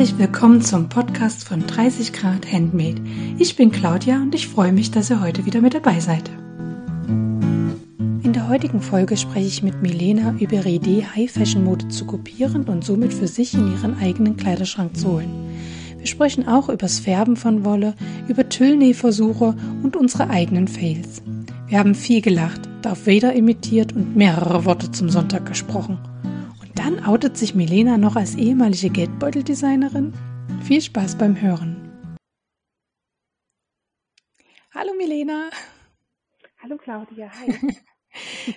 Herzlich willkommen zum Podcast von 30 Grad Handmade. Ich bin Claudia und ich freue mich, dass ihr heute wieder mit dabei seid. In der heutigen Folge spreche ich mit Milena über ihre Idee, High-Fashion-Mode zu kopieren und somit für sich in ihren eigenen Kleiderschrank zu holen. Wir sprechen auch über das Färben von Wolle, über Tüllnähversuche und unsere eigenen Fails. Wir haben viel gelacht, Darth Vader imitiert und mehrere Worte zum Sonntag gesprochen. Dann outet sich Milena noch als ehemalige Geldbeuteldesignerin. Viel Spaß beim Hören. Hallo Milena. Hallo Claudia, hi.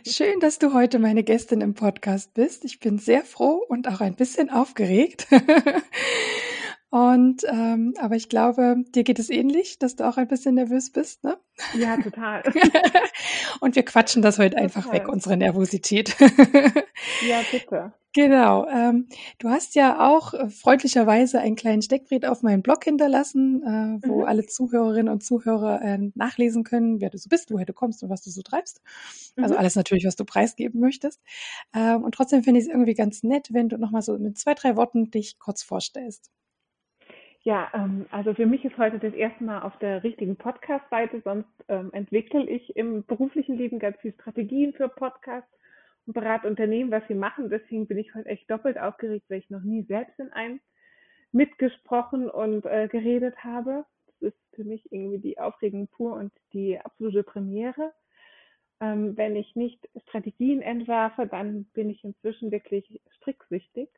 Schön, dass du heute meine Gästin im Podcast bist. Ich bin sehr froh und auch ein bisschen aufgeregt. Und ähm, aber ich glaube, dir geht es ähnlich, dass du auch ein bisschen nervös bist, ne? Ja, total. und wir quatschen das heute total. einfach weg, unsere Nervosität. ja, bitte. Genau. Ähm, du hast ja auch äh, freundlicherweise einen kleinen Steckbrief auf meinem Blog hinterlassen, äh, wo mhm. alle Zuhörerinnen und Zuhörer äh, nachlesen können, wer du so bist, woher du kommst und was du so treibst. Also mhm. Also alles natürlich, was du preisgeben möchtest. Ähm, und trotzdem finde ich es irgendwie ganz nett, wenn du nochmal so mit zwei, drei Worten dich kurz vorstellst. Ja, ähm, also für mich ist heute das erste Mal auf der richtigen Podcast-Seite, sonst ähm, entwickle ich im beruflichen Leben ganz viele Strategien für Podcasts und berate Unternehmen, was sie machen. Deswegen bin ich heute echt doppelt aufgeregt, weil ich noch nie selbst in einem mitgesprochen und äh, geredet habe. Das ist für mich irgendwie die Aufregung pur und die absolute Premiere. Ähm, wenn ich nicht Strategien entwerfe, dann bin ich inzwischen wirklich stricksüchtig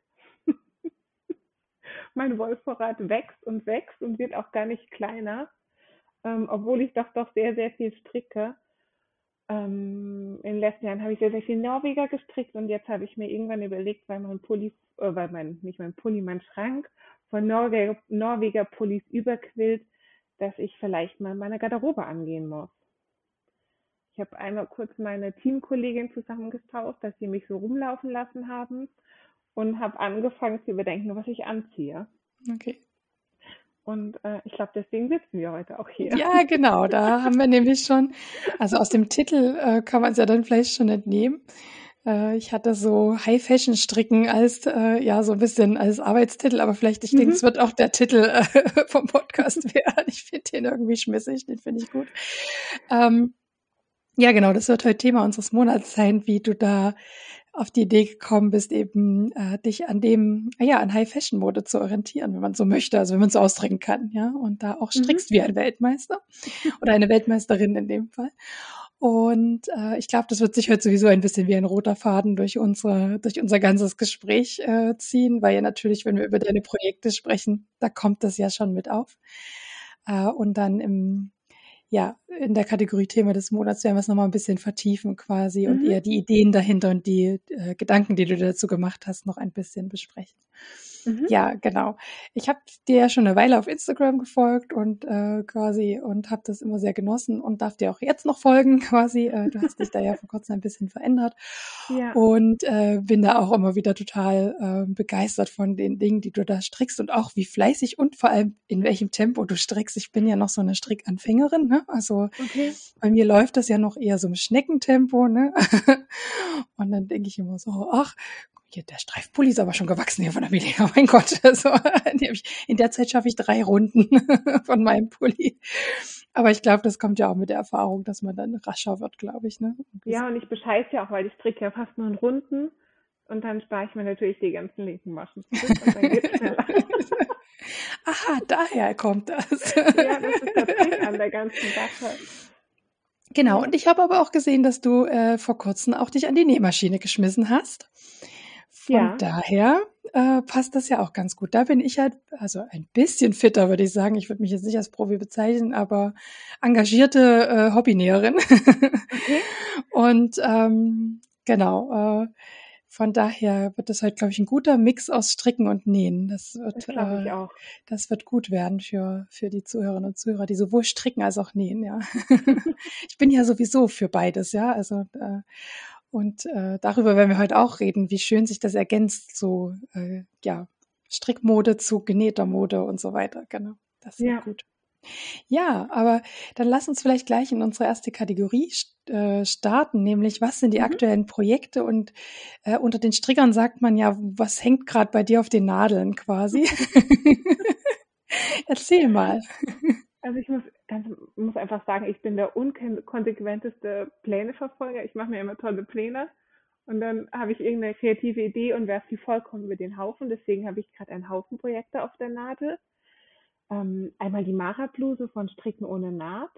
mein Wollvorrat wächst und wächst und wird auch gar nicht kleiner, ähm, obwohl ich doch doch sehr, sehr viel stricke. Ähm, in den letzten Jahren habe ich sehr, sehr viel Norweger gestrickt und jetzt habe ich mir irgendwann überlegt, weil mein Pulli, äh, weil mein, nicht mein Pulli, mein Schrank von Norweger, Norweger Pullis überquillt, dass ich vielleicht mal meine Garderobe angehen muss. Ich habe einmal kurz meine Teamkollegin zusammengestauscht, dass sie mich so rumlaufen lassen haben und habe angefangen zu überdenken, was ich anziehe. Okay. Und äh, ich glaube, deswegen sitzen wir heute auch hier. Ja, genau. Da haben wir nämlich schon, also aus dem Titel äh, kann man es ja dann vielleicht schon entnehmen. Äh, ich hatte so High Fashion Stricken als, äh, ja, so ein bisschen als Arbeitstitel, aber vielleicht, ich mhm. denke, es wird auch der Titel äh, vom Podcast werden. Ich finde den irgendwie schmissig, den finde ich gut. Ähm, ja, genau, das wird heute Thema unseres Monats sein, wie du da auf die Idee gekommen bist, eben äh, dich an dem, ja, an High-Fashion-Mode zu orientieren, wenn man so möchte, also wenn man es ausdrücken kann, ja, und da auch mhm. strickst mhm. wie ein Weltmeister oder eine Weltmeisterin in dem Fall. Und äh, ich glaube, das wird sich heute sowieso ein bisschen wie ein roter Faden durch unsere, durch unser ganzes Gespräch äh, ziehen, weil ja natürlich, wenn wir über deine Projekte sprechen, da kommt das ja schon mit auf. Äh, und dann im ja, in der Kategorie Thema des Monats werden wir es nochmal ein bisschen vertiefen quasi mhm. und eher die Ideen dahinter und die äh, Gedanken, die du dazu gemacht hast, noch ein bisschen besprechen. Mhm. Ja, genau. Ich habe dir ja schon eine Weile auf Instagram gefolgt und äh, quasi und habe das immer sehr genossen und darf dir auch jetzt noch folgen quasi. Äh, du hast dich da ja vor kurzem ein bisschen verändert ja. und äh, bin da auch immer wieder total äh, begeistert von den Dingen, die du da strickst und auch wie fleißig und vor allem in welchem Tempo du strickst. Ich bin ja noch so eine Strickanfängerin, ne? Also okay. bei mir läuft das ja noch eher so im Schneckentempo, ne? und dann denke ich immer so, ach, hier, der Streifpulli ist aber schon gewachsen hier von der Amelia. Oh mein Gott. Also, in der Zeit schaffe ich drei Runden von meinem Pulli. Aber ich glaube, das kommt ja auch mit der Erfahrung, dass man dann rascher wird, glaube ich. Ne? Ja, und ich bescheiße ja auch, weil ich stricke ja fast nur in Runden. Und dann spare ich mir natürlich die ganzen linken Maschen. Aha, daher kommt das. ja, das ist der Trick an der ganzen Sache. Genau, und ich habe aber auch gesehen, dass du äh, vor kurzem auch dich an die Nähmaschine geschmissen hast. Von ja. daher äh, passt das ja auch ganz gut. Da bin ich halt, also ein bisschen fitter, würde ich sagen. Ich würde mich jetzt nicht als Profi bezeichnen, aber engagierte äh, Hobbynäherin. Okay. Und ähm, genau, äh, von daher wird das halt, glaube ich, ein guter Mix aus Stricken und Nähen. Das wird, das, äh, das wird gut werden für, für die Zuhörerinnen und Zuhörer, die sowohl stricken als auch nähen, ja. ich bin ja sowieso für beides, ja. Also äh, und äh, darüber werden wir heute auch reden, wie schön sich das ergänzt, so äh, ja, Strickmode zu genähter Mode und so weiter. Genau, das ist ja. gut. Ja, aber dann lass uns vielleicht gleich in unsere erste Kategorie äh, starten, nämlich was sind die mhm. aktuellen Projekte und äh, unter den Strickern sagt man ja, was hängt gerade bei dir auf den Nadeln quasi. Erzähl mal. Also ich muss, ganz, muss einfach sagen, ich bin der unkonsequenteste Pläneverfolger. Ich mache mir immer tolle Pläne und dann habe ich irgendeine kreative Idee und werfe die vollkommen über den Haufen. Deswegen habe ich gerade einen Haufen Projekte auf der Nadel. Ähm, einmal die Mara-Bluse von Stricken ohne Naht.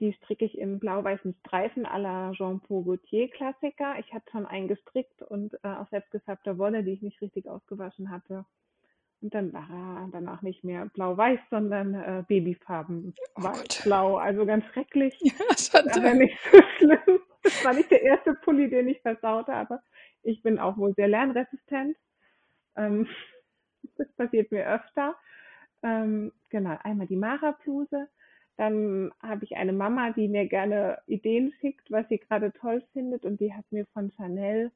Die stricke ich in blau-weißen Streifen à la Jean-Paul Gaultier Klassiker. Ich hatte schon einen gestrickt und äh, aus selbstgefärbter Wolle, die ich nicht richtig ausgewaschen hatte. Und dann war er danach nicht mehr blau-weiß, sondern äh, Babyfarben oh blau. Also ganz schrecklich. Ja, das war aber nicht so schlimm. Das war nicht der erste Pulli, den ich versaut habe. Ich bin auch wohl sehr lernresistent. Ähm, das passiert mir öfter. Ähm, genau, einmal die Mara-Bluse. Dann habe ich eine Mama, die mir gerne Ideen schickt, was sie gerade toll findet. Und die hat mir von Chanel,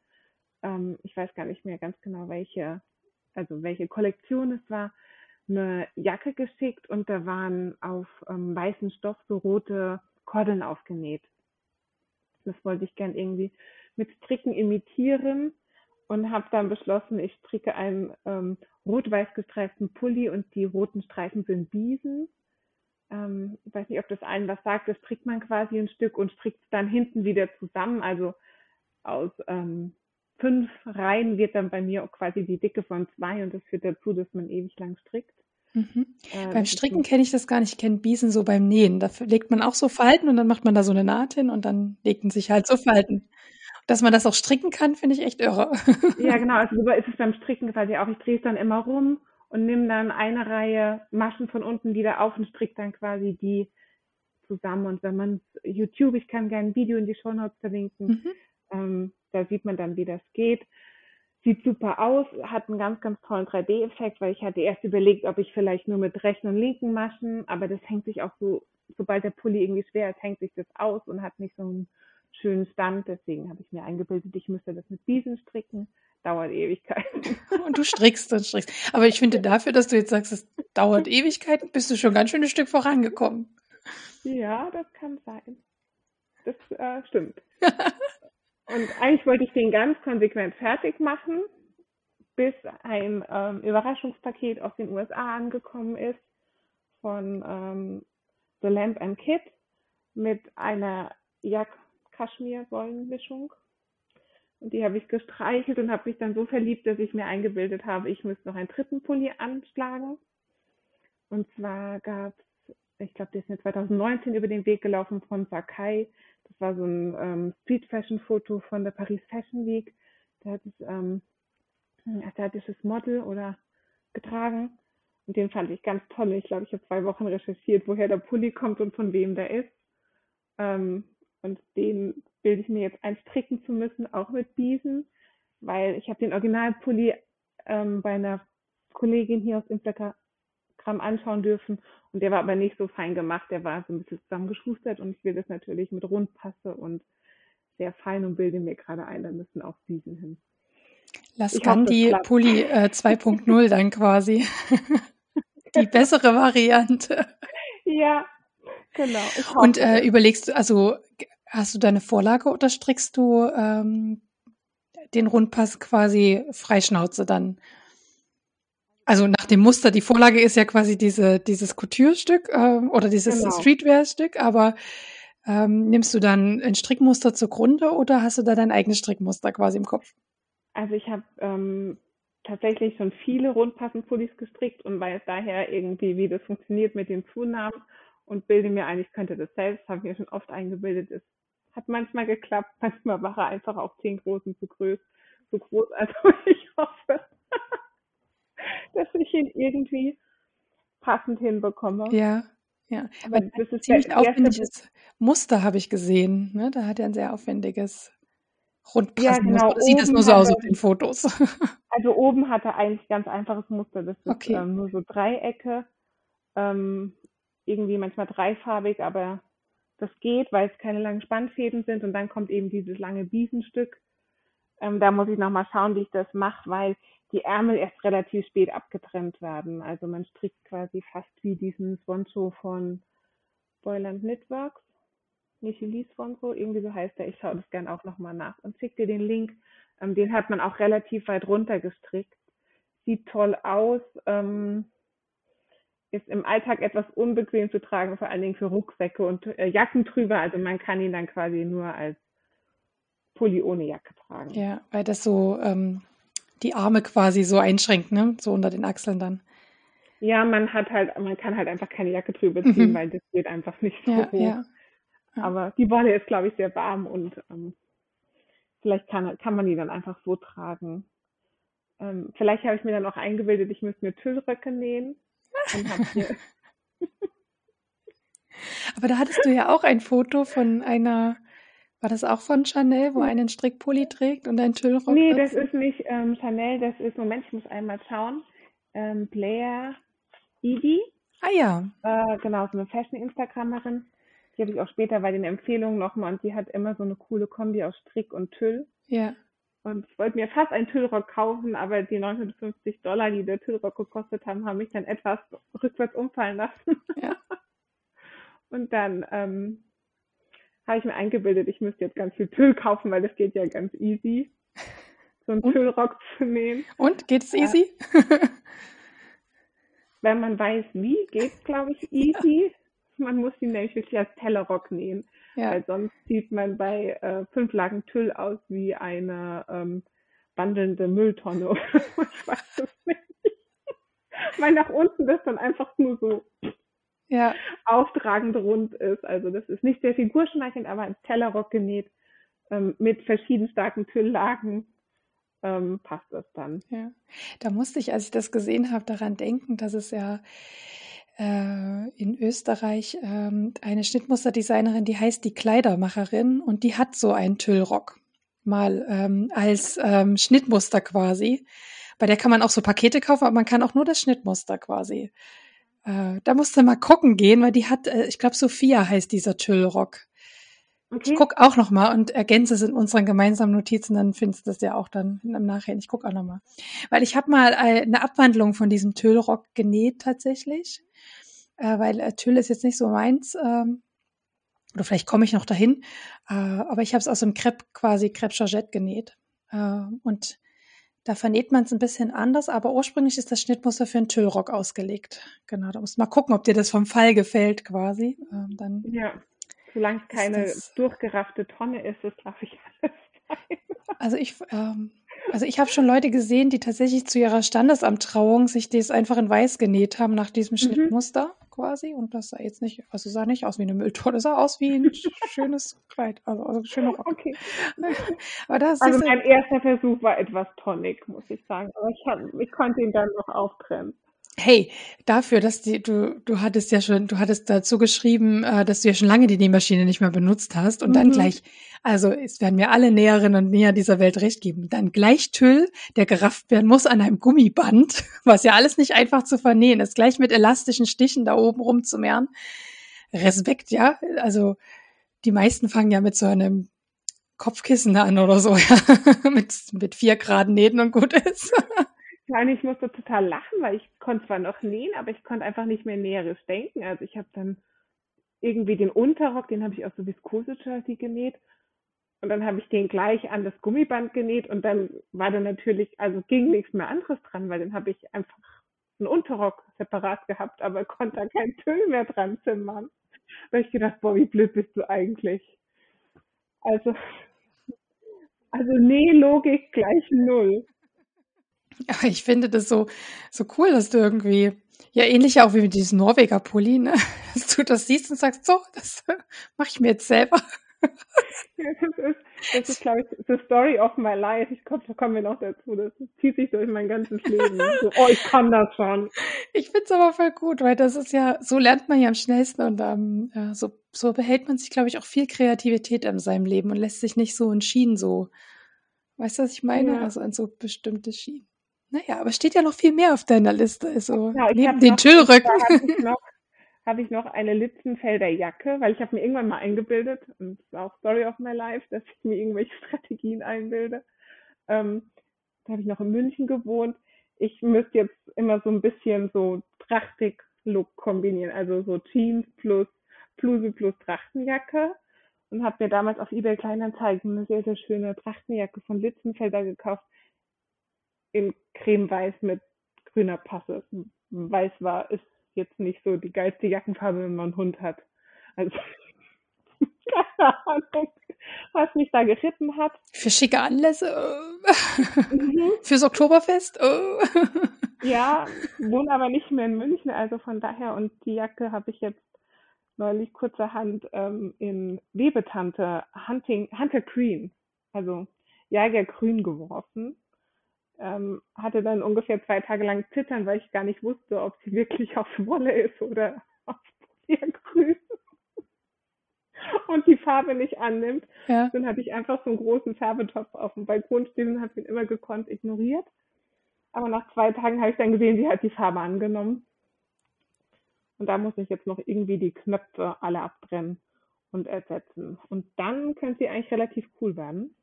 ähm, ich weiß gar nicht mehr ganz genau, welche, also welche Kollektion es war, eine Jacke geschickt und da waren auf ähm, weißen Stoff so rote Kordeln aufgenäht. Das wollte ich gern irgendwie mit Stricken imitieren und habe dann beschlossen, ich stricke einen ähm, rot-weiß gestreiften Pulli und die roten Streifen sind Biesen. Ähm, ich weiß nicht, ob das allen was sagt. Das strickt man quasi ein Stück und strickt es dann hinten wieder zusammen. Also aus ähm, fünf Reihen wird dann bei mir quasi die Dicke von zwei und das führt dazu, dass man ewig lang strickt. Mhm. Äh, beim Stricken kenne ich das gar nicht. Ich kenne Biesen so beim Nähen. Da legt man auch so Falten und dann macht man da so eine Naht hin und dann legen sich halt so Falten. Dass man das auch stricken kann, finde ich echt irre. Ja, genau. Also so ist es beim Stricken quasi auch. Ich drehe es dann immer rum und nehme dann eine Reihe Maschen von unten wieder auf und stricke dann quasi die zusammen. Und wenn man YouTube, ich kann gerne ein Video in die Show Notes verlinken, mhm. ähm, da sieht man dann, wie das geht. Sieht super aus, hat einen ganz, ganz tollen 3D-Effekt, weil ich hatte erst überlegt, ob ich vielleicht nur mit rechten und linken Maschen, aber das hängt sich auch so, sobald der Pulli irgendwie schwer ist, hängt sich das aus und hat nicht so einen schönen Stand. Deswegen habe ich mir eingebildet, ich müsste das mit Biesen stricken. Dauert Ewigkeiten. Und du strickst und strickst. Aber ich finde dafür, dass du jetzt sagst, es dauert Ewigkeiten, bist du schon ganz schön ein Stück vorangekommen. Ja, das kann sein. Das äh, stimmt. und eigentlich wollte ich den ganz konsequent fertig machen, bis ein ähm, Überraschungspaket aus den USA angekommen ist von ähm, The Lamp and Kit mit einer Jacke Kaschmir-Wollenmischung. Und die habe ich gestreichelt und habe mich dann so verliebt, dass ich mir eingebildet habe, ich müsste noch einen dritten Pulli anschlagen. Und zwar gab es, ich glaube, der ist mir 2019 über den Weg gelaufen von Sakai. Das war so ein ähm, Street Fashion Foto von der Paris Fashion Week. Da hat es ähm, ein asiatisches Model oder getragen. Und den fand ich ganz toll. Ich glaube, ich habe zwei Wochen recherchiert, woher der Pulli kommt und von wem der ist. Ähm, und den bilde ich mir jetzt ein, stricken zu müssen, auch mit Biesen, weil ich habe den Originalpulli ähm, bei einer Kollegin hier aus Instagram anschauen dürfen und der war aber nicht so fein gemacht, der war so ein bisschen zusammengeschustert und ich will das natürlich mit Rundpasse und sehr fein und bilde mir gerade ein, da müssen auch Biesen hin. Lass Gandhi Pulli äh, 2.0 dann quasi. Die bessere Variante. Ja, Genau. Und äh, überlegst du, also hast du deine Vorlage oder strickst du ähm, den Rundpass quasi freischnauze dann? Also nach dem Muster, die Vorlage ist ja quasi diese, dieses Couture-Stück äh, oder dieses genau. Streetwear-Stück, aber ähm, nimmst du dann ein Strickmuster zugrunde oder hast du da dein eigenes Strickmuster quasi im Kopf? Also ich habe ähm, tatsächlich schon viele Rundpassenpullis gestrickt und weiß daher irgendwie, wie das funktioniert mit den Zunahmen und bilde mir ein, ich könnte das selbst, habe mir schon oft eingebildet, es hat manchmal geklappt, manchmal war er einfach auch zehn Großen zu groß, zu groß. Also ich hoffe, dass ich ihn irgendwie passend hinbekomme. Ja, ja. Aber das ist ziemlich aufwendiges Muster habe ich gesehen. Ne? Da hat er ein sehr aufwendiges Rundpassen. Ja, genau. Sieht es nur so aus auf den Fotos? Also oben hat er eigentlich ganz einfaches Muster. Das ist okay. ähm, nur so Dreiecke. Ähm, irgendwie manchmal dreifarbig, aber das geht, weil es keine langen Spannfäden sind und dann kommt eben dieses lange Biesenstück. Ähm, da muss ich nochmal schauen, wie ich das mache, weil die Ärmel erst relativ spät abgetrennt werden. Also man strickt quasi fast wie diesen Swancho von Boyland Knitworks. Micheli Swancho, irgendwie so heißt er. Ich schaue das gerne auch nochmal nach und schicke dir den Link. Ähm, den hat man auch relativ weit runter gestrickt. Sieht toll aus. Ähm, ist im Alltag etwas unbequem zu tragen, vor allen Dingen für Rucksäcke und äh, Jacken drüber. Also man kann ihn dann quasi nur als Pulli ohne Jacke tragen. Ja, weil das so ähm, die Arme quasi so einschränkt, ne? So unter den Achseln dann. Ja, man hat halt, man kann halt einfach keine Jacke drüber ziehen, mhm. weil das geht einfach nicht so ja, hoch. Ja. Ja. Aber die Wolle ist, glaube ich, sehr warm und ähm, vielleicht kann, kann man die dann einfach so tragen. Ähm, vielleicht habe ich mir dann auch eingebildet, ich müsste mir Tüllröcke nähen. Aber da hattest du ja auch ein Foto von einer war das auch von Chanel, wo einen Strickpulli trägt und ein Tüllrock? Nee, das ist nicht ähm, Chanel, das ist, Moment, ich muss einmal schauen. Ähm, Blair Edie. Ah ja. Äh, genau, so eine Fashion-Instagrammerin. Die habe ich auch später bei den Empfehlungen nochmal und die hat immer so eine coole Kombi aus Strick und Tüll. Ja. Und ich wollte mir fast einen Tüllrock kaufen, aber die 950 Dollar, die der Tüllrock gekostet haben, haben mich dann etwas rückwärts umfallen lassen. Ja. und dann ähm, habe ich mir eingebildet, ich müsste jetzt ganz viel Tüll kaufen, weil das geht ja ganz easy, so einen? Tüllrock zu nähen. Und geht es easy? wenn man weiß, wie, geht es, glaube ich, easy. Ja. Man muss ihn nämlich wirklich als Tellerrock nähen, ja. weil sonst sieht man bei äh, fünf Lagen Tüll aus wie eine ähm, wandelnde Mülltonne. ich weiß es nicht. weil nach unten das dann einfach nur so ja. auftragend rund ist. Also das ist nicht sehr figurschmeichelnd, aber ein Tellerrock genäht ähm, mit verschieden starken Tülllagen ähm, passt das dann. Ja, da musste ich, als ich das gesehen habe, daran denken, dass es ja äh, in Österreich ähm, eine Schnittmusterdesignerin, die heißt die Kleidermacherin und die hat so einen Tüllrock mal ähm, als ähm, Schnittmuster quasi. Bei der kann man auch so Pakete kaufen, aber man kann auch nur das Schnittmuster quasi äh, da musst du mal gucken gehen, weil die hat, äh, ich glaube, Sophia heißt dieser Tüllrock. Okay. Ich guck auch noch mal und ergänze es in unseren gemeinsamen Notizen, dann findest du das ja auch dann im Nachhinein. Ich guck auch noch mal. Weil ich habe mal äh, eine Abwandlung von diesem Tüllrock genäht tatsächlich, äh, weil äh, Tüll ist jetzt nicht so meins. Ähm, oder vielleicht komme ich noch dahin. Äh, aber ich habe es aus dem Crepe quasi Crepe Georgette genäht. Äh, und da vernäht man es ein bisschen anders, aber ursprünglich ist das Schnittmuster für einen Tüllrock ausgelegt. Genau, da musst du mal gucken, ob dir das vom Fall gefällt quasi. Ähm, dann ja, solange es keine durchgeraffte Tonne ist, das darf ich alles sein. Also ich, ähm, also ich habe schon Leute gesehen, die tatsächlich zu ihrer Standesamttrauung sich das einfach in weiß genäht haben nach diesem mhm. Schnittmuster quasi. Und das sah jetzt nicht, also sah nicht aus wie eine Mülltonne, sah aus wie ein schönes Kleid. Also, also schöner Rock. Okay. Aber das also mein erster Versuch war etwas tonic, muss ich sagen. Aber ich, hab, ich konnte ihn dann noch auftrennen. Hey, dafür, dass die, du, du hattest ja schon, du hattest dazu geschrieben, äh, dass du ja schon lange die Nähmaschine nicht mehr benutzt hast und mhm. dann gleich, also es werden mir alle Näherinnen und Näher dieser Welt recht geben, dann gleich Tüll, der gerafft werden muss an einem Gummiband, was ja alles nicht einfach zu vernähen ist, gleich mit elastischen Stichen da oben rumzumehren. Respekt, ja, also die meisten fangen ja mit so einem Kopfkissen an oder so, ja, mit, mit vier Grad Nähten und gut ist. Ja, und ich musste total lachen, weil ich konnte zwar noch nähen, aber ich konnte einfach nicht mehr Näheres denken. Also ich habe dann irgendwie den Unterrock, den habe ich aus so Viskose-Jersey genäht. Und dann habe ich den gleich an das Gummiband genäht und dann war dann natürlich, also ging nichts mehr anderes dran, weil dann habe ich einfach einen Unterrock separat gehabt, aber konnte da kein Tüll mehr dran zimmern. Da habe ich gedacht, boah, wie blöd bist du eigentlich. Also, also Nählogik gleich null. Aber ich finde das so, so cool, dass du irgendwie, ja, ähnlich auch wie mit diesem Norweger-Pulli, ne? Dass du das siehst und sagst, so, das mache ich mir jetzt selber. Ja, das ist, das ist glaube ich, the story of my life. Ich glaube, da kommen wir noch dazu. Das zieht sich durch mein ganzes Leben. So, oh, ich kann das schon. Ich finde es aber voll gut, weil das ist ja, so lernt man ja am schnellsten und ähm, ja, so, so behält man sich, glaube ich, auch viel Kreativität in seinem Leben und lässt sich nicht so in Schienen so, weißt du, was ich meine? Ja. Also in so bestimmte Schienen. Naja, aber steht ja noch viel mehr auf deiner Liste. Also ja, neben den Tüllröcken. Habe ich, noch, hab ich noch eine Litzenfelder Jacke, weil ich habe mir irgendwann mal eingebildet, und das ist auch Story of my life, dass ich mir irgendwelche Strategien einbilde, ähm, da habe ich noch in München gewohnt. Ich müsste jetzt immer so ein bisschen so Drachtig-Look kombinieren, also so Jeans plus Bluse plus Trachtenjacke und habe mir damals auf eBay Kleinanzeigen eine sehr, sehr schöne Trachtenjacke von Litzenfelder gekauft in cremeweiß mit grüner Passe. Weiß war, ist jetzt nicht so die geilste Jackenfarbe, wenn man einen Hund hat. Also keine Ahnung, was mich da geritten hat. Für schicke Anlässe? Mhm. Fürs Oktoberfest? ja, wohne aber nicht mehr in München, also von daher. Und die Jacke habe ich jetzt neulich kurzerhand ähm, in Webetante Hunting, Hunter Green, also Jagergrün geworfen. Ähm, hatte dann ungefähr zwei Tage lang zittern, weil ich gar nicht wusste, ob sie wirklich auf Wolle ist oder auf Poliergrün und die Farbe nicht annimmt. Ja. Dann hatte ich einfach so einen großen Färbetopf auf dem Balkon stehen und habe ihn immer gekonnt ignoriert. Aber nach zwei Tagen habe ich dann gesehen, sie hat die Farbe angenommen. Und da muss ich jetzt noch irgendwie die Knöpfe alle abtrennen und ersetzen. Und dann könnte sie eigentlich relativ cool werden.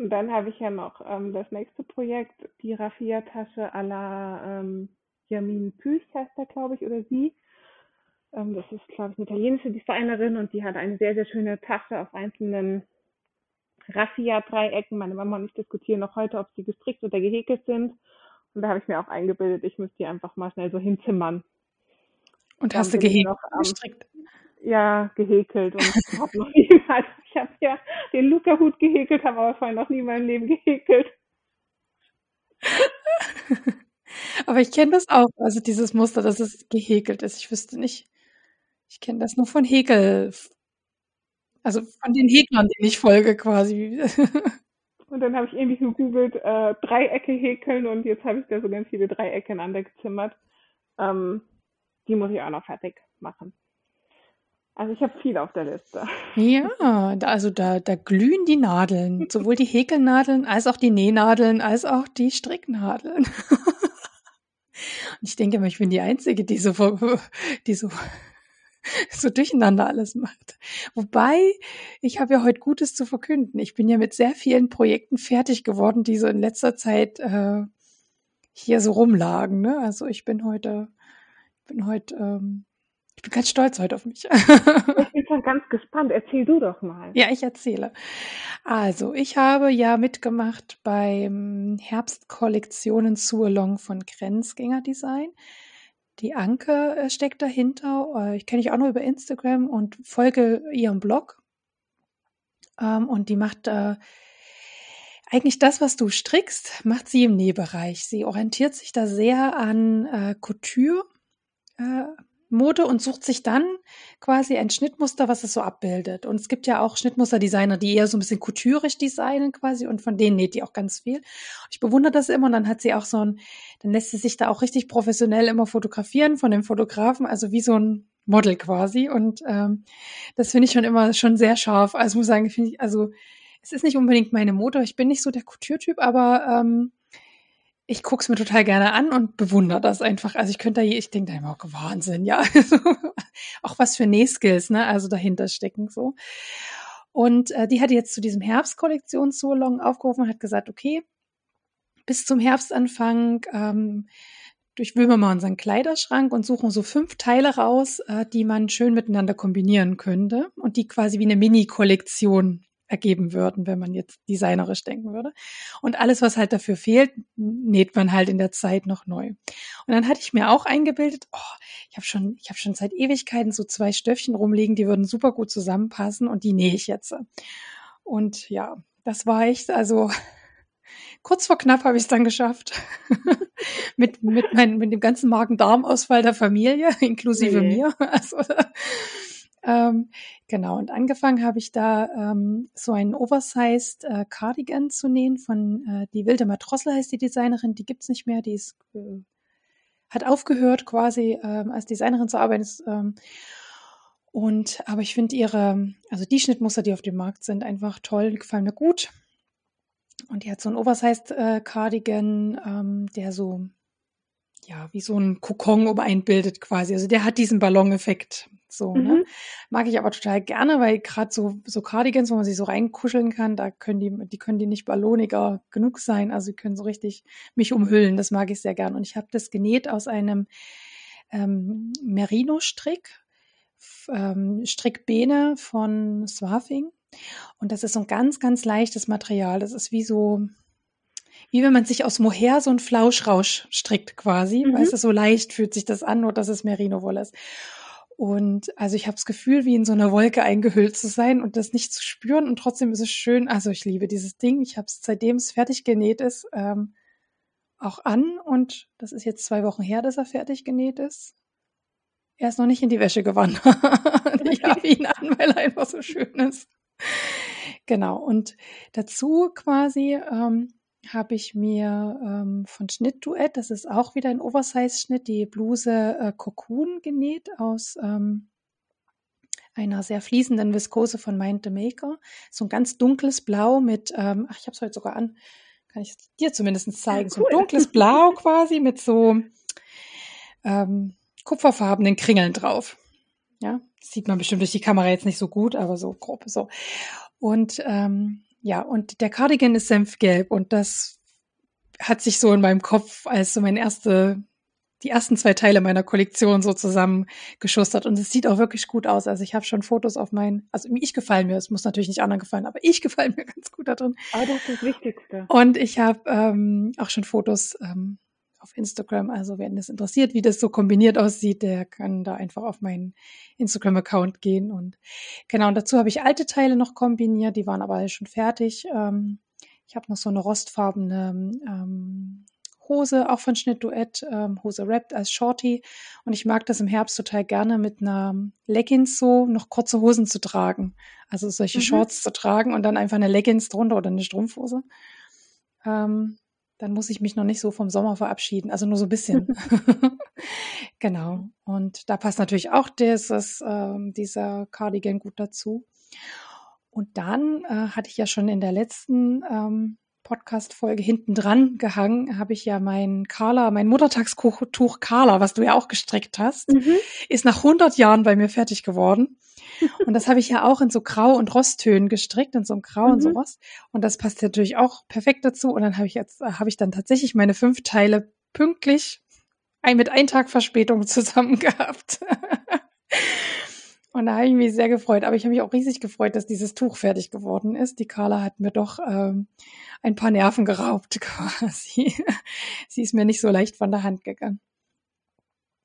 Und dann habe ich ja noch ähm, das nächste Projekt, die Raffia-Tasche à la ähm, Jamin Püch heißt er, glaube ich, oder sie. Ähm, das ist, glaube ich, eine italienische Designerin und die hat eine sehr, sehr schöne Tasche auf einzelnen Raffia-Dreiecken. Meine Mama und ich diskutieren noch heute, ob sie gestrickt oder gehäkelt sind. Und da habe ich mir auch eingebildet, ich müsste die einfach mal schnell so hinzimmern. Und hast du gehäkelt? gestrickt? Ja, gehäkelt. Und habe noch nie, also ich habe ja den Luca-Hut gehäkelt, habe aber vorher noch nie in meinem Leben gehäkelt. aber ich kenne das auch, also dieses Muster, dass es gehäkelt ist. Ich wüsste nicht, ich kenne das nur von Häkel, also von den Häklern, denen ich folge quasi. Und dann habe ich irgendwie gegoogelt, äh, Dreiecke häkeln und jetzt habe ich da so ganz viele Dreiecke ineinander gezimmert. Ähm, die muss ich auch noch fertig machen. Also ich habe viel auf der Liste. Ja, also da, da glühen die Nadeln. Sowohl die Häkelnadeln als auch die Nähnadeln als auch die Stricknadeln. Und ich denke immer, ich bin die Einzige, die so, die so so durcheinander alles macht. Wobei, ich habe ja heute Gutes zu verkünden. Ich bin ja mit sehr vielen Projekten fertig geworden, die so in letzter Zeit äh, hier so rumlagen. Ne? Also ich bin heute, bin heute, ähm, ich bin ganz stolz heute auf mich. ich bin schon ganz gespannt. Erzähl du doch mal. Ja, ich erzähle. Also, ich habe ja mitgemacht beim Herbstkollektionen zu Along von Grenzgänger Design. Die Anke äh, steckt dahinter. Äh, ich kenne dich auch nur über Instagram und folge ihrem Blog. Ähm, und die macht äh, eigentlich das, was du strickst, macht sie im Nähbereich. Sie orientiert sich da sehr an Couture. Mode und sucht sich dann quasi ein Schnittmuster, was es so abbildet. Und es gibt ja auch Schnittmusterdesigner, die eher so ein bisschen couturisch designen quasi und von denen näht die auch ganz viel. Ich bewundere das immer und dann hat sie auch so ein, dann lässt sie sich da auch richtig professionell immer fotografieren von dem Fotografen, also wie so ein Model quasi. Und ähm, das finde ich schon immer schon sehr scharf. Also muss sagen, finde ich, also es ist nicht unbedingt meine Mode, ich bin nicht so der Couture-Typ, aber ähm, ich gucke es mir total gerne an und bewundere das einfach. Also ich könnte da, ich denke da immer, oh, Wahnsinn, ja. Auch was für Nähskills, ne, also dahinter stecken so. Und äh, die hat jetzt zu diesem Herbstkollektion so long aufgerufen und hat gesagt, okay, bis zum Herbstanfang ähm, durchwühlen wir mal unseren Kleiderschrank und suchen so fünf Teile raus, äh, die man schön miteinander kombinieren könnte und die quasi wie eine Mini-Kollektion ergeben würden, wenn man jetzt designerisch denken würde. Und alles, was halt dafür fehlt, näht man halt in der Zeit noch neu. Und dann hatte ich mir auch eingebildet, oh, ich habe schon, ich habe schon seit Ewigkeiten so zwei Stöffchen rumliegen, die würden super gut zusammenpassen und die nähe ich jetzt. Und ja, das war echt, also kurz vor knapp habe ich es dann geschafft. mit, mit, mein, mit dem ganzen Magen-Darm-Ausfall der Familie, inklusive nee. mir. Also, ähm, genau, und angefangen habe ich da ähm, so einen Oversized äh, Cardigan zu nähen von äh, die Wilde Matrossel heißt die Designerin, die gibt's nicht mehr, die ist äh, hat aufgehört quasi ähm, als Designerin zu arbeiten. Ist, ähm, und aber ich finde ihre, also die Schnittmuster, die auf dem Markt sind, einfach toll, gefallen mir gut. Und die hat so einen Oversized äh, Cardigan, ähm, der so ja, wie so ein Kokon um einen bildet quasi. Also der hat diesen Balloneffekt. So, ne? mhm. ne? Mag ich aber total gerne, weil gerade so, so Cardigans, wo man sich so reinkuscheln kann, da können die, die können die nicht balloniger genug sein. Also die können so richtig mich umhüllen. Das mag ich sehr gern. Und ich habe das genäht aus einem ähm, Merino-Strick, ähm, Strickbene von Swafing. Und das ist so ein ganz, ganz leichtes Material. Das ist wie so, wie wenn man sich aus Mohair so ein Flauschrausch strickt quasi. Mhm. Weißt du, so leicht fühlt sich das an, nur dass es Merino-Wolle ist. Und also ich habe das Gefühl, wie in so einer Wolke eingehüllt zu sein und das nicht zu spüren. Und trotzdem ist es schön. Also ich liebe dieses Ding. Ich habe es, seitdem es fertig genäht ist, ähm, auch an. Und das ist jetzt zwei Wochen her, dass er fertig genäht ist. Er ist noch nicht in die Wäsche gewandert. ich habe ihn an, weil er einfach so schön ist. Genau. Und dazu quasi ähm, habe ich mir ähm, von Schnittduett, das ist auch wieder ein Oversize-Schnitt, die Bluse äh, Cocoon genäht aus ähm, einer sehr fließenden Viskose von Mind the Maker. So ein ganz dunkles Blau mit, ähm, ach, ich habe es heute sogar an, kann ich dir zumindest zeigen. Ja, cool. So ein dunkles Blau quasi mit so ähm, kupferfarbenen Kringeln drauf. Ja, sieht man bestimmt durch die Kamera jetzt nicht so gut, aber so grob so. Und ähm, ja, und der Cardigan ist senfgelb und das hat sich so in meinem Kopf als so mein erste, die ersten zwei Teile meiner Kollektion so zusammengeschustert und es sieht auch wirklich gut aus. Also ich habe schon Fotos auf meinen, also ich gefallen mir, es muss natürlich nicht anderen gefallen, aber ich gefallen mir ganz gut da drin. Aber das ist das Wichtigste. Und ich habe ähm, auch schon Fotos ähm, auf Instagram. Also wenn es interessiert, wie das so kombiniert aussieht, der kann da einfach auf meinen Instagram-Account gehen. Und genau, und dazu habe ich alte Teile noch kombiniert, die waren aber alle schon fertig. Ähm, ich habe noch so eine rostfarbene ähm, Hose, auch von Schnittduett, ähm, Hose wrapped als Shorty. Und ich mag das im Herbst total gerne mit einer Leggings so noch kurze Hosen zu tragen. Also solche mhm. Shorts zu tragen und dann einfach eine Leggings drunter oder eine Strumpfhose. Ähm, dann muss ich mich noch nicht so vom Sommer verabschieden, also nur so ein bisschen. genau. Und da passt natürlich auch dieses, ähm, dieser Cardigan gut dazu. Und dann äh, hatte ich ja schon in der letzten ähm, Podcast-Folge hinten dran gehangen, habe ich ja mein Carla, mein Muttertagstuch Carla, was du ja auch gestrickt hast, mhm. ist nach 100 Jahren bei mir fertig geworden. Und das habe ich ja auch in so Grau- und Rosttönen gestrickt, in so einem Grau mhm. und so Rost. Und das passt natürlich auch perfekt dazu. Und dann habe ich jetzt, habe ich dann tatsächlich meine fünf Teile pünktlich ein, mit ein Tag Verspätung zusammen gehabt. Und da habe ich mich sehr gefreut. Aber ich habe mich auch riesig gefreut, dass dieses Tuch fertig geworden ist. Die Carla hat mir doch ähm, ein paar Nerven geraubt quasi. Sie ist mir nicht so leicht von der Hand gegangen.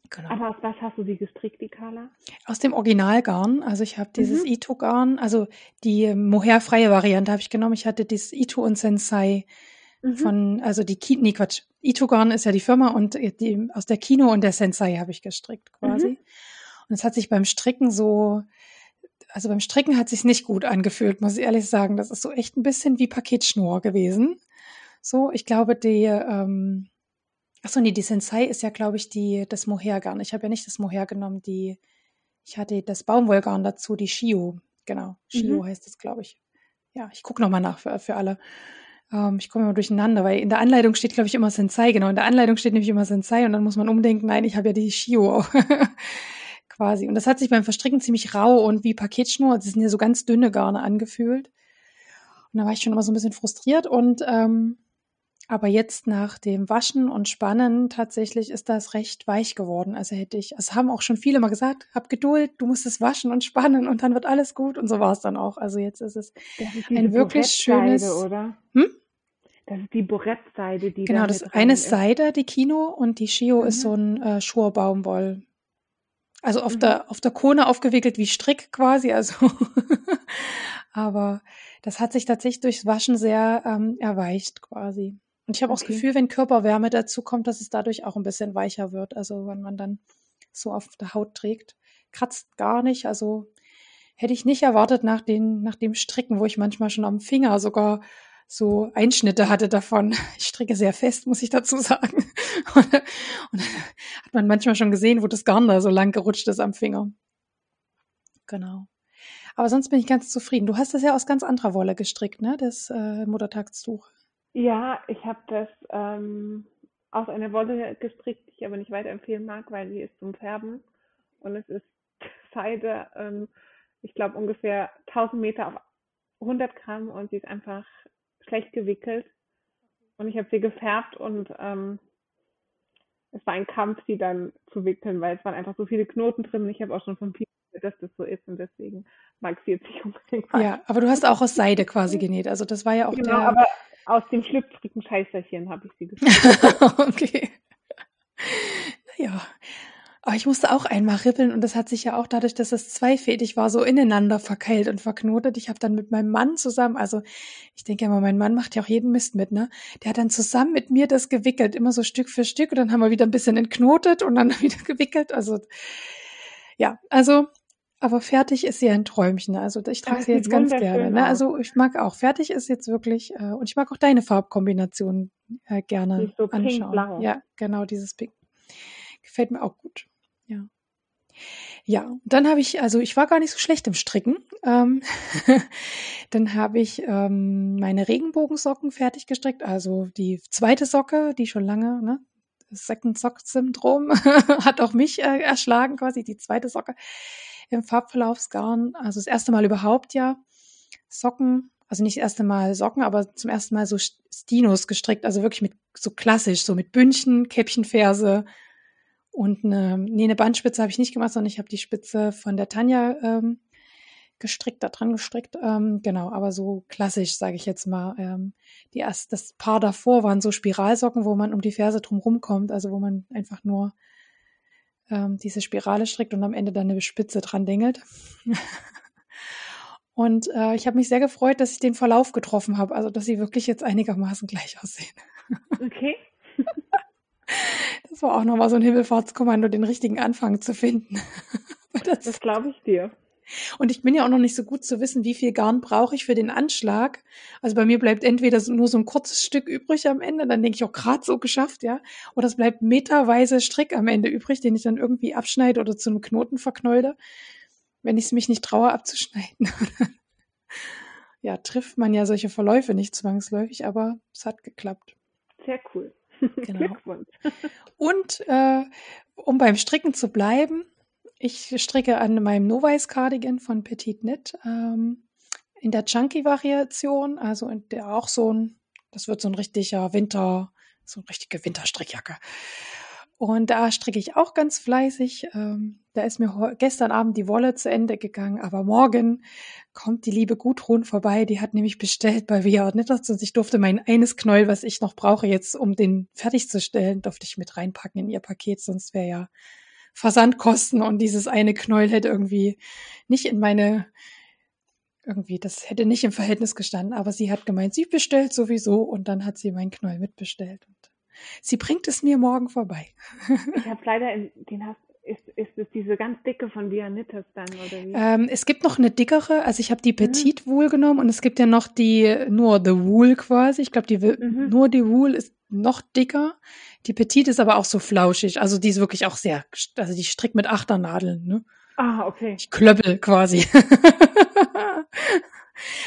Genau. Aber aus was hast du sie gestrickt, die Carla? Aus dem Originalgarn. Also ich habe dieses mhm. Ito-Garn, also die mohairfreie Variante habe ich genommen. Ich hatte dieses Ito und Sensei mhm. von, also die Kino, nee Quatsch, Ito-Garn ist ja die Firma und die, aus der Kino und der Sensei habe ich gestrickt quasi. Mhm. Und es hat sich beim Stricken so, also beim Stricken hat sich nicht gut angefühlt, muss ich ehrlich sagen. Das ist so echt ein bisschen wie Paketschnur gewesen. So, ich glaube, die, ähm, Achso, nee, die Sensei ist ja, glaube ich, die, das Mohairgarn. Ich habe ja nicht das Mohair genommen, die, ich hatte das Baumwollgarn dazu, die Shio. Genau, Shio mhm. heißt das, glaube ich. Ja, ich gucke nochmal nach für, für alle. Ähm, ich komme immer durcheinander, weil in der Anleitung steht, glaube ich, immer Sensei. Genau, in der Anleitung steht nämlich immer Sensei und dann muss man umdenken, nein, ich habe ja die Shio quasi. Und das hat sich beim Verstricken ziemlich rau und wie Paketschnur, das sind ja so ganz dünne Garne angefühlt. Und da war ich schon immer so ein bisschen frustriert und ähm, aber jetzt nach dem Waschen und Spannen tatsächlich ist das recht weich geworden. Also hätte ich, es haben auch schon viele mal gesagt, hab Geduld, du musst es waschen und spannen und dann wird alles gut. Und so war es dann auch. Also jetzt ist es ist ein wirklich schönes. Oder? Hm? Das ist die Borettseide, die Genau, das eine ist Seide, die Kino, und die Shio mhm. ist so ein äh, Schurbaumwoll. Also auf mhm. der auf der Kone aufgewickelt wie Strick quasi. Also, aber das hat sich tatsächlich durchs Waschen sehr ähm, erweicht quasi. Und ich habe okay. auch das Gefühl, wenn Körperwärme dazu kommt, dass es dadurch auch ein bisschen weicher wird. Also wenn man dann so auf der Haut trägt. Kratzt gar nicht. Also hätte ich nicht erwartet nach, den, nach dem Stricken, wo ich manchmal schon am Finger sogar so Einschnitte hatte davon. Ich stricke sehr fest, muss ich dazu sagen. Und, und hat man manchmal schon gesehen, wo das Garn da so lang gerutscht ist am Finger. Genau. Aber sonst bin ich ganz zufrieden. Du hast das ja aus ganz anderer Wolle gestrickt, ne? Das äh, Muttertagstuch. Ja, ich habe das ähm, aus einer Wolle gestrickt, die ich aber nicht weiterempfehlen mag, weil sie ist zum Färben. Und es ist Seide, ähm, ich glaube ungefähr 1000 Meter auf 100 Gramm und sie ist einfach schlecht gewickelt. Und ich habe sie gefärbt und ähm, es war ein Kampf, sie dann zu wickeln, weil es waren einfach so viele Knoten drin. Und ich habe auch schon von vielen dass das so ist und deswegen mag sie jetzt nicht unbedingt. Ja, aber du hast auch aus Seide quasi genäht. Also das war ja auch genau, der. aber aus dem schlüpfrigen Scheißerchen habe ich sie gestrickt. okay. Naja. Aber ich musste auch einmal ribbeln und das hat sich ja auch dadurch, dass es zweifädig war, so ineinander verkeilt und verknotet. Ich habe dann mit meinem Mann zusammen, also ich denke immer, mein Mann macht ja auch jeden Mist mit, ne? Der hat dann zusammen mit mir das gewickelt, immer so Stück für Stück und dann haben wir wieder ein bisschen entknotet und dann wieder gewickelt. Also ja, also aber fertig ist sie ein Träumchen. Also ich trage sie jetzt ganz gerne. Ne? Also ich mag auch. Fertig ist jetzt wirklich äh, und ich mag auch deine Farbkombination äh, gerne so anschauen. Ja, genau dieses Pink. Gefällt mir auch gut. Ja. Ja, dann habe ich, also ich war gar nicht so schlecht im Stricken. Ähm, dann habe ich ähm, meine Regenbogensocken fertig gestrickt, also die zweite Socke, die schon lange, ne, Second Sock Syndrom hat auch mich äh, erschlagen, quasi die zweite Socke im Farbverlaufsgarn. Also das erste Mal überhaupt ja Socken, also nicht das erste Mal Socken, aber zum ersten Mal so Stinos gestrickt, also wirklich mit so klassisch, so mit Bündchen, Käppchenferse, und eine, nee, eine Bandspitze habe ich nicht gemacht, sondern ich habe die Spitze von der Tanja ähm, gestrickt, da dran gestrickt. Ähm, genau, aber so klassisch, sage ich jetzt mal. Ähm, die erst, das Paar davor waren so Spiralsocken, wo man um die Ferse drum rumkommt, also wo man einfach nur ähm, diese Spirale strickt und am Ende dann eine Spitze dran dingelt. und äh, ich habe mich sehr gefreut, dass ich den Verlauf getroffen habe, also dass sie wirklich jetzt einigermaßen gleich aussehen. okay. Das war auch nochmal so ein Himmelfahrtskommando, den richtigen Anfang zu finden. das, das glaube ich dir. Und ich bin ja auch noch nicht so gut zu wissen, wie viel Garn brauche ich für den Anschlag. Also bei mir bleibt entweder nur so ein kurzes Stück übrig am Ende, dann denke ich auch gerade so geschafft, ja. Oder es bleibt meterweise Strick am Ende übrig, den ich dann irgendwie abschneide oder zu einem Knoten verknäule, wenn ich es mich nicht traue abzuschneiden. ja, trifft man ja solche Verläufe nicht zwangsläufig, aber es hat geklappt. Sehr cool. Genau. Und äh, um beim Stricken zu bleiben, ich stricke an meinem Novice Cardigan von Petit Knit ähm, in der Chunky-Variation, also in der auch so ein, das wird so ein richtiger Winter, so eine richtige Winterstrickjacke. Und da stricke ich auch ganz fleißig. Ähm, da ist mir gestern Abend die Wolle zu Ende gegangen, aber morgen kommt die liebe Gudrun vorbei. Die hat nämlich bestellt bei Via Knitters und ich durfte mein eines Knäuel, was ich noch brauche, jetzt um den fertigzustellen, durfte ich mit reinpacken in ihr Paket, sonst wäre ja Versandkosten und dieses eine Knäuel hätte irgendwie nicht in meine irgendwie, das hätte nicht im Verhältnis gestanden, aber sie hat gemeint, sie bestellt sowieso und dann hat sie mein Knäuel mitbestellt Sie bringt es mir morgen vorbei. ich habe leider, in, den hast, ist, ist es diese ganz dicke von Via Knitters dann oder wie? Ähm, es gibt noch eine dickere, also ich habe die Petite mhm. Wool genommen und es gibt ja noch die nur The Wool quasi. Ich glaube, die mhm. nur die Wool ist noch dicker. Die Petite ist aber auch so flauschig, also die ist wirklich auch sehr, also die strickt mit Achternadeln, ne? Ah, okay. Ich klöppel quasi.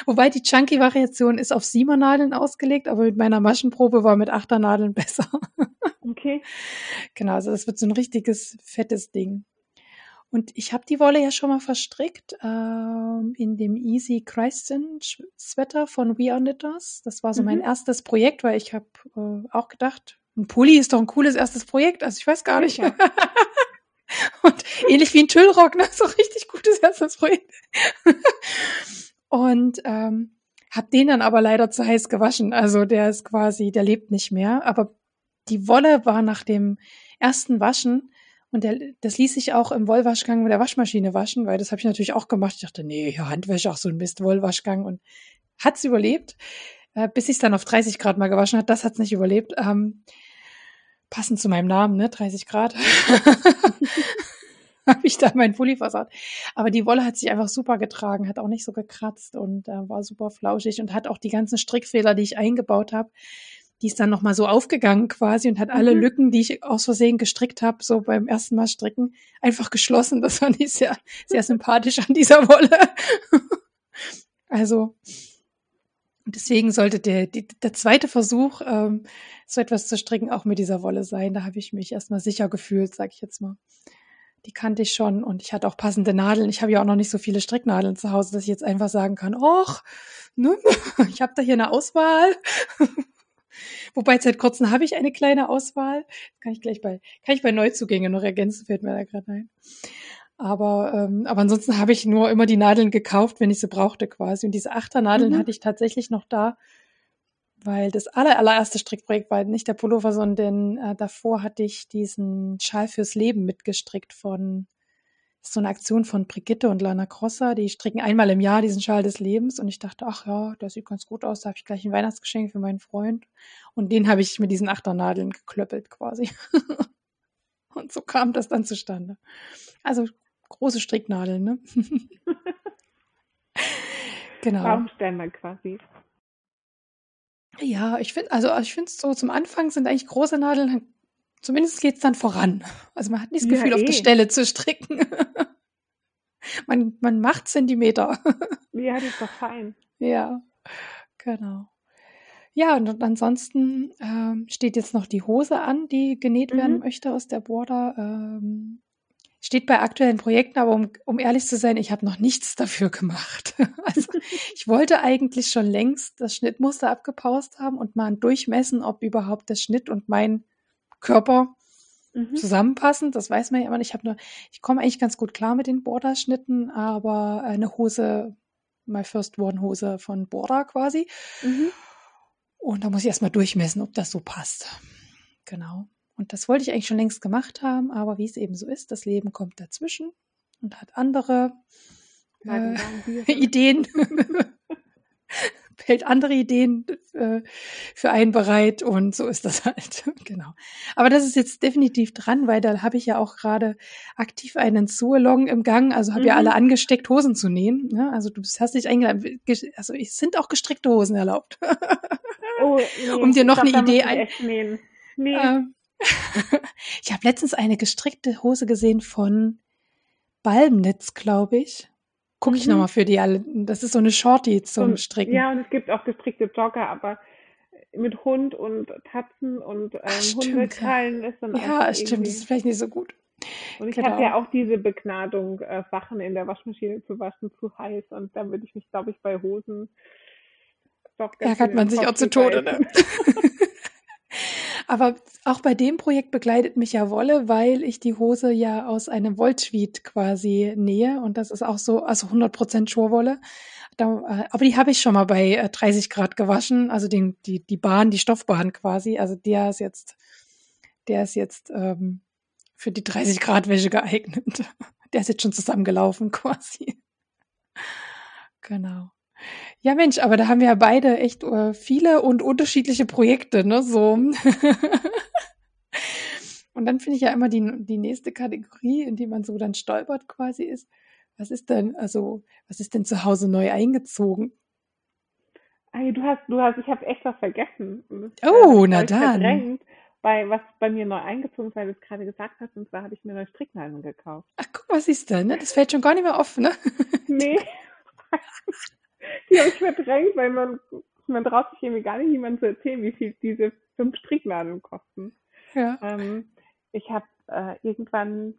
Wobei die Chunky-Variation ist auf Siebernadeln ausgelegt, aber mit meiner Maschenprobe war mit Achternadeln besser. Okay. Genau, also das wird so ein richtiges fettes Ding. Und ich habe die Wolle ja schon mal verstrickt ähm, in dem Easy Christen Sweater von We Are Knitters. Das war so mhm. mein erstes Projekt, weil ich habe äh, auch gedacht, ein Pulli ist doch ein cooles erstes Projekt. Also ich weiß gar nicht. Ja. Und ähnlich wie ein Tüllrock, ne? so richtig gutes erstes Projekt. Und ähm, habe den dann aber leider zu heiß gewaschen. Also der ist quasi, der lebt nicht mehr. Aber die Wolle war nach dem ersten Waschen und der, das ließ sich auch im Wollwaschgang mit der Waschmaschine waschen, weil das habe ich natürlich auch gemacht. Ich dachte, nee, ja, Handwäsche, auch so ein Mist, Wollwaschgang. Und hat's überlebt, äh, bis ich es dann auf 30 Grad mal gewaschen hat. Das hat's nicht überlebt. Ähm, passend zu meinem Namen, ne? 30 Grad. habe ich da meinen Pulli versaut. Aber die Wolle hat sich einfach super getragen, hat auch nicht so gekratzt und äh, war super flauschig und hat auch die ganzen Strickfehler, die ich eingebaut habe, die ist dann nochmal so aufgegangen quasi und hat alle mhm. Lücken, die ich aus Versehen gestrickt habe, so beim ersten Mal stricken, einfach geschlossen. Das fand ich sehr, sehr sympathisch an dieser Wolle. also, deswegen sollte der, die, der zweite Versuch, ähm, so etwas zu stricken, auch mit dieser Wolle sein. Da habe ich mich erstmal sicher gefühlt, sag ich jetzt mal. Die kannte ich schon und ich hatte auch passende Nadeln. Ich habe ja auch noch nicht so viele Stricknadeln zu Hause, dass ich jetzt einfach sagen kann, och, ne, ich habe da hier eine Auswahl. Wobei seit kurzem habe ich eine kleine Auswahl. Kann ich gleich bei, kann ich bei Neuzugängen noch ergänzen, fällt mir da gerade ein. Aber, ähm, aber ansonsten habe ich nur immer die Nadeln gekauft, wenn ich sie brauchte quasi. Und diese Achternadeln mhm. hatte ich tatsächlich noch da, weil das aller, allererste Strickprojekt war nicht der Pullover, sondern äh, davor hatte ich diesen Schal fürs Leben mitgestrickt von so eine Aktion von Brigitte und Lana Crosser. Die stricken einmal im Jahr diesen Schal des Lebens und ich dachte, ach ja, der sieht ganz gut aus, da habe ich gleich ein Weihnachtsgeschenk für meinen Freund. Und den habe ich mit diesen Achternadeln geklöppelt quasi. und so kam das dann zustande. Also große Stricknadeln, ne? genau. Baumstämme quasi. Ja, ich finde, also ich finde es so zum Anfang sind eigentlich große Nadeln, zumindest geht es dann voran. Also man hat nicht das Gefühl, ja, eh. auf der eh. Stelle zu stricken. man, man macht Zentimeter. ja, das ist doch fein. Ja, genau. Ja, und ansonsten ähm, steht jetzt noch die Hose an, die genäht mhm. werden möchte aus der Border. Ähm, Steht bei aktuellen Projekten, aber um, um ehrlich zu sein, ich habe noch nichts dafür gemacht. Also ich wollte eigentlich schon längst das Schnittmuster abgepaust haben und mal durchmessen, ob überhaupt der Schnitt und mein Körper mhm. zusammenpassen. Das weiß man ja immer nicht. Ich habe nur, ich komme eigentlich ganz gut klar mit den Borderschnitten, aber eine Hose, my first one Hose von Border quasi. Mhm. Und da muss ich erstmal durchmessen, ob das so passt. Genau. Und das wollte ich eigentlich schon längst gemacht haben, aber wie es eben so ist, das Leben kommt dazwischen und hat andere äh, Ideen, hält andere Ideen äh, für einen bereit und so ist das halt. genau. Aber das ist jetzt definitiv dran, weil da habe ich ja auch gerade aktiv einen Sualong im Gang, also habe mhm. ja alle angesteckt, Hosen zu nähen. Ne? Also du hast dich eingeladen, also es sind auch gestrickte Hosen erlaubt. oh, nee, um dir noch glaub, eine Idee ein. Nee. Äh, ich habe letztens eine gestrickte Hose gesehen von Balmnitz, glaube ich. Gucke ich mhm. nochmal für die alle. Das ist so eine Shorty zum und, Stricken. Ja, und es gibt auch gestrickte Jogger, aber mit Hund und Tatzen und ähm, Ach, Hundekrallen ist dann Ja, stimmt, das ist vielleicht nicht so gut. Und ich genau. habe ja auch diese Begnadung, äh, Sachen in der Waschmaschine zu waschen, zu heiß. Und dann würde ich mich, glaube ich, bei Hosen doch Ärgert man sich auch zu Tode, ne? Aber auch bei dem Projekt begleitet mich ja Wolle, weil ich die Hose ja aus einem Wolltweed quasi nähe. Und das ist auch so, also 100% Schurwolle. Da, äh, aber die habe ich schon mal bei äh, 30 Grad gewaschen. Also den, die, die Bahn, die Stoffbahn quasi. Also der ist jetzt, der ist jetzt ähm, für die 30 Grad Wäsche geeignet. Der ist jetzt schon zusammengelaufen quasi. Genau. Ja, Mensch, aber da haben wir ja beide echt äh, viele und unterschiedliche Projekte, ne? So. und dann finde ich ja immer die, die nächste Kategorie, in die man so dann stolpert quasi ist. Was ist denn, also, was ist denn zu Hause neu eingezogen? Ay, du hast, du hast, ich habe echt was vergessen. Das, oh, äh, na dann. Bei, was bei mir neu eingezogen ist, weil du es gerade gesagt hast, und zwar habe ich mir neue Stricknadeln gekauft. Ach, guck, was ist denn, ne? Das fällt schon gar nicht mehr offen, ne? Nee. Die habe ich verdrängt, weil man, man traut sich irgendwie gar nicht jemandem zu erzählen, wie viel diese fünf Stricknadeln kosten. Ja. Ähm, ich habe äh, irgendwann,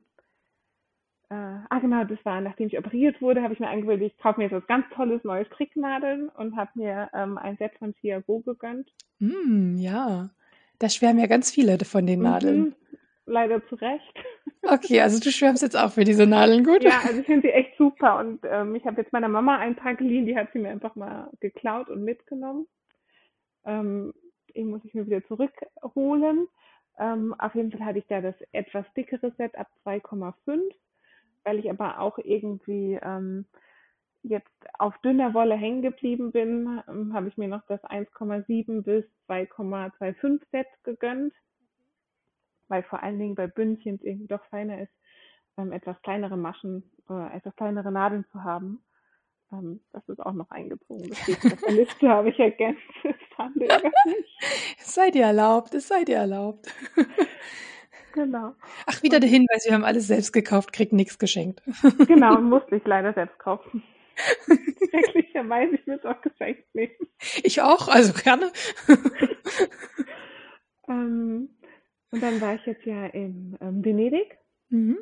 äh, ah genau, das war, nachdem ich operiert wurde, habe ich mir angewöhnt, ich kaufe mir jetzt was ganz tolles neue Stricknadeln und habe mir ähm, ein Set von Thiago gegönnt. Mm, ja, da schwärmen ja ganz viele von den Nadeln. Mhm leider zu Recht. Okay, also du schwärmst jetzt auch für diese Nadeln, gut? Ja, also ich finde sie echt super und ähm, ich habe jetzt meiner Mama ein paar geliehen, die hat sie mir einfach mal geklaut und mitgenommen. Ähm, die muss ich mir wieder zurückholen. Ähm, auf jeden Fall hatte ich da das etwas dickere Set ab 2,5, weil ich aber auch irgendwie ähm, jetzt auf dünner Wolle hängen geblieben bin, ähm, habe ich mir noch das 1,7 bis 2,25 Set gegönnt weil vor allen Dingen bei Bündchen irgendwie doch feiner ist, ähm, etwas kleinere Maschen oder etwas kleinere Nadeln zu haben. Ähm, das ist auch noch eingezogen. Das steht auf der Liste, habe ich ergänzt. Es sei dir erlaubt, es sei dir erlaubt. Genau. Ach, wieder der Hinweis, wir haben alles selbst gekauft, kriegt nichts geschenkt. Genau, musste ich leider selbst kaufen. Schrecklich. ehrlicherweise, ich würde es auch geschenkt nehmen. Ich auch, also gerne. ähm, und dann war ich jetzt ja in ähm, Venedig. Mhm.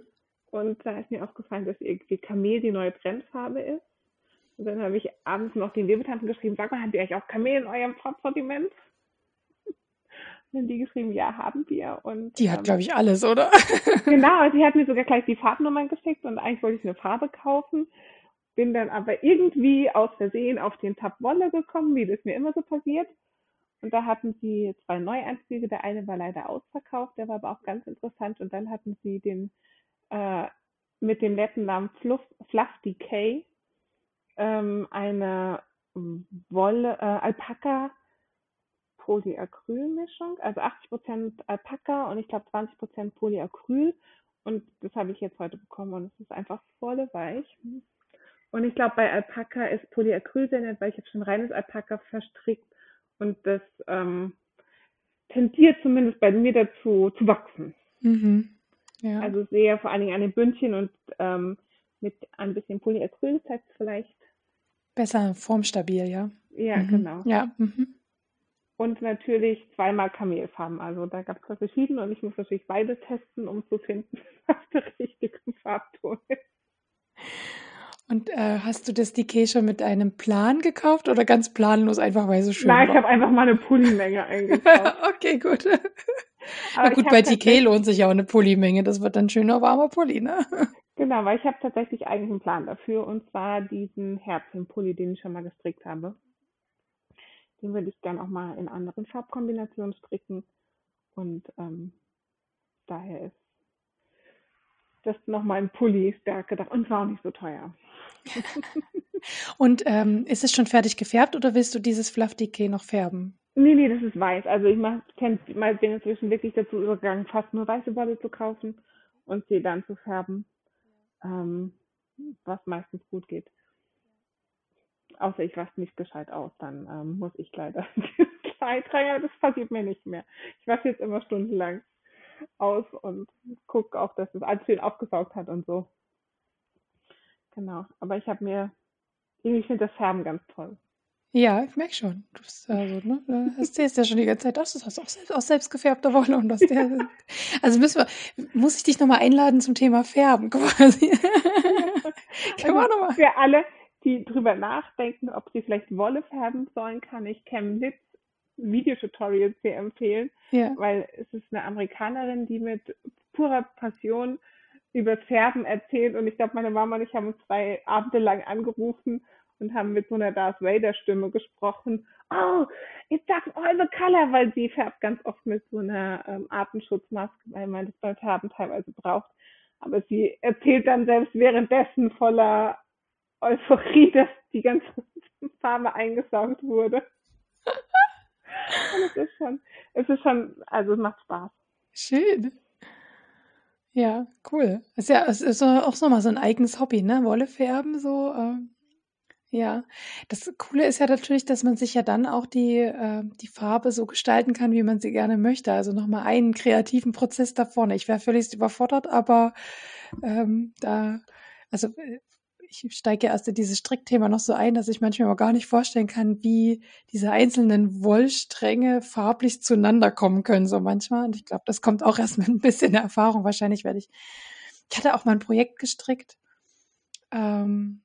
Und da ist mir aufgefallen, dass irgendwie Kamel die neue Trendfarbe ist. Und dann habe ich abends noch den Webetanten geschrieben, sag mal, habt ihr eigentlich auch Kamel in eurem Farbsortiment? Und dann die geschrieben, ja, haben wir. Und, die hat, ähm, glaube ich, alles, oder? genau, sie hat mir sogar gleich die Farbnummern geschickt und eigentlich wollte ich eine Farbe kaufen. Bin dann aber irgendwie aus Versehen auf den Tab Wolle gekommen, wie das mir immer so passiert. Und da hatten sie zwei Neuanzüge. Der eine war leider ausverkauft, der war aber auch ganz interessant. Und dann hatten sie den äh, mit dem netten Namen Fluff, Fluff Decay ähm, eine Wolle, äh, Alpaka Polyacrylmischung, also 80% Alpaka und ich glaube 20% Polyacryl. Und das habe ich jetzt heute bekommen und es ist einfach voll weich. Und ich glaube, bei Alpaka ist Polyacryl sehr nett, weil ich habe schon reines Alpaka verstrickt und das ähm, tendiert zumindest bei mir dazu zu wachsen. Mhm. Ja. Also sehr vor allen Dingen an den Bündchen und ähm, mit ein bisschen Polyacryl, heißt vielleicht. Besser formstabil, ja. Ja, mhm. genau. Ja. Mhm. Und natürlich zweimal Kamelfarben. Also da gab es verschiedene und ich muss natürlich beide testen, um zu finden, was der richtige Farbton ist. Und äh, hast du das Decay schon mit einem Plan gekauft oder ganz planlos einfach, weil es so schön Nein, war? ich habe einfach mal eine Pullimenge eingekauft. okay, gut. Aber Na gut, bei Decay lohnt sich ja auch eine Pullimenge. Das wird dann schöner warmer Pulli, ne? Genau, weil ich habe tatsächlich eigentlich einen Plan dafür und zwar diesen Herzchen-Pulli, den ich schon mal gestrickt habe. Den würde ich gerne auch mal in anderen Farbkombinationen stricken und ähm, daher ist das nochmal ein Pulli stärke gedacht und war auch nicht so teuer. und ähm, ist es schon fertig gefärbt oder willst du dieses Fluff Decay noch färben? Nee, nee, das ist weiß. Also ich mach, kenn, bin inzwischen wirklich dazu übergegangen, fast nur weiße Wolle zu kaufen und sie dann zu färben, ähm, was meistens gut geht. Außer ich wasche nicht gescheit aus, dann ähm, muss ich leider Zeit rein. Das passiert mir nicht mehr. Ich wasche jetzt immer stundenlang aus und gucke auch, dass es alles schön aufgesaugt hat und so. Genau. Aber ich habe mir, ich finde das Färben ganz toll. Ja, ich merke schon. Du bist also, ne, du erzählst ja schon die ganze Zeit, das hast auch selbst, aus selbst gefärbter Wolle und das der. also müssen wir, muss ich dich nochmal einladen zum Thema Färben quasi. Man also, Für alle, die drüber nachdenken, ob sie vielleicht Wolle färben sollen, kann ich Chemnitz Videotutorials sehr empfehlen, ja. weil es ist eine Amerikanerin, die mit purer Passion über Färben erzählt und ich glaube, meine Mama und ich haben uns zwei Abende lang angerufen und haben mit so einer Darth Vader Stimme gesprochen. Oh, it's dark all the color, weil sie färbt ganz oft mit so einer ähm, Atemschutzmaske, weil man das beim Färben teilweise braucht. Aber sie erzählt dann selbst währenddessen voller Euphorie, dass die ganze Farbe eingesaugt wurde. Und es ist schon, es ist schon, also es macht Spaß. Schön. Ja, cool. Ist ja, es ist auch so mal so ein eigenes Hobby, ne? Wolle färben, so. Äh, ja. Das Coole ist ja natürlich, dass man sich ja dann auch die, äh, die Farbe so gestalten kann, wie man sie gerne möchte. Also nochmal einen kreativen Prozess da vorne. Ich wäre völlig überfordert, aber ähm, da, also äh, ich steige erst in dieses Strickthema noch so ein, dass ich manchmal auch gar nicht vorstellen kann, wie diese einzelnen Wollstränge farblich zueinander kommen können, so manchmal. Und ich glaube, das kommt auch erst mit ein bisschen Erfahrung. Wahrscheinlich werde ich. Ich hatte auch mal ein Projekt gestrickt. Ähm,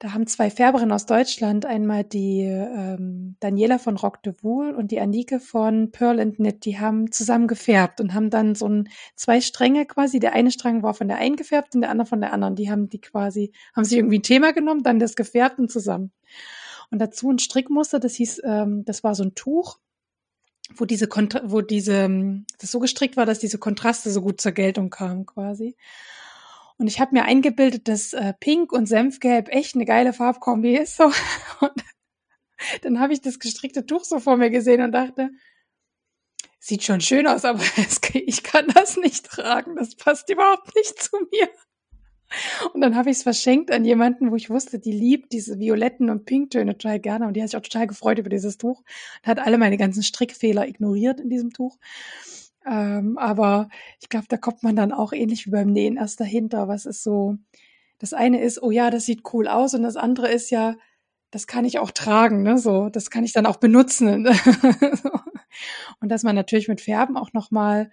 da haben zwei Färberinnen aus Deutschland, einmal die ähm, Daniela von Rock de Wool und die Anike von Pearl and Knit, die haben zusammen gefärbt und haben dann so ein, zwei Stränge quasi. Der eine Strang war von der einen gefärbt und der andere von der anderen. Die haben die quasi, haben sich irgendwie ein Thema genommen, dann das gefärbt und zusammen. Und dazu ein Strickmuster, das hieß, ähm, das war so ein Tuch, wo diese, Kontra wo diese, das so gestrickt war, dass diese Kontraste so gut zur Geltung kamen quasi. Und ich habe mir eingebildet, dass äh, Pink und Senfgelb echt eine geile Farbkombi ist. So. Und dann habe ich das gestrickte Tuch so vor mir gesehen und dachte, sieht schon schön aus, aber ich kann das nicht tragen. Das passt überhaupt nicht zu mir. Und dann habe ich es verschenkt an jemanden, wo ich wusste, die liebt diese violetten und Pinktöne total gerne und die hat sich auch total gefreut über dieses Tuch und hat alle meine ganzen Strickfehler ignoriert in diesem Tuch. Ähm, aber ich glaube, da kommt man dann auch ähnlich wie beim Nähen erst dahinter. Was ist so, das eine ist, oh ja, das sieht cool aus und das andere ist ja, das kann ich auch tragen, ne? So, das kann ich dann auch benutzen. und dass man natürlich mit Färben auch noch mal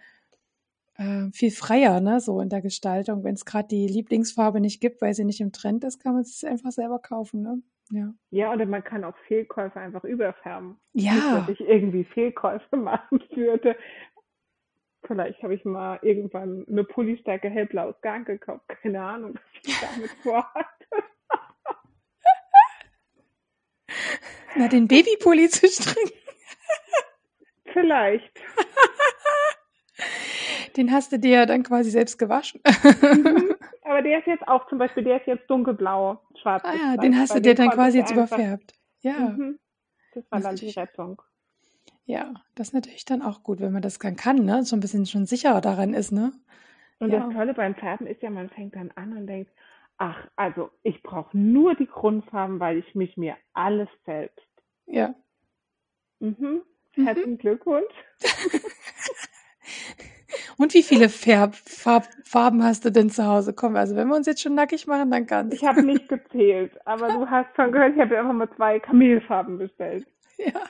äh, viel freier, ne? So in der Gestaltung. Wenn es gerade die Lieblingsfarbe nicht gibt, weil sie nicht im Trend ist, kann man es einfach selber kaufen, ne? Ja. Ja, oder man kann auch Fehlkäufe einfach überfärben. Ja. Nicht, dass ich irgendwie Fehlkäufe machen würde. Vielleicht habe ich mal irgendwann eine Pullystärke hellblaues Garn gekauft. Keine Ahnung, was ich damit vorhatte. Na, den Babypulli zu stricken. Vielleicht. Den hast du dir dann quasi selbst gewaschen. Mhm. Aber der ist jetzt auch zum Beispiel, der ist jetzt dunkelblau, schwarz. ah ja, den hast du dir dann quasi jetzt überfärbt. Ja. Mhm. Das war dann die Rettung. Ja, das ist natürlich dann auch gut, wenn man das dann kann, ne? So ein bisschen schon sicherer daran ist, ne? Und Ja. das Tolle beim Färben ist ja, man fängt dann an und denkt, ach, also ich brauche nur die Grundfarben, weil ich mich mir alles selbst. Ja. Mhm. Mhm. Herzlichen Glückwunsch. Und wie viele Färb Farb Farben hast du denn zu Hause? Komm, also wenn wir uns jetzt schon nackig machen, dann kannst Ich habe nicht gezählt, aber du hast schon gehört, ich habe einfach mal zwei Kamelfarben bestellt. Ja.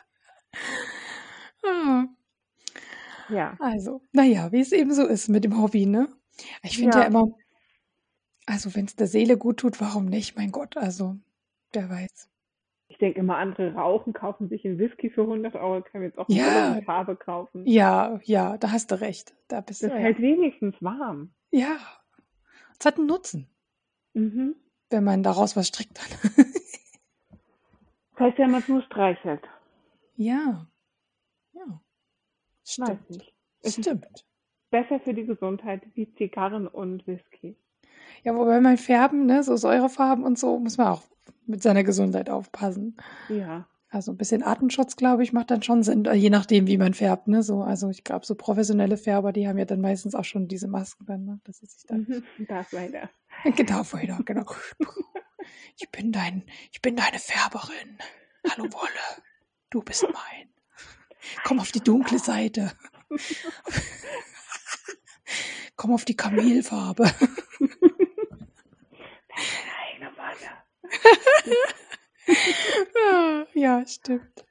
Ah, Ja. Also, naja, wie es eben so ist mit dem Hobby, ne? Ich finde ja. Ja. immer, also wenn es der Seele gut tut, warum nicht? Mein Gott, also, wer weiß. Ich denke immer, andere rauchen, kaufen sich einen Whisky für 100 Euro, können jetzt auch Ja. eine Farbe kaufen. Ja, ja, da hast du recht. Da bist Das du. Ja. hält wenigstens warm. ja. Es hat einen Nutzen, Mhm. wenn man daraus was strickt. Das heißt, wenn man es nur streichelt. ja. Ja. Weiß Stimmt. nicht. Es Stimmt. besser für die Gesundheit wie Zigarren und Whisky. Ja, wobei beim Färben, ne, so Säurefarben und so, muss man auch mit seiner Gesundheit aufpassen. Ja. Also ein bisschen Artenschutz, glaube ich, macht dann schon Sinn, äh, je nachdem, wie man färbt, ne? So, also ich glaube, so professionelle Färber, die haben ja dann meistens auch schon diese Masken dann, ne? Das ist sich dann. Darth Vader. Genau, Vader, genau. Ich bin dein, ich bin deine Färberin. Hallo Wolle, du bist mein. Komm auf die dunkle Seite. Komm auf die Kamelfarbe. Deine. Ah, Ja, stimmt.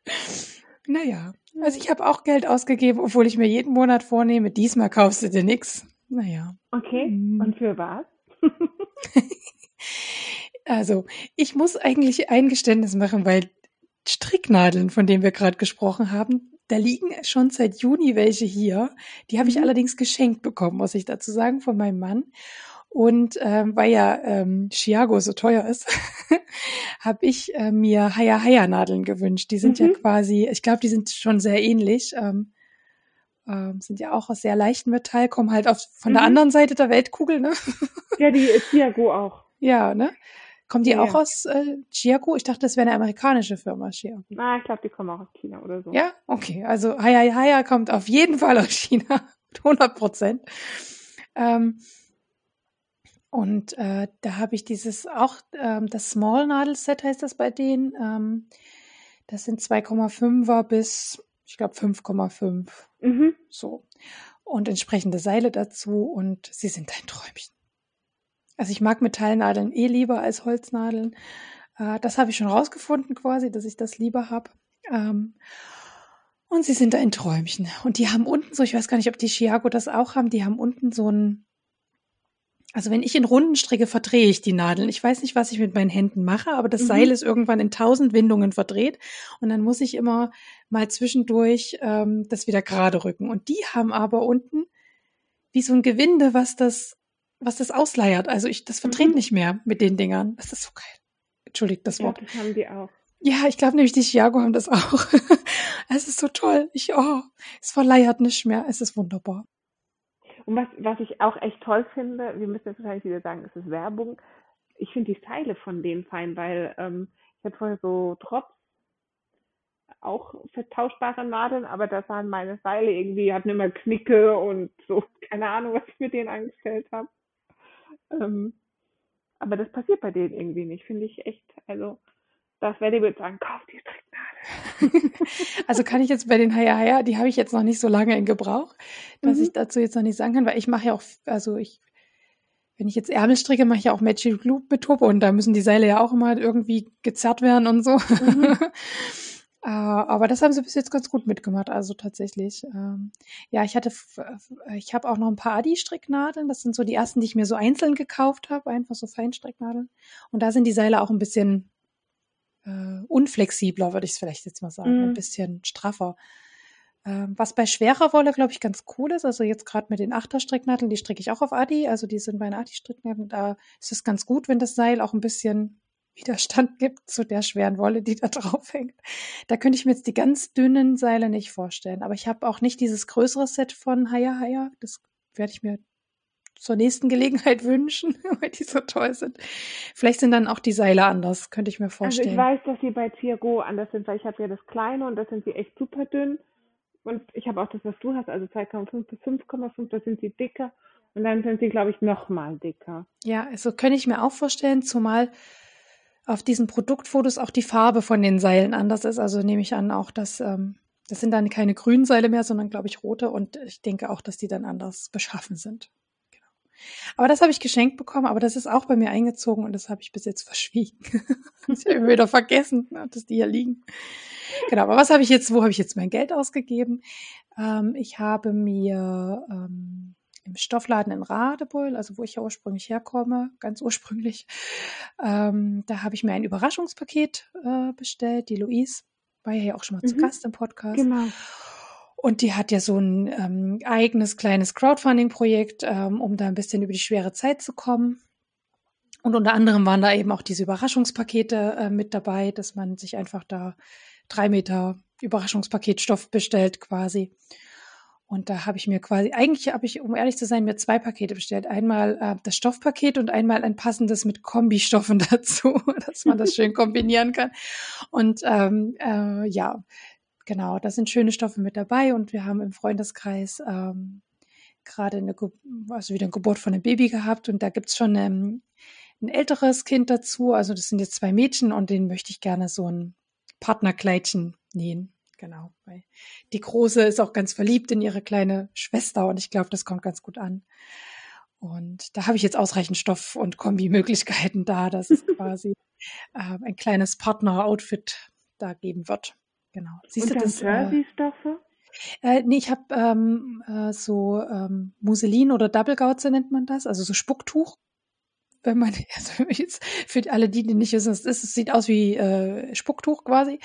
Naja, also ich habe auch Geld ausgegeben, obwohl ich mir jeden Monat vornehme, diesmal kaufst du dir nix. Naja, Okay, Mhm. und für was? also ich muss eigentlich ein Geständnis machen, weil Stricknadeln, von denen wir gerade gesprochen haben, da liegen schon seit Juni welche hier. Die habe ich Mhm. allerdings geschenkt bekommen, muss ich dazu sagen, von meinem Mann. Und ähm, weil ja ähm, Chiago so teuer ist, habe ich äh, mir Haya Haya Nadeln gewünscht. Die sind ja Mhm. quasi, ich glaube, die sind schon sehr ähnlich. Ähm, ähm, sind ja auch aus sehr leichtem Metall, kommen halt auf, von der Mhm. anderen Seite der Weltkugel, ne? Ja, die Thiago auch. Ja, ne? Kommen die Ja, auch ja. aus äh, Chiago? Ich dachte, das wäre eine amerikanische Firma, Chiago. Na, ich glaube, die kommen auch aus China oder so. Ja, okay. Also Haya Haya kommt auf jeden Fall aus China, mit 100 Prozent. Ähm, und äh, da habe ich dieses auch, ähm, das Small Nadelset heißt das bei denen. Ähm, das sind 2,5er bis, ich glaube, 5,5. Mhm. So. Und entsprechende Seile dazu und sie sind ein Träumchen. Also ich mag Metallnadeln eh lieber als Holznadeln. Äh, das habe ich schon rausgefunden quasi, dass ich das lieber habe. Ähm, und sie sind ein Träumchen. Und die haben unten so, ich weiß gar nicht, ob die Chiago das auch haben, die haben unten so ein, also wenn ich in Runden stricke, verdrehe ich die Nadeln. Ich weiß nicht, was ich mit meinen Händen mache, aber das Mhm. Seil ist irgendwann in tausend Windungen verdreht. Und dann muss ich immer mal zwischendurch ähm, das wieder gerade rücken. Und die haben aber unten wie so ein Gewinde, was das, was das ausleiert. Also ich, das verdreht Mhm. nicht mehr mit den Dingern. Das ist so geil. Entschuldigt das Ja, Wort. das haben die auch. Ja, ich glaube nämlich, die Chiago haben das auch. es ist so toll. Ich, oh, es verleiert nicht mehr. Es ist wunderbar. Und was, was ich auch echt toll finde, wir müssen jetzt wahrscheinlich wieder sagen, es ist Werbung. Ich finde die Seile von denen fein, weil ähm, ich hatte vorher so Drops, auch vertauschbare Nadeln, aber da waren meine Seile irgendwie, hatten immer Knicke und so, keine Ahnung, was ich mit denen angestellt habe. Ähm, aber das passiert bei denen irgendwie nicht, finde ich echt. Also, das werde ich jetzt sagen, kauf die Stricknadel. Also kann ich jetzt bei den Haya Haya, die habe ich jetzt noch nicht so lange in Gebrauch, dass Mhm. ich dazu jetzt noch nicht sagen kann, weil ich mache ja auch, also ich wenn ich jetzt Ärmel stricke, mache ich ja auch Magic Loop mit Turbo und da müssen die Seile ja auch immer irgendwie gezerrt werden und so. Mhm. Äh, aber das haben sie bis jetzt ganz gut mitgemacht, also tatsächlich. Ähm, ja, ich hatte, ich habe auch noch ein paar Adi-Stricknadeln. Das sind so die ersten, die ich mir so einzeln gekauft habe, einfach so Feinstricknadeln. Und da sind die Seile auch ein bisschen äh, unflexibler, würde ich es vielleicht jetzt mal sagen, mhm. ein bisschen straffer. Ähm, was bei schwerer Wolle, glaube ich, ganz cool ist, also jetzt gerade mit den Achterstricknadeln, die stricke ich auch auf Adi, also die sind bei den Adi-Stricknadeln, da ist es ganz gut, wenn das Seil auch ein bisschen Widerstand gibt zu der schweren Wolle, die da drauf hängt. Da könnte ich mir jetzt die ganz dünnen Seile nicht vorstellen. Aber ich habe auch nicht dieses größere Set von Haya Haya. Das werde ich mir zur nächsten Gelegenheit wünschen, weil die so toll sind. Vielleicht sind dann auch die Seile anders, könnte ich mir vorstellen. Also ich weiß, dass sie bei Tiago anders sind, weil ich habe ja das kleine und da sind sie echt super dünn. Und ich habe auch das, was du hast, also 2,5 bis 5,5, da sind sie dicker. Und dann sind sie, glaube ich, noch mal dicker. Ja, also könnte ich mir auch vorstellen, zumal auf diesen Produktfotos auch die Farbe von den Seilen anders ist. Also nehme ich an, auch dass ähm, das sind dann keine grünen Seile mehr, sondern glaube ich rote. Und ich denke auch, dass die dann anders beschaffen sind. Genau. Aber das habe ich geschenkt bekommen, aber das ist auch bei mir eingezogen und das habe ich bis jetzt verschwiegen. ich habe wieder vergessen, ne, dass die hier liegen. Genau, aber was habe ich jetzt, wo habe ich jetzt mein Geld ausgegeben? Ähm, ich habe mir ähm, im Stoffladen in Radebeul, also wo ich ja ursprünglich herkomme, ganz ursprünglich, ähm, da habe ich mir ein Überraschungspaket äh, bestellt. Die Louise war ja auch schon mal mhm. zu Gast im Podcast. Genau. Und die hat ja so ein ähm, eigenes kleines Crowdfunding-Projekt, ähm, um da ein bisschen über die schwere Zeit zu kommen. Und unter anderem waren da eben auch diese Überraschungspakete äh, mit dabei, dass man sich einfach da drei Meter Überraschungspaketstoff bestellt quasi. Und da habe ich mir quasi, eigentlich habe ich, um ehrlich zu sein, mir zwei Pakete bestellt. Einmal äh, das Stoffpaket und einmal ein passendes mit Kombistoffen dazu, dass man das schön kombinieren kann. Und ähm, äh, ja, genau, da sind schöne Stoffe mit dabei und wir haben im Freundeskreis ähm, gerade eine, also wieder eine Geburt von einem Baby gehabt und da gibt's schon ähm, ein älteres Kind dazu. Also das sind jetzt zwei Mädchen und denen möchte ich gerne so ein Partnerkleidchen nähen. Genau. Weil die Große ist auch ganz verliebt in ihre kleine Schwester und ich glaube, das kommt ganz gut an. Und da habe ich jetzt ausreichend Stoff und Kombimöglichkeiten da, dass es quasi äh, ein kleines Partner-Outfit da geben wird. Genau. Siehst und du das? Jersey-Stoffe? Äh, nee, ich habe ähm, äh, so ähm, Muselin oder Double Gauze nennt man das, also so Spucktuch wenn man, also jetzt für alle die, die nicht wissen, es ist, es sieht aus wie äh, Spucktuch quasi,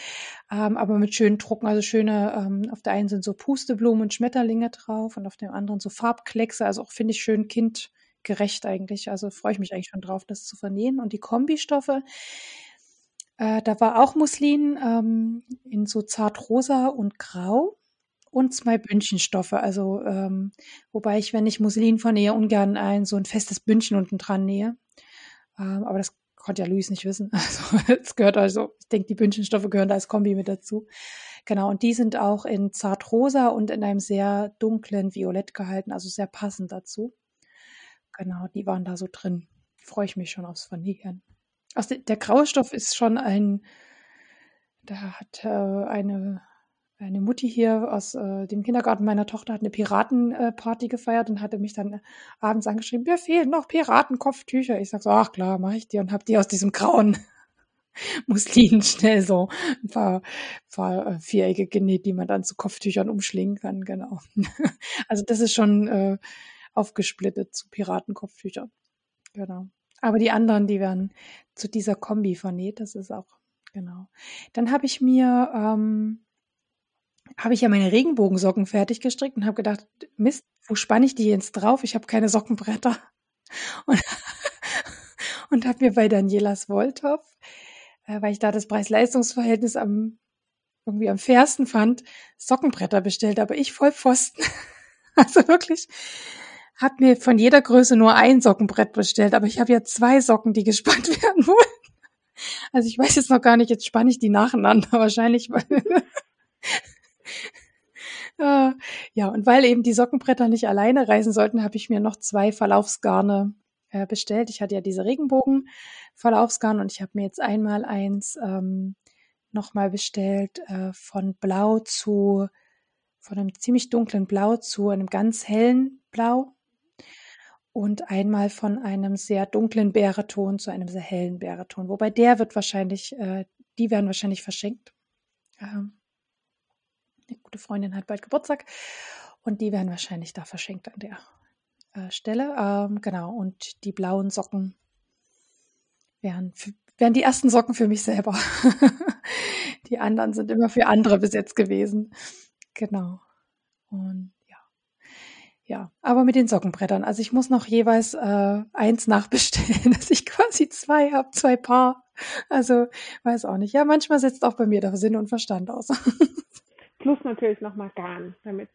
ähm, aber mit schönen Drucken, also schöne, ähm, auf der einen sind so Pusteblumen und Schmetterlinge drauf und auf dem anderen so Farbkleckse, also auch finde ich schön kindgerecht eigentlich, also freue ich mich eigentlich schon drauf, das zu vernähen. Und die Kombistoffe, äh, da war auch Muslin ähm, in so zart rosa und grau und zwei Bündchenstoffe. Also, ähm, wobei ich, wenn ich Muslin vernähe, ungern ein so ein festes Bündchen unten dran nähe. Ähm, aber das konnte ja Luis nicht wissen. Also, es gehört also, ich denke, die Bündchenstoffe gehören da als Kombi mit dazu. Genau, und die sind auch in zartrosa und in einem sehr dunklen Violett gehalten, also sehr passend dazu. Genau, die waren da so drin. Freue ich mich schon aufs Vernähen. Also der graue Stoff ist schon ein, da hat äh, eine eine Mutti hier aus äh, dem Kindergarten meiner Tochter hat eine Piratenparty äh, gefeiert und hatte mich dann äh, abends angeschrieben, mir fehlen noch Piratenkopftücher. Ich sag so, ach klar, mache ich die und habe die aus diesem grauen Muslin schnell so ein paar, paar äh, Vierecke genäht, die man dann zu Kopftüchern umschlingen kann, genau. also das ist schon äh, aufgesplittet zu Piratenkopftüchern. Genau. Aber die anderen, die werden zu dieser Kombi vernäht, das ist auch, genau. Dann habe ich mir ähm, habe ich ja meine Regenbogensocken fertig gestrickt und habe gedacht, Mist, wo spanne ich die jetzt drauf? Ich habe keine Sockenbretter. Und, und habe mir bei Danielas Wolltopf, äh, weil ich da das Preis-Leistungs-Verhältnis am irgendwie am fairsten fand, Sockenbretter bestellt, aber ich voll Pfosten. also wirklich, habe mir von jeder Größe nur ein Sockenbrett bestellt, aber ich habe ja zwei Socken, die gespannt werden wollen. Also ich weiß jetzt noch gar nicht, jetzt spanne ich die nacheinander wahrscheinlich, weil äh, ja, und weil eben die Sockenbretter nicht alleine reisen sollten, habe ich mir noch zwei Verlaufsgarne äh, bestellt. Ich hatte ja diese Regenbogen-Verlaufsgarn und ich habe mir jetzt einmal eins ähm, nochmal bestellt äh, von Blau zu, von einem ziemlich dunklen Blau zu einem ganz hellen Blau. und einmal von einem sehr dunklen Bäreton zu einem sehr hellen Bäreton. Wobei der wird wahrscheinlich, äh, die werden wahrscheinlich verschenkt. Ähm, eine gute Freundin hat bald Geburtstag und die werden wahrscheinlich da verschenkt an der äh, Stelle. Ähm, genau, und die blauen Socken wären, wären die ersten Socken für mich selber. die anderen sind immer für andere bis jetzt gewesen. Genau. Und ja, aber mit den Sockenbrettern. Also ich muss noch jeweils äh, eins nachbestellen, dass ich quasi zwei habe, zwei Paar. Also weiß auch nicht. Ja, manchmal setzt auch bei mir der Sinn und Verstand aus. Plus natürlich nochmal Garn, damit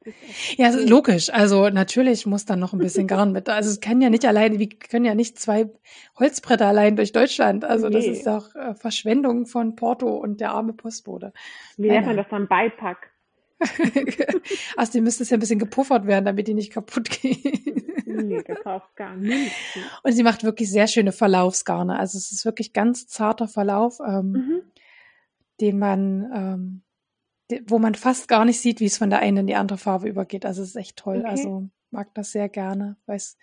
Ja, logisch. Also natürlich muss dann noch ein bisschen Garn mit. Also es können ja nicht alleine, wir können ja nicht zwei Holzbretter allein durch Deutschland. Also nee. das ist doch äh, Verschwendung von Porto und der arme Postbote. Wie nennt man das dann Beipack? also die müsste es ja ein bisschen gepuffert werden, damit die nicht kaputt gehen. nee, das braucht gar nicht. Und sie macht wirklich sehr schöne Verlaufsgarne. Also es ist wirklich ganz zarter Verlauf, ähm, mhm. den man, ähm, wo man fast gar nicht sieht, wie es von der einen in die andere Farbe übergeht. Also es ist echt toll. Okay. Also mag das sehr gerne, weil es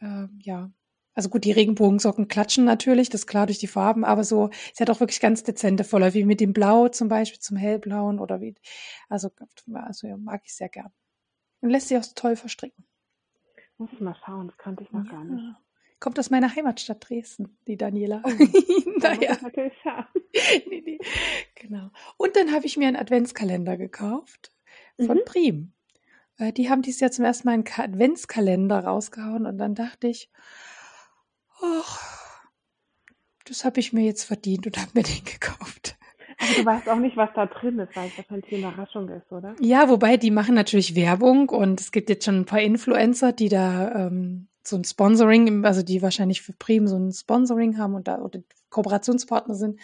äh, ja also gut, die Regenbogensocken klatschen natürlich, das ist klar durch die Farben, aber so, sie hat auch wirklich ganz dezente Verläufe, wie mit dem Blau zum Beispiel, zum hellblauen oder wie, also, also ja, mag ich sehr gern. Und lässt sich auch toll verstricken. Muss ich mal schauen, das kannte ich noch ja. gar nicht. Kommt aus meiner Heimatstadt Dresden, die Daniela. Oh, naja. natürlich nee, nee. Genau. Und dann habe ich mir einen Adventskalender gekauft von mhm. Prim. Äh, die haben dieses Jahr zum ersten Mal einen Adventskalender rausgehauen und dann dachte ich, ach, das habe ich mir jetzt verdient und habe mir den gekauft. Aber du weißt auch nicht, was da drin ist, weil es wahrscheinlich eine Überraschung ist, oder? Ja, wobei die machen natürlich Werbung und es gibt jetzt schon ein paar Influencer, die da ähm, so ein Sponsoring, also die wahrscheinlich für Prim so ein Sponsoring haben und da oder Kooperationspartner sind.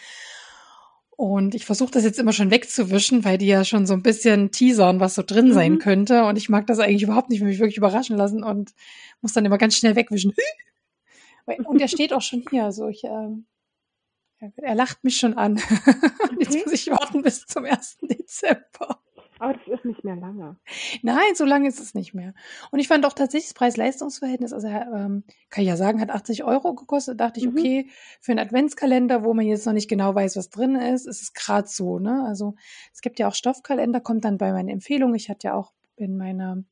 Und ich versuche das jetzt immer schon wegzuwischen, weil die ja schon so ein bisschen teasern, was so drin sein mhm. könnte. Und ich mag das eigentlich überhaupt nicht, will mich wirklich überraschen lassen und muss dann immer ganz schnell wegwischen. Und er steht auch schon hier. Also ich, ähm, er lacht mich schon an. Okay. Jetzt muss ich warten bis zum 1. Dezember. Aber das ist nicht mehr lange. Nein, so lange ist es nicht mehr. Und ich fand auch tatsächlich das Preis-Leistungs-Verhältnis, also ähm, kann ich ja sagen, hat 80 Euro gekostet. Da dachte ich, mhm. okay, für einen Adventskalender, wo man jetzt noch nicht genau weiß, was drin ist, ist es gerade so. Ne? Also es gibt ja auch Stoffkalender, kommt dann bei meinen Empfehlungen. Ich hatte ja auch in meiner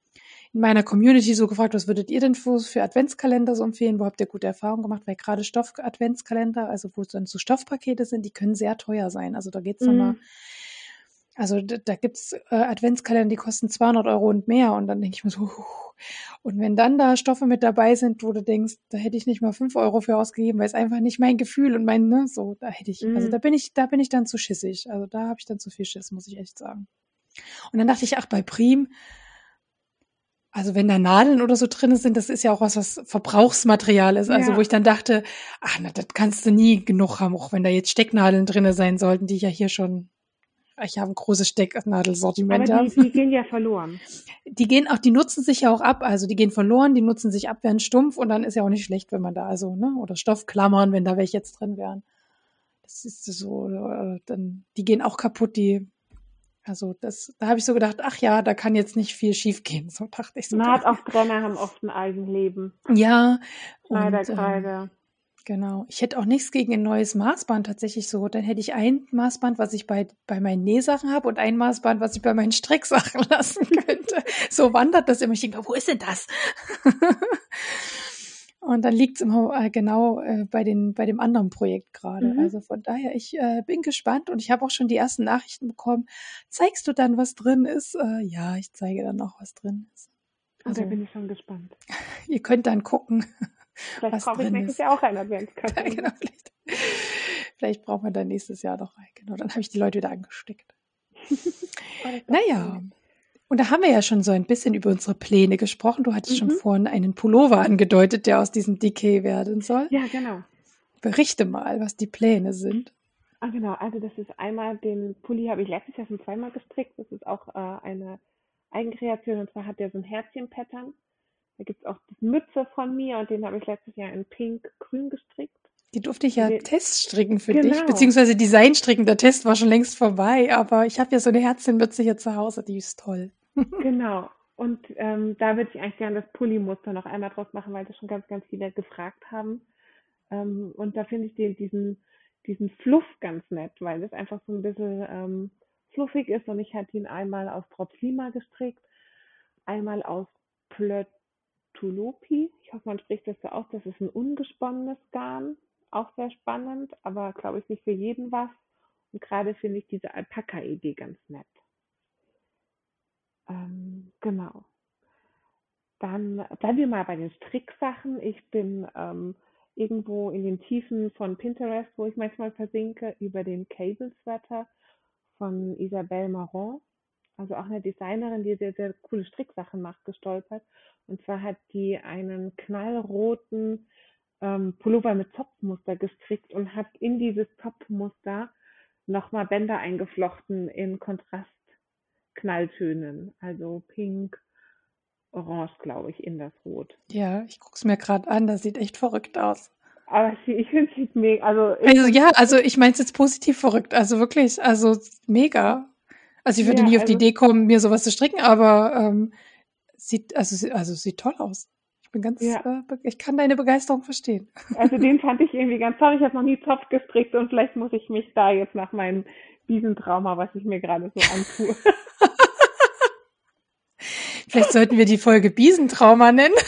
in meiner Community so gefragt, was würdet ihr denn für, für Adventskalender so empfehlen? Wo habt ihr gute Erfahrungen gemacht? Weil gerade Stoff-Adventskalender, also wo es dann so Stoffpakete sind, die können sehr teuer sein. Also da geht's mhm. nochmal, also da, da gibt's äh, Adventskalender, die kosten 200 Euro und mehr. Und dann denke ich mir so, uh, und wenn dann da Stoffe mit dabei sind, wo du denkst, da hätte ich nicht mal 5 Euro für ausgegeben, weil es einfach nicht mein Gefühl und mein, ne, so, da hätte ich, also mhm. also da bin ich, da bin ich dann zu schissig. Also da habe ich dann zu viel Schiss, muss ich echt sagen. Und dann dachte ich, ach, bei Prim, also wenn da Nadeln oder so drin sind, das ist ja auch was, was Verbrauchsmaterial ist. Also ja. wo ich dann dachte, ach, na, das kannst du nie genug haben, auch wenn da jetzt Stecknadeln drin sein sollten, die ich ja hier schon, ich habe ein großes Stecknadelsortiment. Aber die, die gehen ja verloren. Die gehen auch, die nutzen sich ja auch ab. Also die gehen verloren, die nutzen sich ab, werden stumpf und dann ist ja auch nicht schlecht, wenn man da also, ne, oder Stoffklammern, wenn da welche jetzt drin wären. Das ist so, äh, dann, die gehen auch kaputt, die also das, da habe ich so gedacht, ach ja, da kann jetzt nicht viel schiefgehen. So dachte ich so. Nahtauftrenner haben oft ein Eigenleben. Ja. Schneiderkreide. Genau. Ich hätte auch nichts gegen ein neues Maßband tatsächlich so. Dann hätte ich ein Maßband, was ich bei, bei meinen Nähsachen habe und ein Maßband, was ich bei meinen Stricksachen lassen könnte. so wandert das immer. Ich denke, wo ist denn das? Und dann liegt es immer äh, genau äh, bei, den, bei dem anderen Projekt gerade. Mhm. Also von daher, ich äh, bin gespannt und ich habe auch schon die ersten Nachrichten bekommen. Zeigst du dann, was drin ist? Äh, ja, ich zeige dann auch, was drin ist. Also, da bin ich schon gespannt. Ihr könnt dann gucken. Vielleicht brauche ich nächstes Jahr auch einen Adventskalender. Ja, genau, vielleicht, vielleicht brauchen wir dann nächstes Jahr noch einen. Genau, dann habe ich die Leute wieder angesteckt. naja. Cool. Und da haben wir ja schon so ein bisschen über unsere Pläne gesprochen. Du hattest mhm. schon vorhin einen Pullover angedeutet, der aus diesem Decay werden soll. Ja, genau. Berichte mal, was die Pläne sind. Ah, genau. Also das ist einmal den Pulli habe ich letztes Jahr schon zweimal gestrickt. Das ist auch äh, eine Eigenkreation und zwar hat der so ein Herzchen-Pattern. Da gibt es auch die Mütze von mir und den habe ich letztes Jahr in pink-grün gestrickt. Die durfte ich ja den, Teststricken für genau. dich, beziehungsweise Design stricken. Der Test war schon längst vorbei, aber ich habe ja so eine Herzchenmütze hier zu Hause, die ist toll. genau. Und ähm, da würde ich eigentlich gerne das Pulli-Muster noch einmal draus machen, weil das schon ganz, ganz viele gefragt haben. Ähm, und da finde ich den, diesen, diesen Fluff ganz nett, weil das einfach so ein bisschen ähm, fluffig ist. Und ich hatte ihn einmal aus Tropflima gestrickt, einmal aus Plötulopi. Ich hoffe, man spricht das so aus. Das ist ein ungesponnenes Garn. Auch sehr spannend, aber glaube ich nicht für jeden was. Und gerade finde ich diese Alpaka-Idee ganz nett. Ähm, genau. Dann bleiben wir mal bei den Stricksachen. Ich bin ähm, irgendwo in den Tiefen von Pinterest, wo ich manchmal versinke, über den Cable Sweater von Isabelle Marron, also auch eine Designerin, die sehr, sehr coole Stricksachen macht, gestolpert. Und zwar hat die einen knallroten ähm, Pullover mit Zopfmuster gestrickt und hat in dieses Zopfmuster nochmal Bänder eingeflochten in Kontrastknalltönen, also pink, orange, glaube ich, in das Rot. Ja, ich gucke es mir gerade an, das sieht echt verrückt aus. Aber sie, ich finde es mega, also, also ja, also ich meine es jetzt positiv verrückt, also wirklich, also mega. Also ich würde ja, nie auf also, die Idee kommen, mir sowas zu stricken, aber ähm, sieht, also, also sieht toll aus. Ich bin ganz, ja. äh, ich kann deine Begeisterung verstehen. Also den fand ich irgendwie ganz toll. Ich habe noch nie Zopf gestrickt und vielleicht muss ich mich da jetzt nach meinem Wiesentrauma, was ich mir gerade so antue. vielleicht sollten wir die Folge Biesentrauma nennen.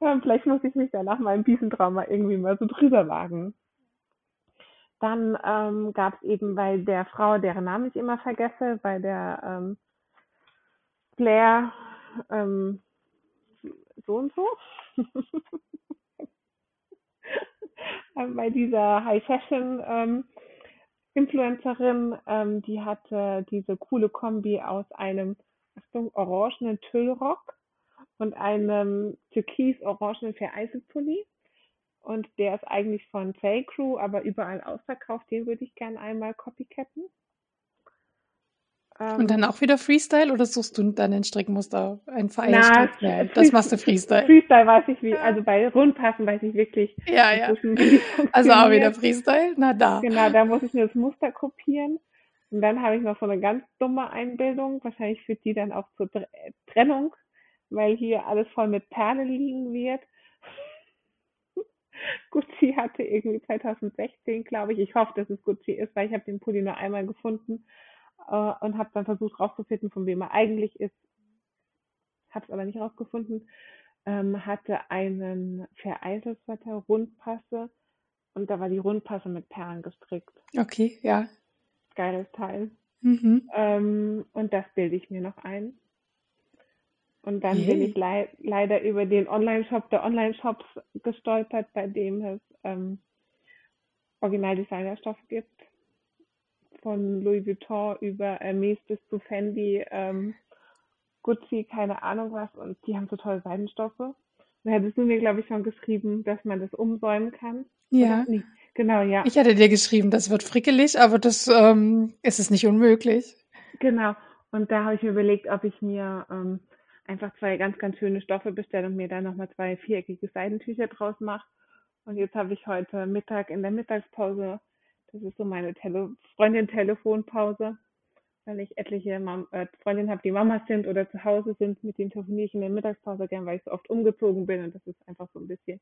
ja, vielleicht muss ich mich da nach meinem Biesentrauma irgendwie mal so drüber wagen. Dann ähm, gab es eben bei der Frau, deren Namen ich immer vergesse, bei der ähm, Blair ähm, so und so. bei dieser High Fashion ähm, Influencerin, ähm, die hatte diese coole Kombi aus einem Achtung, orangenen Tüllrock und einem türkis-orangenen Vereiselpulli. Und der ist eigentlich von J. Crew, aber überall ausverkauft. Den würde ich gerne einmal copycatten. Ähm, und dann auch wieder Freestyle oder suchst du dann ein Strickmuster, ein Vereinsstrick? Na, das machst du Freestyle. Freestyle weiß ich wie, also bei Rundpassen weiß ich wirklich. Ja, ja. Also auch wieder Freestyle? Na da. Genau, da muss ich mir das Muster kopieren. Und dann habe ich noch so eine ganz dumme Einbildung. Wahrscheinlich führt die dann auch zur Trennung, weil hier alles voll mit Perlen liegen wird. Gucci hatte irgendwie 2016, glaube ich. Ich hoffe, dass es Gucci ist, weil ich habe den Pulli nur einmal gefunden äh, und habe dann versucht rauszufinden, von wem er eigentlich ist. Habe es aber nicht rausgefunden. Ähm, hatte einen Vereiselswetter Rundpasse und da war die Rundpasse mit Perlen gestrickt. Okay, ja. Geiles Teil. Mhm. Ähm, und das bilde ich mir noch ein. Und dann bin ich lei leider über den Online-Shop der Online-Shops gestolpert, bei dem es ähm, Original-Designerstoff gibt von Louis Vuitton über Hermes bis zu Fendi, ähm, Gucci, keine Ahnung was. Und die haben so tolle Seidenstoffe. Da hättest du mir, glaube ich, schon geschrieben, dass man das umsäumen kann. Ja. Genau, ja. Ich hatte dir geschrieben, das wird frickelig, aber das ähm, ist es nicht unmöglich. Genau. Und da habe ich mir überlegt, ob ich mir ähm, einfach zwei ganz, ganz schöne Stoffe bestelle und mir da nochmal zwei viereckige Seidentücher draus mache. Und jetzt habe ich heute Mittag in der Mittagspause das ist so meine Tele Freundin-Telefonpause, weil ich etliche Mam äh, Freundinnen habe, die Mamas sind oder zu Hause sind. Mit denen telefoniere ich in der Mittagspause gern, weil ich so oft umgezogen bin und das ist einfach so ein bisschen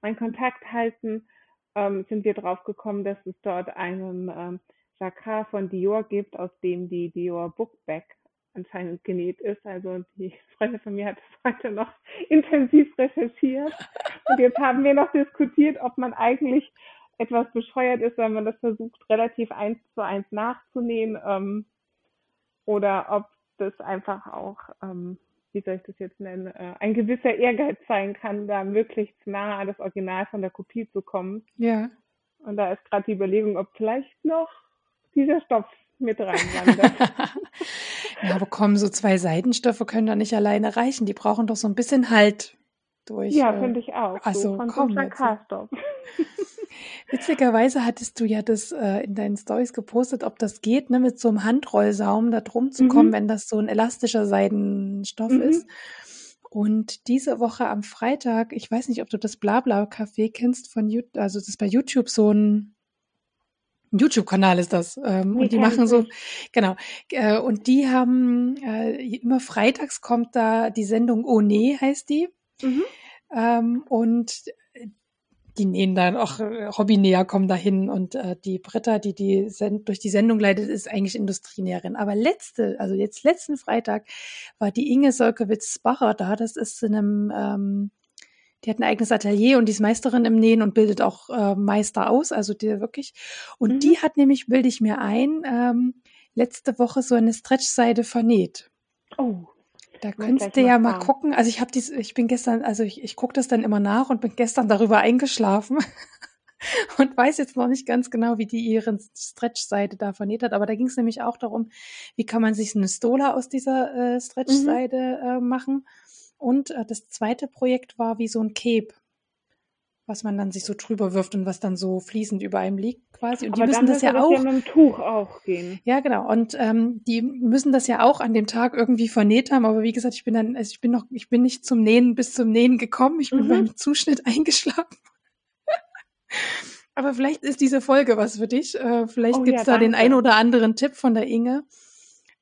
mein Kontakt halten. Ähm, sind wir drauf gekommen, dass es dort einen ähm, Jacquard von Dior gibt, aus dem die Dior Bookbag anscheinend genäht ist. Also die Freundin von mir hat das heute noch intensiv recherchiert. Und jetzt haben wir noch diskutiert, ob man eigentlich etwas bescheuert ist, wenn man das versucht, relativ eins zu eins nachzunehmen, ähm, oder ob das einfach auch, ähm, wie soll ich das jetzt nennen, äh, ein gewisser Ehrgeiz sein kann, da möglichst nah an das Original von der Kopie zu kommen. Ja. Und da ist gerade die Überlegung, ob vielleicht noch dieser Stoff mit reinwandert. ja, aber kommen so zwei Seitenstoffe können da nicht alleine reichen. Die brauchen doch so ein bisschen Halt durch. Ja, äh, finde ich auch. Also so von komm, so Witzigerweise hattest du ja das äh, in deinen Stories gepostet, ob das geht, ne, mit so einem Handrollsaum da drum zu kommen, mhm. wenn das so ein elastischer Seidenstoff mhm. ist. Und diese Woche am Freitag, ich weiß nicht, ob du das Blabla Café kennst von YouTube, also das ist bei YouTube so ein YouTube-Kanal ist das. Ähm, und die machen so, genau. Äh, und die haben, äh, immer freitags kommt da die Sendung Oh nee, heißt die. Mhm. Ähm, und die nähen dann auch äh, Hobbynäher kommen dahin und äh, die Britta, die die Send durch die Sendung leitet, ist eigentlich Industrienäherin. Aber letzte, also jetzt letzten Freitag war die Inge Solkewitz-Bacher da. Das ist in einem, ähm, die hat ein eigenes Atelier und die ist Meisterin im Nähen und bildet auch äh, Meister aus, also die wirklich. Und Mhm. die hat nämlich, bilde ich mir ein, ähm, letzte Woche so eine Stretchseide vernäht. Oh, Da könntest du ja mal fragen. gucken. Also ich habe dies, ich bin gestern, also ich, ich gucke das dann immer nach und bin gestern darüber eingeschlafen und weiß jetzt noch nicht ganz genau, wie die ihren Stretchseite da vernäht hat. Aber da ging es nämlich auch darum, wie kann man sich eine Stola aus dieser äh, Mhm. Stretchseite äh, machen. Und äh, das zweite Projekt war wie so ein Cape, was man dann sich so drüber wirft und was dann so fließend über einem liegt quasi. Und die aber müssen dann das ja das auch. ja mit dem Tuch auch gehen. Ja, genau. Und ähm, die müssen das ja auch an dem Tag irgendwie vernäht haben. Aber wie gesagt, ich bin dann, also ich bin noch, ich bin nicht zum Nähen bis zum Nähen gekommen. Ich bin Mhm. beim Zuschnitt eingeschlafen. aber vielleicht ist diese Folge was für dich. Äh, vielleicht Oh gibt's ja, da den danke. ein oder anderen Tipp von der Inge,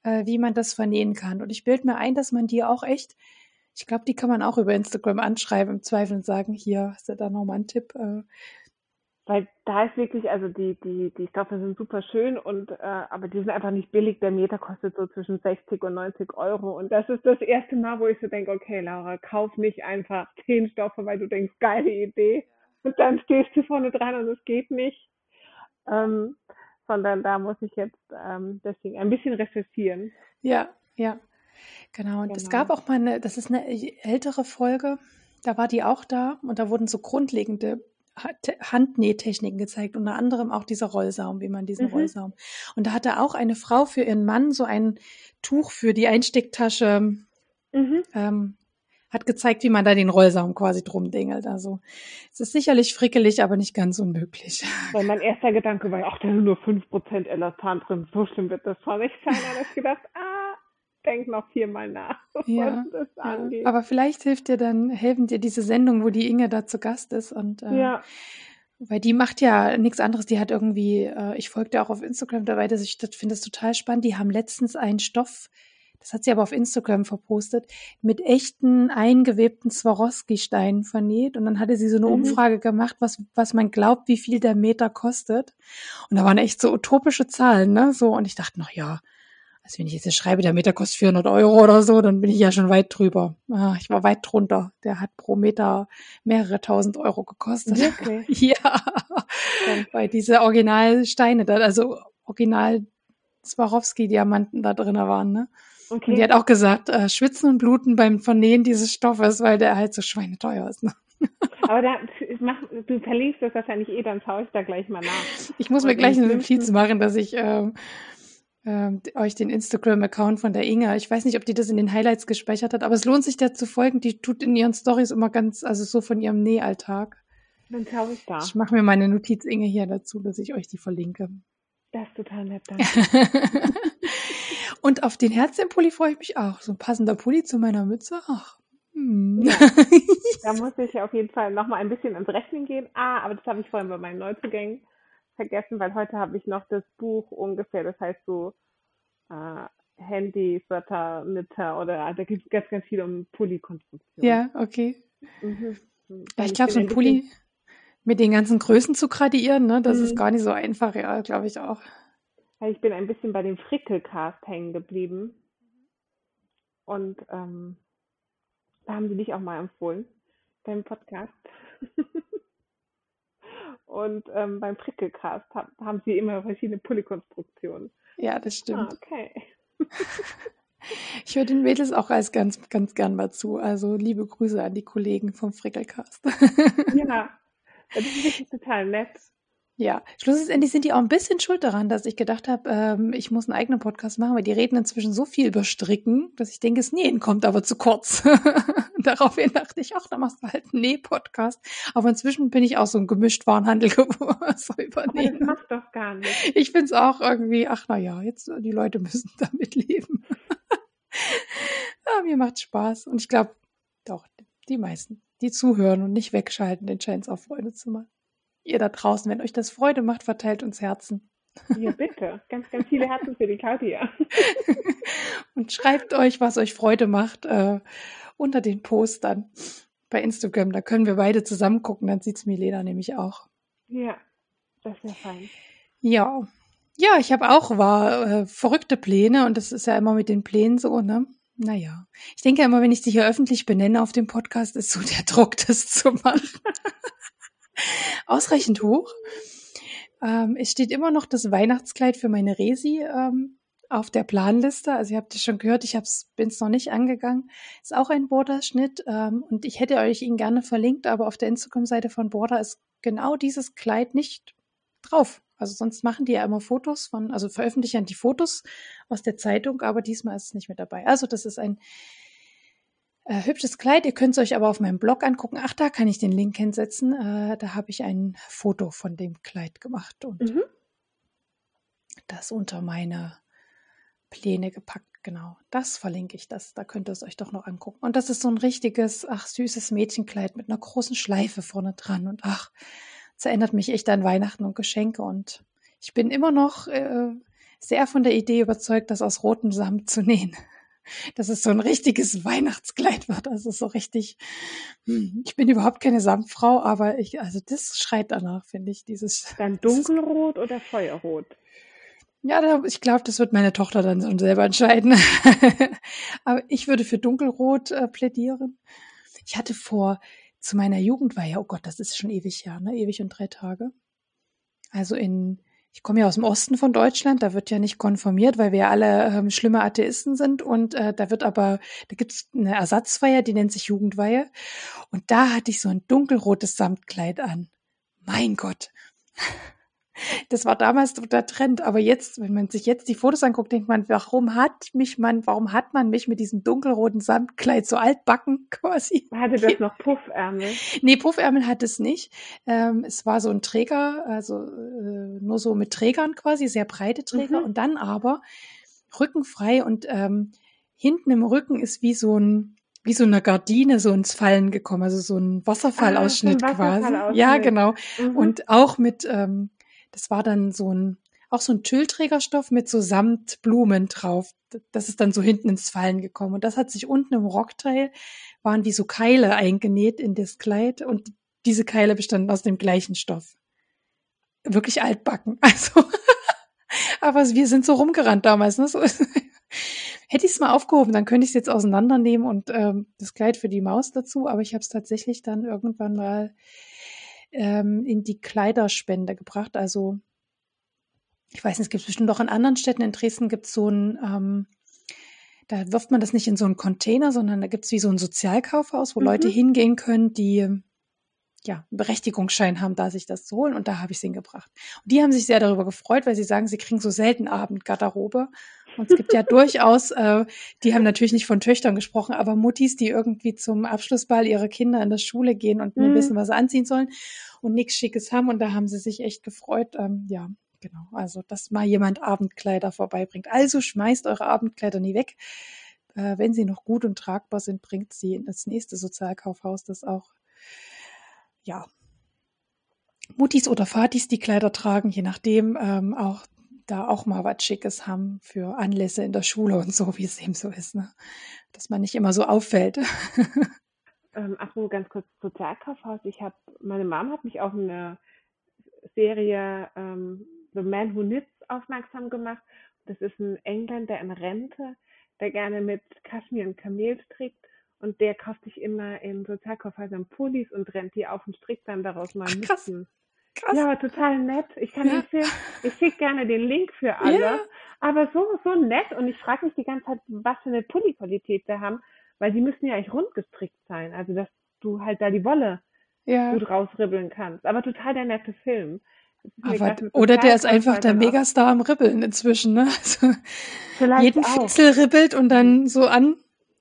äh, wie man das vernähen kann. Und ich bilde mir ein, dass man die auch echt, ich glaube, die kann man auch über Instagram anschreiben, im Zweifel und sagen, hier, hast du da nochmal einen Tipp? Äh, Weil da ist wirklich, also die, die, die Stoffe sind super schön und äh, aber die sind einfach nicht billig. Der Meter kostet so zwischen 60 und 90 Euro. Und das ist das erste Mal, wo ich so denke, okay, Laura, kauf nicht einfach zehn Stoffe, weil du denkst, geile Idee. Und dann stehst du vorne dran und es geht nicht. Ähm, sondern da muss ich jetzt ähm, deswegen ein bisschen recherchieren. Ja, ja, genau. Und es Genau. gab auch mal eine, das ist eine ältere Folge, da war die auch da und da wurden so grundlegende Ha- Te- Handnähtechniken gezeigt, unter anderem auch dieser Rollsaum, wie man diesen Mhm. Rollsaum. Und da hatte auch eine Frau für ihren Mann so ein Tuch für die Einstecktasche, Mhm. ähm, hat gezeigt, wie man da den Rollsaum quasi drum dingelt. Also es ist sicherlich frickelig, aber nicht ganz unmöglich. Weil mein erster Gedanke war, ach, da sind nur 5% Elastan drin, so schlimm wird das schon nicht sein. Aber ich gedacht, ah, denk noch viermal nach, Ja, was das Ja, angeht. aber vielleicht hilft dir dann, helfen dir diese Sendung, wo die Inge da zu Gast ist und äh, Ja, weil die macht ja nichts anderes, die hat irgendwie, äh, ich folge dir auch auf Instagram dabei, dass ich das finde es total spannend. Die haben letztens einen Stoff, das hat sie aber auf Instagram verpostet, mit echten eingewebten Swarovski-Steinen vernäht und dann hatte sie so eine Mhm. Umfrage gemacht, was was man glaubt, wie viel der Meter kostet und da waren echt so utopische Zahlen, ne? So und ich dachte noch, ja, also wenn ich jetzt schreibe, der Meter kostet 400 Euro oder so, dann bin ich ja schon weit drüber. Ah, ich war weit drunter. Der hat pro Meter mehrere tausend Euro gekostet. wirklich. Ja, Dann, weil diese Originalsteine da, also Original Swarovski-Diamanten da drin waren, ne? Und die okay. hat auch gesagt, äh, schwitzen und bluten beim Vernähen dieses Stoffes, weil der halt so schweineteuer ist. Ne? Aber da, mach, du verlinkst das wahrscheinlich eh, dann schaue ich da gleich mal nach. Ich muss mir Und gleich im eine Notiz machen, dass ich ähm, ähm, euch den Instagram-Account von der Inga, ich weiß nicht, ob die das in den Highlights gespeichert hat, aber es lohnt sich der zu folgen. Die tut in ihren Stories immer ganz, also so von ihrem Nähalltag. dann schaue ich da. Ich mache mir meine Notiz Inge hier dazu, dass ich euch die verlinke. Das ist total nett, danke. Und auf den Herzchenpulli freue ich mich auch. So ein passender Pulli zu meiner Mütze. Ach. Hm. Ja, da muss ich auf jeden Fall nochmal ein bisschen ins Rechnen gehen. Ah, aber das habe ich vorhin bei meinen Neuzugängen vergessen, weil heute habe ich noch das Buch ungefähr, das heißt so äh, Handy, Wörter, Knitter oder da gibt es ganz, ganz viel um Pulli-Konstruktion. ja, okay. Mhm. Ja, ich glaube, so ein Pulli mit den ganzen Größen zu gradieren, ne, das ist mhm. gar nicht so einfach, ja, glaube ich auch. ich bin ein bisschen bei dem Frickelcast hängen geblieben und ähm, da haben sie dich auch mal empfohlen beim Podcast. Und ähm, beim Frickelcast hab, haben sie immer verschiedene Pulli-Konstruktionen. Ja, das Ah, stimmt. okay. Ich höre den Mädels auch als ganz, ganz gern mal zu. Also liebe Grüße an die Kollegen vom Frickelcast. Ja, das ist wirklich total nett. Ja, schlussendlich sind die auch ein bisschen schuld daran, dass ich gedacht habe, ähm, ich muss einen eigenen Podcast machen, weil die reden inzwischen so viel über Stricken, dass ich denke, das Nähen kommt aber zu kurz. Daraufhin dachte ich, ach, dann machst du halt einen Näh-Podcast. Aber inzwischen bin ich auch so ein Gemischtwarenhandel geworden, so Aber das übernehmen. macht doch gar nichts. Ich finde es auch irgendwie, ach na ja, jetzt die Leute müssen damit leben. ja, mir macht Spaß. Und ich glaube, doch, die meisten, die zuhören und nicht wegschalten, den es auch Freude zu machen. Ihr da draußen, wenn euch das Freude macht, verteilt uns Herzen. Ja, bitte. Ganz, ganz viele Herzen für die Claudia. und schreibt euch, was euch Freude macht, äh, unter den Postern bei Instagram. Da können wir beide zusammen gucken, dann sieht es Milena nämlich auch. Ja, das wäre fein. Ja. Ja, ich habe auch war äh, verrückte Pläne und das ist ja immer mit den Plänen so, ne? Naja, ich denke immer, wenn ich sie hier öffentlich benenne auf dem Podcast, ist so der Druck, das zu machen. Ausreichend hoch. Ähm, es steht immer noch das Weihnachtskleid für meine Resi ähm, auf der Planliste. Also ihr habt es schon gehört, ich bin es noch nicht angegangen. Ist auch ein Borderschnitt ähm, und ich hätte euch ihn gerne verlinkt, aber auf der Instagram-Seite von Border ist genau dieses Kleid nicht drauf. Also sonst machen die ja immer Fotos von, also veröffentlichen die Fotos aus der Zeitung, aber diesmal ist es nicht mit dabei. Also das ist ein äh, hübsches Kleid. Ihr könnt es euch aber auf meinem Blog angucken. Ach, da kann ich den Link hinsetzen. Äh, da habe ich ein Foto von dem Kleid gemacht und mhm. das unter meine Pläne gepackt. Genau, das verlinke ich das. Da könnt ihr es euch doch noch angucken. Und das ist so ein richtiges, ach, süßes Mädchenkleid mit einer großen Schleife vorne dran. Und ach, es erinnert mich echt an Weihnachten und Geschenke. Und ich bin immer noch äh, sehr von der Idee überzeugt, das aus rotem Samt zu nähen. Dass es so ein richtiges Weihnachtskleid wird. Also so richtig. Hm, ich bin überhaupt keine Samtfrau, aber ich, also das schreit danach, finde ich. Dieses. Dann dunkelrot oder Feuerrot? Ja, ich glaube, das wird meine Tochter dann schon selber entscheiden. aber ich würde für dunkelrot äh, plädieren. Ich hatte vor zu meiner Jugend war ja, oh Gott, das ist schon ewig her, ne? Ewig und drei Tage. Also in, ich komme ja aus dem Osten von Deutschland, da wird ja nicht konformiert, weil wir alle ähm, schlimme Atheisten sind. Und äh, da wird aber, da gibt es eine Ersatzfeier, die nennt sich Jugendweihe. Und da hatte ich so ein dunkelrotes Samtkleid an. Mein Gott. Das war damals der Trend, aber jetzt, wenn man sich jetzt die Fotos anguckt, denkt man, warum hat mich man, warum hat man mich mit diesem dunkelroten Samtkleid so altbacken quasi? Hatte das noch Puffärmel? Nee, Puffärmel hat es nicht. Ähm, es war so ein Träger, also äh, nur so mit Trägern quasi, sehr breite Träger mhm. und dann aber rückenfrei und ähm, hinten im Rücken ist wie so ein wie so eine Gardine so ins Fallen gekommen, also so ein Wasserfallausschnitt ah, quasi. Ja, genau. Mhm. Und auch mit ähm, das war dann so ein, auch so ein Tüllträgerstoff mit so Samtblumen drauf. Das ist dann so hinten ins Fallen gekommen. Und das hat sich unten im Rockteil, waren wie so Keile eingenäht in das Kleid. Und diese Keile bestanden aus dem gleichen Stoff. Wirklich altbacken. Also, aber wir sind so rumgerannt damals. Ne? So, hätte ich es mal aufgehoben, dann könnte ich es jetzt auseinandernehmen und ähm, das Kleid für die Maus dazu. Aber ich habe es tatsächlich dann irgendwann mal ähm, in die Kleiderspende gebracht. Also ich weiß nicht, es gibt bestimmt auch in anderen Städten. In Dresden gibt es so ein, ähm, da wirft man das nicht in so einen Container, sondern da gibt es wie so ein Sozialkaufhaus, wo mhm. Leute hingehen können, die ja, Berechtigungsschein haben, da sich das zu holen. Und da habe ich es hingebracht. Und die haben sich sehr darüber gefreut, weil sie sagen, sie kriegen so selten Abendgarderobe. Und es gibt ja durchaus, äh, die haben natürlich nicht von Töchtern gesprochen, aber Muttis, die irgendwie zum Abschlussball ihrer Kinder in der Schule gehen und mhm. wissen, was sie anziehen sollen und nichts Schickes haben. Und da haben sie sich echt gefreut. Ähm, ja, genau. Also, dass mal jemand Abendkleider vorbeibringt. Also schmeißt eure Abendkleider nie weg. Äh, wenn sie noch gut und tragbar sind, bringt sie in das nächste Sozialkaufhaus, das auch ja, Muttis oder Vatis die Kleider tragen, je nachdem, ähm, auch da auch mal was Schickes haben für Anlässe in der Schule und so, wie es eben so ist, ne? dass man nicht immer so auffällt. ähm, ach so, ganz kurz Sozialkaufhaus. Ich habe, meine Mom hat mich auf eine Serie ähm, The Man Who Knits aufmerksam gemacht. Das ist ein Engländer in Rente, der gerne mit Kaschmir und Kamel strickt und der kauft sich immer in Sozialkaufhäusern Pullis und rennt die auf und strickt dann daraus mal Ach, krass. Ja, total nett. Ich kann ja. empfehlen, ich schicke gerne den Link für alle. Ja. Aber so, so nett. Und ich frage mich die ganze Zeit, was für eine Pulli-Qualität sie haben, weil die müssen ja eigentlich rund gestrickt sein. Also, dass du halt da die Wolle ja. gut rausribbeln kannst. Aber total der nette Film. Aber, oder der ist einfach der Megastar am Ribbeln inzwischen, ne? Also, jeden auch. Fitzel ribbelt und dann so an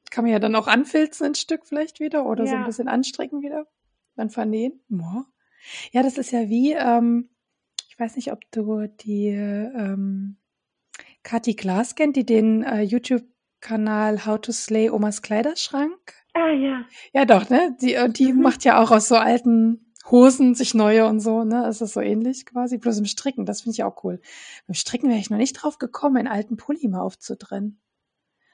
kann man ja dann auch anfilzen ein Stück vielleicht wieder oder ja. so ein bisschen anstrecken wieder. Dann vernähen. Ja, das ist ja wie, ähm, ich weiß nicht, ob du die ähm, Kathi Glass kennt, die den äh, YouTube-Kanal How to Slay Omas Kleiderschrank. Ah ja. Ja, doch, ne? Die, die mhm. macht ja auch aus so alten Hosen, sich neue und so, ne? Es ist so ähnlich quasi, bloß im Stricken, das finde ich auch cool. Beim Stricken wäre ich noch nicht drauf gekommen, einen alten Pulli mal aufzutrennen.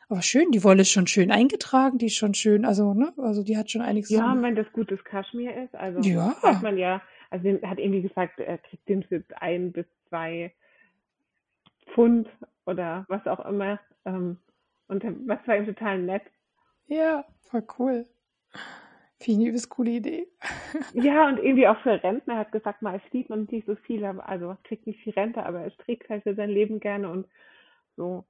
Aber schön, die Wolle ist schon schön eingetragen, die ist schon schön, also, ne, also die hat schon einiges. Ja, wenn das gutes Kaschmir ist, also ja. weiß man ja, also er hat irgendwie gesagt, er kriegt den für ein bis zwei Pfund oder was auch immer. Ähm, und was war ihm total nett. Ja, voll cool. Finde ich eine übelst coole Idee. Ja, und irgendwie auch für Rentner. Er hat gesagt, mal, es sieht man nicht so viel, also kriegt nicht viel Rente, aber er trägt halt für sein Leben gerne und so.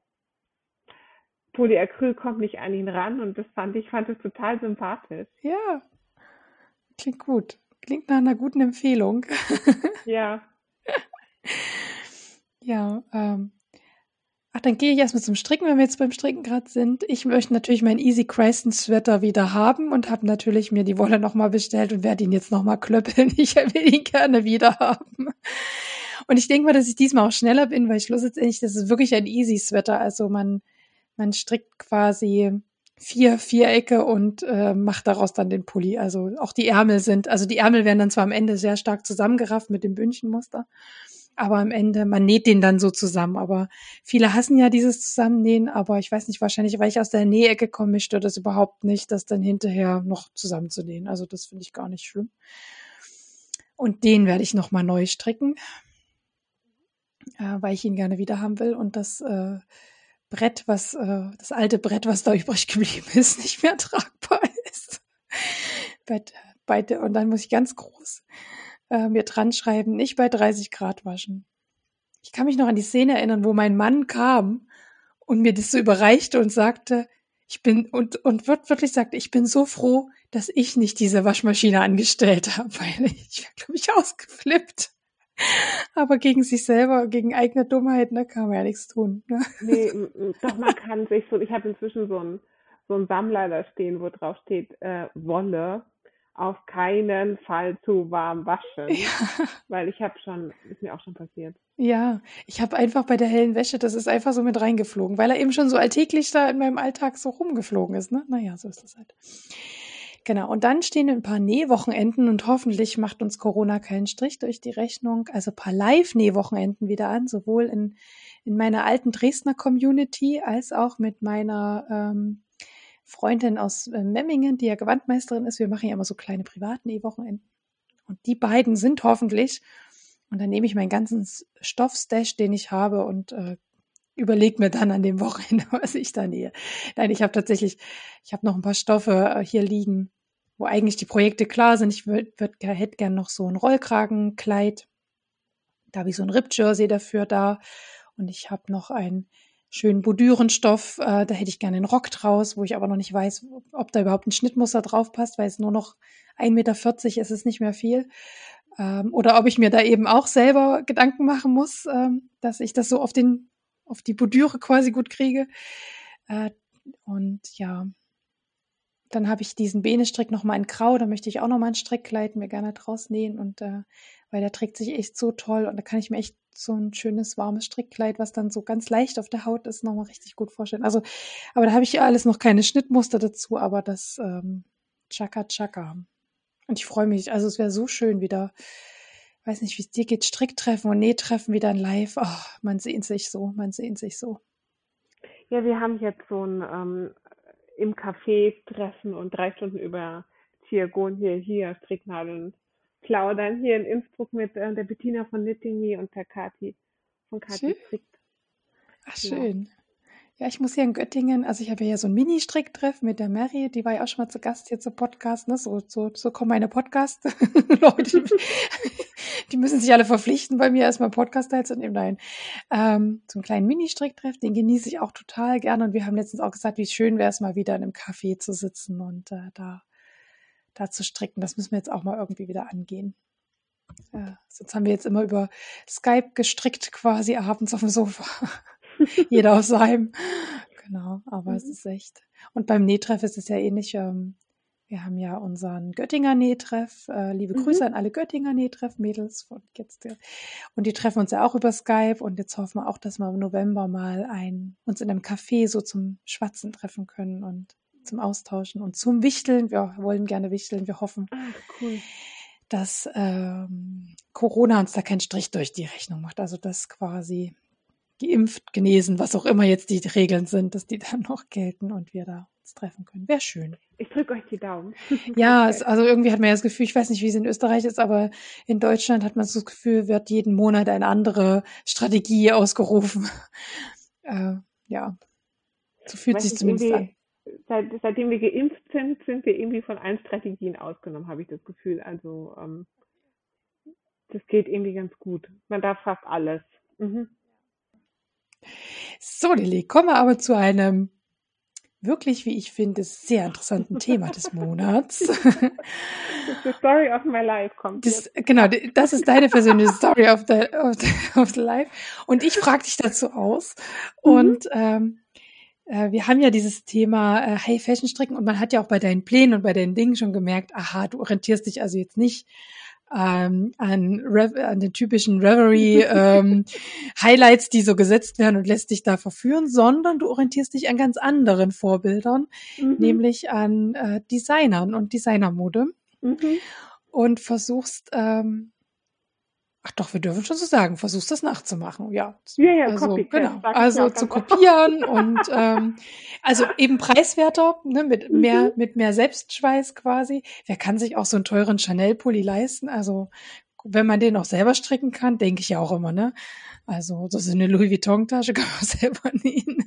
Polyacryl kommt nicht an ihn ran und das fand ich, fand es total sympathisch. Ja, klingt gut. Klingt nach einer guten Empfehlung. Ja. ja, ähm, Ach, dann gehe ich erstmal zum Stricken, wenn wir jetzt beim Stricken gerade sind. Ich möchte natürlich meinen Easy Crescent Sweater wieder haben und habe natürlich mir die Wolle nochmal bestellt und werde ihn jetzt nochmal klöppeln. Ich will ihn gerne wieder haben. Und ich denke mal, dass ich diesmal auch schneller bin, weil schlussendlich, das ist wirklich ein Easy Sweater. Also man, man strickt quasi vier Vierecke und äh, macht daraus dann den Pulli. Also auch die Ärmel sind, also die Ärmel werden dann zwar am Ende sehr stark zusammengerafft mit dem Bündchenmuster aber am Ende, man näht den dann so zusammen. Aber viele hassen ja dieses Zusammennähen, aber ich weiß nicht, wahrscheinlich, weil ich aus der Nähecke komme, stört das überhaupt nicht, das dann hinterher noch zusammenzunähen. Also das finde ich gar nicht schlimm. Und den werde ich nochmal neu stricken, äh, weil ich ihn gerne wieder haben will und das äh, Brett, was, äh, das alte Brett, was da übrig geblieben ist, nicht mehr tragbar ist. Und dann muss ich ganz groß äh, mir dran schreiben, nicht bei 30 Grad waschen. Ich kann mich noch an die Szene erinnern, wo mein Mann kam und mir das so überreichte und sagte, ich bin und und wirklich sagte, ich bin so froh, dass ich nicht diese Waschmaschine angestellt habe, weil ich wäre glaube ich ausgeflippt. Aber gegen sich selber, gegen eigene Dummheit, da ne, kann man ja nichts tun. Ne? Nee, doch man kann sich so, ich habe inzwischen so ein so Sammler da stehen, wo drauf steht äh, Wolle auf keinen Fall zu warm waschen, ja. weil ich habe schon, ist mir auch schon passiert. Ja, ich habe einfach bei der hellen Wäsche, das ist einfach so mit reingeflogen, weil er eben schon so alltäglich da in meinem Alltag so rumgeflogen ist. Ne? Naja, so ist das halt. Genau, und dann stehen ein paar Nähwochenenden und hoffentlich macht uns Corona keinen Strich durch die Rechnung. Also ein paar Live-Nähwochenenden wieder an, sowohl in, in meiner alten Dresdner Community als auch mit meiner ähm, Freundin aus äh, Memmingen, die ja Gewandmeisterin ist. Wir machen ja immer so kleine privaten E-Wochenenden. Und die beiden sind hoffentlich. Und dann nehme ich meinen ganzen Stoffstash, den ich habe, und äh, überlege mir dann an dem Wochenende, was ich da nähe. Nein, ich habe tatsächlich, ich habe noch ein paar Stoffe äh, hier liegen, wo eigentlich die Projekte klar sind. Ich würd, würd, hätte gern noch so ein Rollkragenkleid. Da habe ich so ein Rip-Jersey dafür da. Und ich habe noch ein schönen Bordürenstoff. Äh, da hätte ich gerne einen Rock draus, wo ich aber noch nicht weiß, ob da überhaupt ein Schnittmuster drauf passt, weil es nur noch 1,40 Meter ist, es nicht mehr viel. Ähm, oder ob ich mir da eben auch selber Gedanken machen muss, ähm, dass ich das so auf den, auf die Bordüre quasi gut kriege. Äh, und ja, dann habe ich diesen Benestrick nochmal in Grau, da möchte ich auch nochmal ein Strickkleid mir gerne draus nähen und äh, weil der trägt sich echt so toll und da kann ich mir echt so ein schönes warmes Strickkleid, was dann so ganz leicht auf der Haut ist, nochmal richtig gut vorstellen. Also, aber da habe ich ja alles noch keine Schnittmuster dazu, aber das ähm, Chaka Chaka. Und ich freue mich, also es wäre so schön wieder, weiß nicht, wie es dir geht, Stricktreffen und Nähtreffen wieder in live. Oh, man sehnt sich so, man sehnt sich so. Ja, wir haben jetzt so ein ähm, im Café treffen und drei Stunden über Tiergon hier, hier, Stricknadeln plaudern hier in Innsbruck mit äh, der Bettina von Knitting Me und der Kati von Kati Strickt. Ach, schön. Ja, ich muss hier in Göttingen, also ich habe ja so ein Mini-Stricktreff mit der Mary, die war ja auch schon mal zu Gast hier zum Podcast, ne? So, so, so kommen meine Podcast-Leute. die müssen sich alle verpflichten, bei mir erstmal Podcast teilzunehmen. Nein. Ähm, einen kleinen Mini-Stricktreff, den genieße ich auch total gerne. Und wir haben letztens auch gesagt, wie schön wäre es mal wieder in einem Café zu sitzen und äh, da da zu stricken. Das müssen wir jetzt auch mal irgendwie wieder angehen. Ja, sonst haben wir jetzt immer über Skype gestrickt, quasi abends auf dem Sofa. Jeder auf seinem. Genau, aber mhm. es ist echt. Und beim Nähtreff ist es ja ähnlich. Ähm, wir haben ja unseren Göttinger Nähtreff. Äh, liebe mhm. Grüße an alle Göttinger Nähtreff-Mädels von jetzt. Und die treffen uns ja auch über Skype. Und jetzt hoffen wir auch, dass wir im November mal ein, uns in einem Café so zum Schwatzen treffen können und zum Austauschen und zum Wichteln. Wir wollen gerne wichteln. Wir hoffen, Ach, cool. dass ähm, Corona uns da keinen Strich durch die Rechnung macht. Also dass quasi geimpft, genesen, was auch immer jetzt die Regeln sind, dass die dann noch gelten und wir da uns treffen können. Wäre schön. Ich drücke euch die Daumen. ja, es, also irgendwie hat man ja das Gefühl, ich weiß nicht, wie es in Österreich ist, aber in Deutschland hat man so das Gefühl, wird jeden Monat eine andere Strategie ausgerufen. äh, ja, so fühlt sich zumindest an. Seit, seitdem wir geimpft sind, sind wir irgendwie von allen Strategien ausgenommen, habe ich das Gefühl. Also ähm, das geht irgendwie ganz gut. Man darf fast alles. Mhm. So, Lilly, kommen wir aber zu einem wirklich, wie ich finde, sehr interessanten Thema des Monats. The Story of my life kommt. Das, genau, das ist deine persönliche Story of the, of the, of the life. Und ich frage dich dazu aus. Mhm. Und ähm, äh, wir haben ja dieses Thema äh, High Fashion Stricken und man hat ja auch bei deinen Plänen und bei deinen Dingen schon gemerkt, aha, du orientierst dich also jetzt nicht ähm, an, an den typischen Reverie ähm, Highlights, die so gesetzt werden und lässt dich da verführen, sondern du orientierst dich an ganz anderen Vorbildern, mhm. nämlich an äh, Designern und Designermode mhm. und versuchst ähm, Ach doch, wir dürfen schon so sagen, versuchst das nachzumachen, ja. Ja, ja, also, Copycat, genau. Also zu kopieren und ähm, also eben preiswerter, ne, mit mhm. mehr, mit mehr Selbstschweiß quasi. Wer kann sich auch so einen teuren Chanel-Pulli leisten? Also wenn man den auch selber stricken kann, denke ich ja auch immer, ne? Also so eine Louis Vuitton-Tasche kann man selber nähen.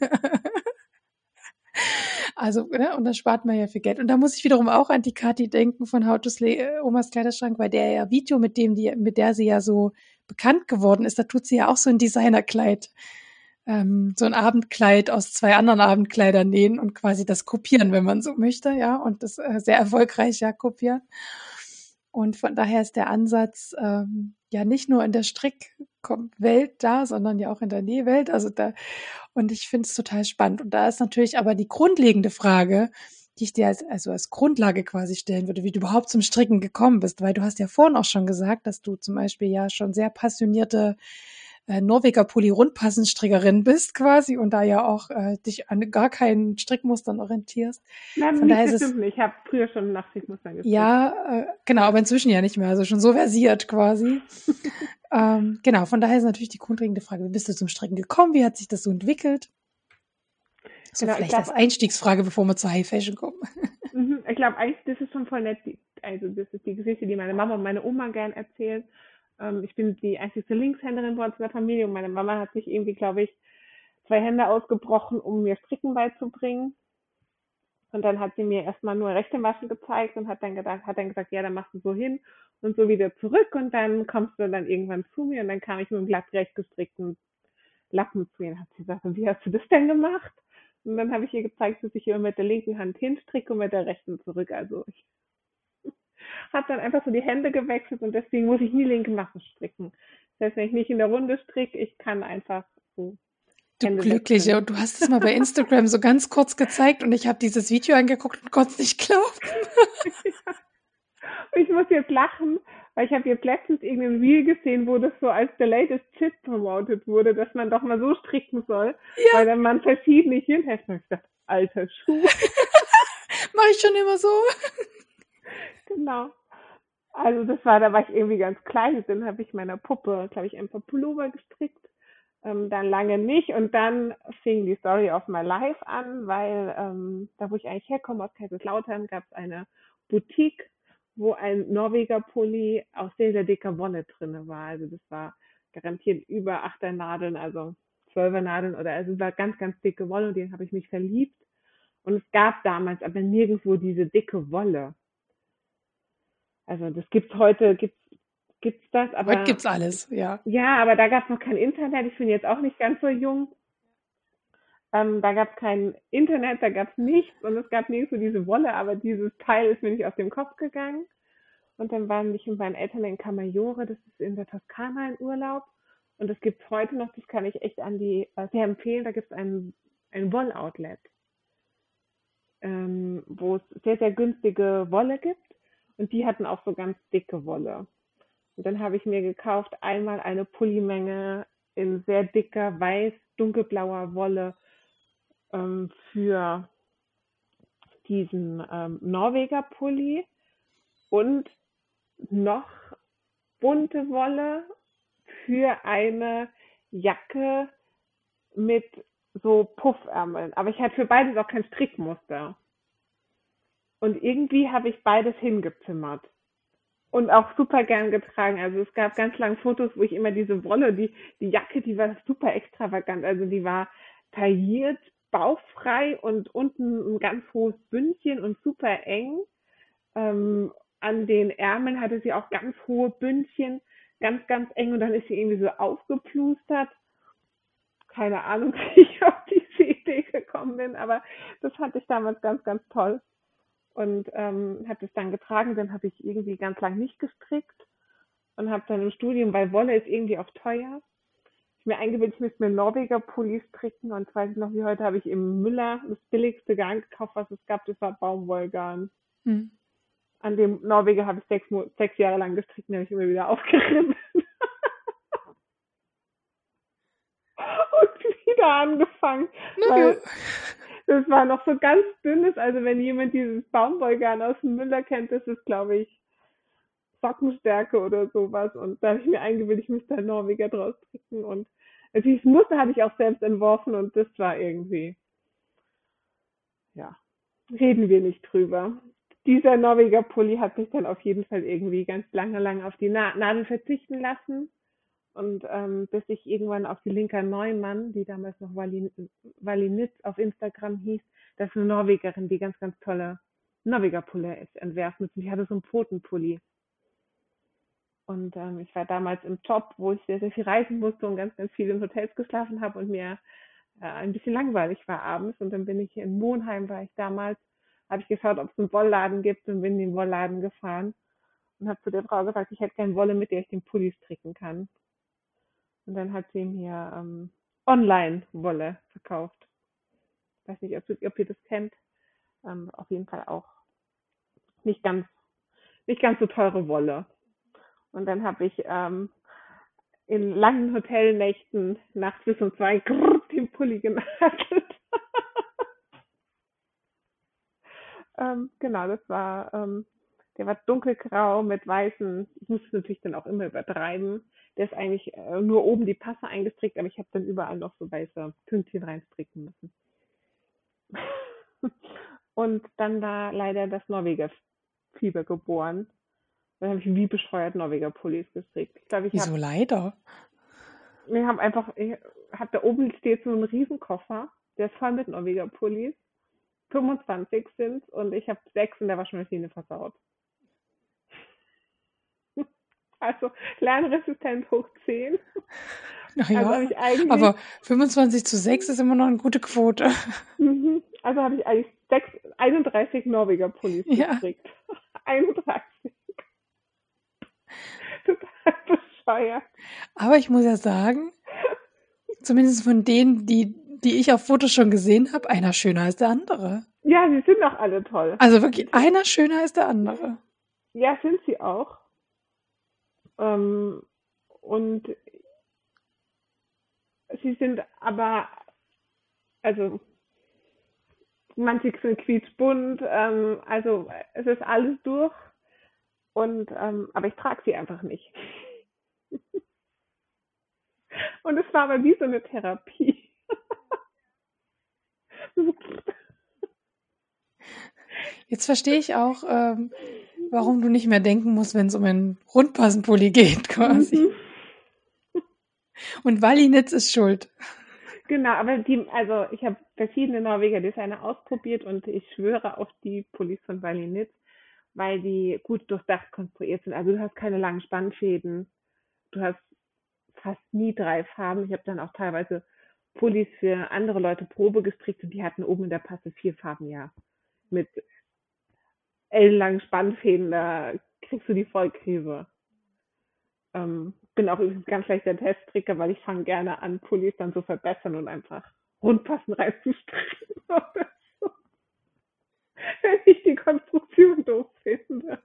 Also, ne, und da spart man ja viel Geld. Und da muss ich wiederum auch an die Kathi denken von How to Slay äh, Omas Kleiderschrank, weil der ja Video, mit dem die, mit der sie ja so bekannt geworden ist, da tut sie ja auch so ein Designerkleid, ähm, so ein Abendkleid aus zwei anderen Abendkleidern nähen und quasi das kopieren, wenn man so möchte, ja, und das äh, sehr erfolgreich ja kopieren. Und von daher ist der Ansatz ähm, ja nicht nur in der Strickwelt da, sondern ja auch in der Nähwelt. Also da, und ich finde es total spannend. Und da ist natürlich aber die grundlegende Frage, die ich dir als, also als Grundlage quasi stellen würde, wie du überhaupt zum Stricken gekommen bist, weil du hast ja vorhin auch schon gesagt, dass du zum Beispiel ja schon sehr passionierte äh, Norweger Poly-Rundpassenstrickerin bist quasi und da ja auch äh, dich an gar keinen Strickmustern orientierst. Nein, Von daher ist es, nicht. Ich habe früher schon nach Strickmustern gestrickt. Ja, äh, genau, aber inzwischen ja nicht mehr, also schon so versiert quasi. ähm, genau, von daher ist natürlich die grundlegende Frage, wie bist du zum Stricken gekommen? Wie hat sich das so entwickelt? So genau, vielleicht glaub, als Einstiegsfrage, bevor wir zur High Fashion kommen. Mhm, ich glaube, das ist schon voll nett. Also das ist die Geschichte, die meine Mama und meine Oma gern erzählen. Ähm, ich bin die einzige Linkshänderin bei uns in der Familie und meine Mama hat sich irgendwie, glaube ich, zwei Hände ausgebrochen, um mir Stricken beizubringen. Und dann hat sie mir erstmal nur rechte Waschen gezeigt und hat dann gedacht, hat dann gesagt, ja, dann machst du so hin und so wieder zurück und dann kommst du dann irgendwann zu mir und dann kam ich mit einem glatt recht gestrickten Lappen zu ihr und hat sie gesagt, wie hast du das denn gemacht? Und dann habe ich ihr gezeigt, dass ich immer mit der linken Hand hinstricke und mit der rechten zurück. Also ich habe dann einfach so die Hände gewechselt und deswegen muss ich nie linke Massen stricken. Das heißt, wenn ich nicht in der Runde stricke, ich kann einfach so. Du Hände Glückliche, wechseln. und du hast es mal bei Instagram so ganz kurz gezeigt und ich habe dieses Video angeguckt und konnte es nicht glauben. ich muss jetzt lachen, weil ich habe jetzt letztens irgendein Reel gesehen, wo das so als der latest Chip promoted wurde, dass man doch mal so stricken soll, ja. weil dann man verschiedene Hirnheften. Ich dachte, alter Schuh. Mach ich schon immer so. genau. Also das war, da war ich irgendwie ganz klein, dann habe ich meiner Puppe, glaube ich, ein paar Pullover gestrickt, ähm, dann lange nicht und dann fing die Story of my life an, weil ähm, da, wo ich eigentlich herkomme, aus Kaiserslautern, gab es eine Boutique, wo ein Norweger Pulli aus sehr, sehr dicker Wolle drinne war. Also das war garantiert über achter Nadeln, also zwölfer Nadeln oder also war ganz, ganz dicke Wolle und den habe ich mich verliebt. Und es gab damals aber nirgendwo diese dicke Wolle. Also das gibt's heute, gibt's gibt's das, aber heute gibt's alles, ja. Ja, aber da gab's noch kein Internet. Ich bin jetzt auch nicht ganz so jung. Ähm, da gab's kein Internet, da gab's nichts und es gab nirgends so diese Wolle, aber dieses Teil ist mir nicht aus dem Kopf gegangen. Und dann waren ich mit meinen Eltern in Camaiore, das ist in der Toskana in Urlaub. Und das gibt's heute noch, das kann ich echt an die äh, sehr empfehlen. Da gibt's ein, ein Wolloutlet, ähm, wo es sehr, sehr günstige Wolle gibt. Und die hatten auch so ganz dicke Wolle. Und dann habe ich mir gekauft einmal eine Pullimenge in sehr dicker, weiß, dunkelblauer Wolle ähm, für diesen ähm, Norweger Pulli und noch bunte Wolle für eine Jacke mit so Puffärmeln. Aber ich hatte für beides auch kein Strickmuster. Und irgendwie habe ich beides hingezimmert. Und auch super gern getragen. Also es gab ganz lange Fotos, wo ich immer diese Wolle, die, die Jacke, die war super extravagant. Also die war tailliert, bauchfrei und unten ein ganz hohes Bündchen und super eng. Ähm, an den Ärmeln hatte sie auch ganz hohe Bündchen, ganz, ganz eng und dann ist sie irgendwie so aufgeplustert. Keine Ahnung, wie ich auf diese Idee gekommen bin, aber das fand ich damals ganz, ganz toll und ähm, habe das dann getragen. Dann habe ich irgendwie ganz lang nicht gestrickt und habe dann im Studium, weil Wolle ist irgendwie auch teuer, ich mir eingebildet, ich müsste mir Norweger Pullis stricken und weiß ich noch wie heute habe ich im Müller das billigste Garn gekauft, was es gab, das war Baumwollgarn. Hm. An dem Norweger habe ich sechs, sechs Jahre lang gestrickt und habe ich immer wieder aufgerissen. und wieder angefangen. Weil, das war noch so ganz dünnes. Also wenn jemand dieses Baumwollgarn aus dem Müller kennt, das ist, glaube ich, Sockenstärke oder sowas. Und da habe ich mir eingebildet, ich müsste ein Norweger draus stricken. Und dieses Muster hatte ich auch selbst entworfen und das war irgendwie, ja, reden wir nicht drüber. Dieser Norweger Pulli hat mich dann auf jeden Fall irgendwie ganz lange, lange auf die Na Nadel verzichten lassen. Und ähm, bis ich irgendwann auf die Linka Neumann, die damals noch Walinitz auf Instagram hieß, das ist eine Norwegerin, die ganz, ganz tolle Norweger-Pulle entwerfen Und die hatte so einen Pfotenpulli. Und ähm, ich war damals im Job, wo ich sehr, sehr viel reisen musste und ganz, ganz viel in Hotels geschlafen habe und mir äh, ein bisschen langweilig war abends. Und dann bin ich in Monheim, war ich damals, habe ich geschaut, ob es einen Wollladen gibt und bin in den Wollladen gefahren und habe zu der Frau gesagt, ich hätte gerne Wolle, mit der ich den Pulli stricken kann. Und dann hat sie mir ähm, Online-Wolle verkauft. Ich weiß nicht, ob, ob ihr das kennt. Ähm, auf jeden Fall auch nicht ganz, nicht ganz so teure Wolle. Und dann habe ich ähm, in langen Hotelnächten nachts bis um zwei grrr, den Pulli genadelt. ähm, genau, das war, ähm, der war dunkelgrau mit weißen, ich musste es natürlich dann auch immer übertreiben, der ist eigentlich äh, nur oben die Passe eingestrickt, aber ich habe dann überall noch so weiße Pünktchen reinstricken müssen. und dann war leider das Norweger Fieber geboren. Dann habe ich wie bescheuert Norweger Pullis gestrickt. Ich glaub, ich Wieso hab, leider? Wir haben einfach, ich habe da oben steht so einen Riesenkoffer, der ist voll mit Norweger Pullis. 25 sind und ich habe sechs in der Waschmaschine versaut. Also lernresistent hoch 10. Ach ja, also aber 25 zu 6 ist immer noch eine gute Quote. Mhm. Also habe ich eigentlich 6, 31 Norweger Pullis ja. gekriegt. 31. Total bescheuert. Aber ich muss ja sagen, zumindest von denen, die, die ich auf Fotos schon gesehen habe, einer schöner als der andere. Ja, sie sind auch alle toll. Also wirklich, einer schöner als der andere. Ja, sind sie auch. Ähm, und sie sind aber, also manche sind quietschbunt, ähm, also es ist alles durch. Und ähm, aber ich trage sie einfach nicht. und es war aber wie so eine Therapie. Jetzt verstehe ich auch, ähm, warum du nicht mehr denken musst, wenn es um einen Rundpassenpulli geht, quasi. Mhm. Und Wallinitz ist schuld. Genau, aber die, also ich habe verschiedene Norweger Designer ausprobiert und ich schwöre auf die Pullis von Wallinitz, weil die gut durchdacht konstruiert sind. Also du hast keine langen Spannfäden, du hast fast nie drei Farben. Ich habe dann auch teilweise Pullis für andere Leute Probe gestrickt und die hatten oben in der Passe vier Farben, ja. Mit ellenlangen Spannfäden, da kriegst du die Vollkrise. Ähm, bin auch übrigens ganz schlechter Teststricker, weil ich fange gerne an, Pullis dann zu verbessern und einfach rundpassen reinzustricken oder so. Wenn ich die Konstruktion doof finde.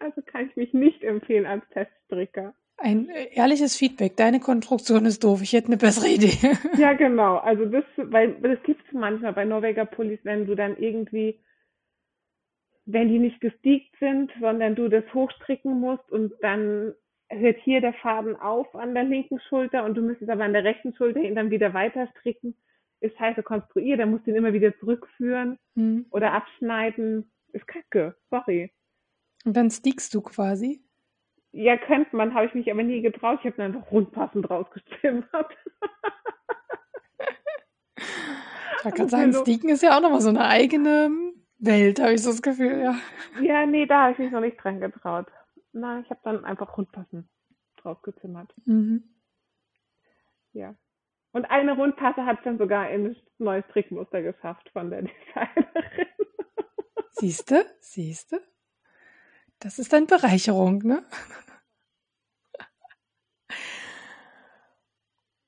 Also kann ich mich nicht empfehlen als Teststricker. Ein äh, ehrliches Feedback. Deine Konstruktion ist doof. Ich hätte eine bessere Idee. ja, genau. Also das, weil das gibt es manchmal bei Norweger Pullis, wenn du dann irgendwie wenn die nicht gestiegt sind, sondern du das hochstricken musst und dann hört hier der Faden auf an der linken Schulter und du müsstest aber an der rechten Schulter ihn dann wieder weiter stricken, ist scheiße konstruiert, dann musst du ihn immer wieder zurückführen Hm. oder abschneiden. Ist kacke, sorry. Und dann stickst du quasi. Ja, könnte man, habe ich mich aber nie getraut. Ich habe dann einfach rundpassend rausgezimmert. Wollte gerade sagen, Sticken ist ja auch nochmal so eine eigene Welt, habe ich so das Gefühl, ja. Ja, nee, da habe ich mich noch nicht dran getraut. Na, ich habe dann einfach rundpassend draufgezimmert. Mhm. Ja. Und eine Rundpasse hat dann sogar in ein neues Trickmuster geschafft von der Designerin. Siehste, siehste. Das ist dann Bereicherung, ne?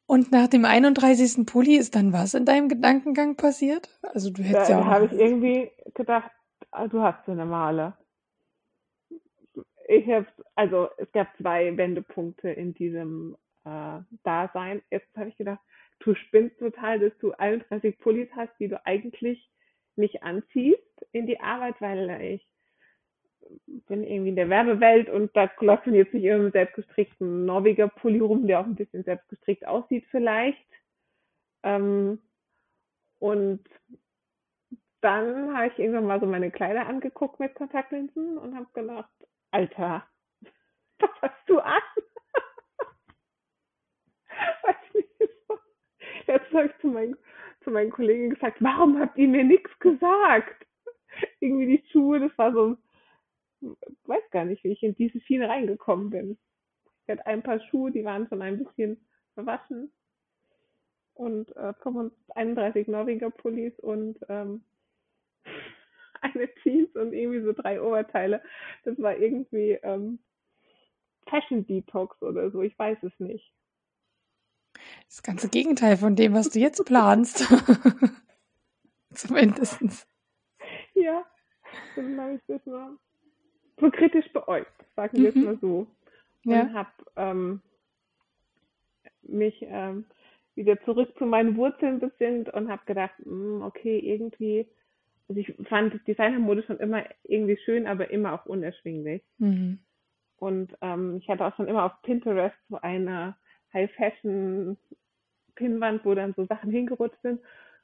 Und nach dem 31. Pulli ist dann was in deinem Gedankengang passiert? Also du hättest ja Da habe ich irgendwie gedacht, ah, du hast so eine Male. Ich habe, also es gab zwei Wendepunkte in diesem äh, Dasein. Erstens habe ich gedacht, du spinnst total, dass du 31 Pullis hast, die du eigentlich nicht anziehst in die Arbeit, weil ich bin irgendwie in der Werbewelt und da läuft man jetzt nicht immer mit selbstgestrickten Norweger Pulli rum, der auch ein bisschen selbstgestrickt aussieht vielleicht. Ähm, und dann habe ich irgendwann mal so meine Kleider angeguckt mit Kontaktlinsen und habe gedacht, Alter, was hast du an? Weiß nicht. so. Jetzt habe ich zu meinen, zu meinen Kollegen gesagt, warum habt ihr mir nichts gesagt? Irgendwie die Schuhe, das war so, weiß gar nicht, wie ich in diese Schiene reingekommen bin. Ich hatte ein paar Schuhe, die waren schon ein bisschen verwaschen und äh, 31 Norweger Pullis und ähm, eine Jeans und irgendwie so drei Oberteile. Das war irgendwie ähm, Fashion Detox oder so, ich weiß es nicht. das ganze Gegenteil von dem, was du jetzt planst. Zumindest. Ja, dann habe ich das mal so kritisch beäugt, sagen wir es Mhm. mal so. Und Ja. habe ähm, mich ähm, wieder zurück zu meinen Wurzeln besinnt und habe gedacht, mm, okay, irgendwie, also ich fand das Designermode schon immer irgendwie schön, aber immer auch unerschwinglich. Mhm. Und ähm, ich hatte auch schon immer auf Pinterest so eine High-Fashion-Pinnwand, wo dann so Sachen hingerutscht sind.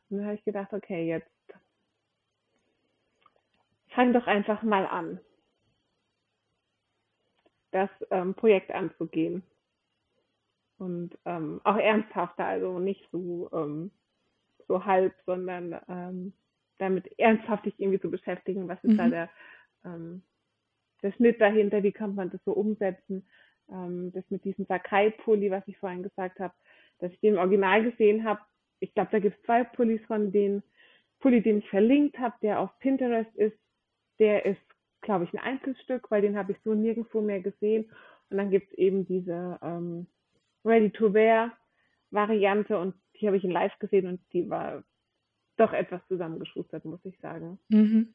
Und dann habe ich gedacht, okay, jetzt fang doch einfach mal an, das ähm, Projekt anzugehen. Und ähm, auch ernsthafter, also nicht so, ähm, so halb, sondern ähm, damit ernsthaft dich irgendwie zu beschäftigen, was ist da Mhm. der, ähm, der Schnitt dahinter, wie kann man das so umsetzen. Ähm, das mit diesem Sakai-Pulli, was ich vorhin gesagt habe, dass ich den im Original gesehen habe. Ich glaube, da gibt es zwei Pullis von den Pulli, den ich verlinkt habe, der auf Pinterest ist. Der ist, glaube ich, ein Einzelstück, weil den habe ich so nirgendwo mehr gesehen. Und dann gibt es eben diese ähm, Ready-to-Wear-Variante und die habe ich in live gesehen und die war doch etwas zusammengeschustert, muss ich sagen. Mhm.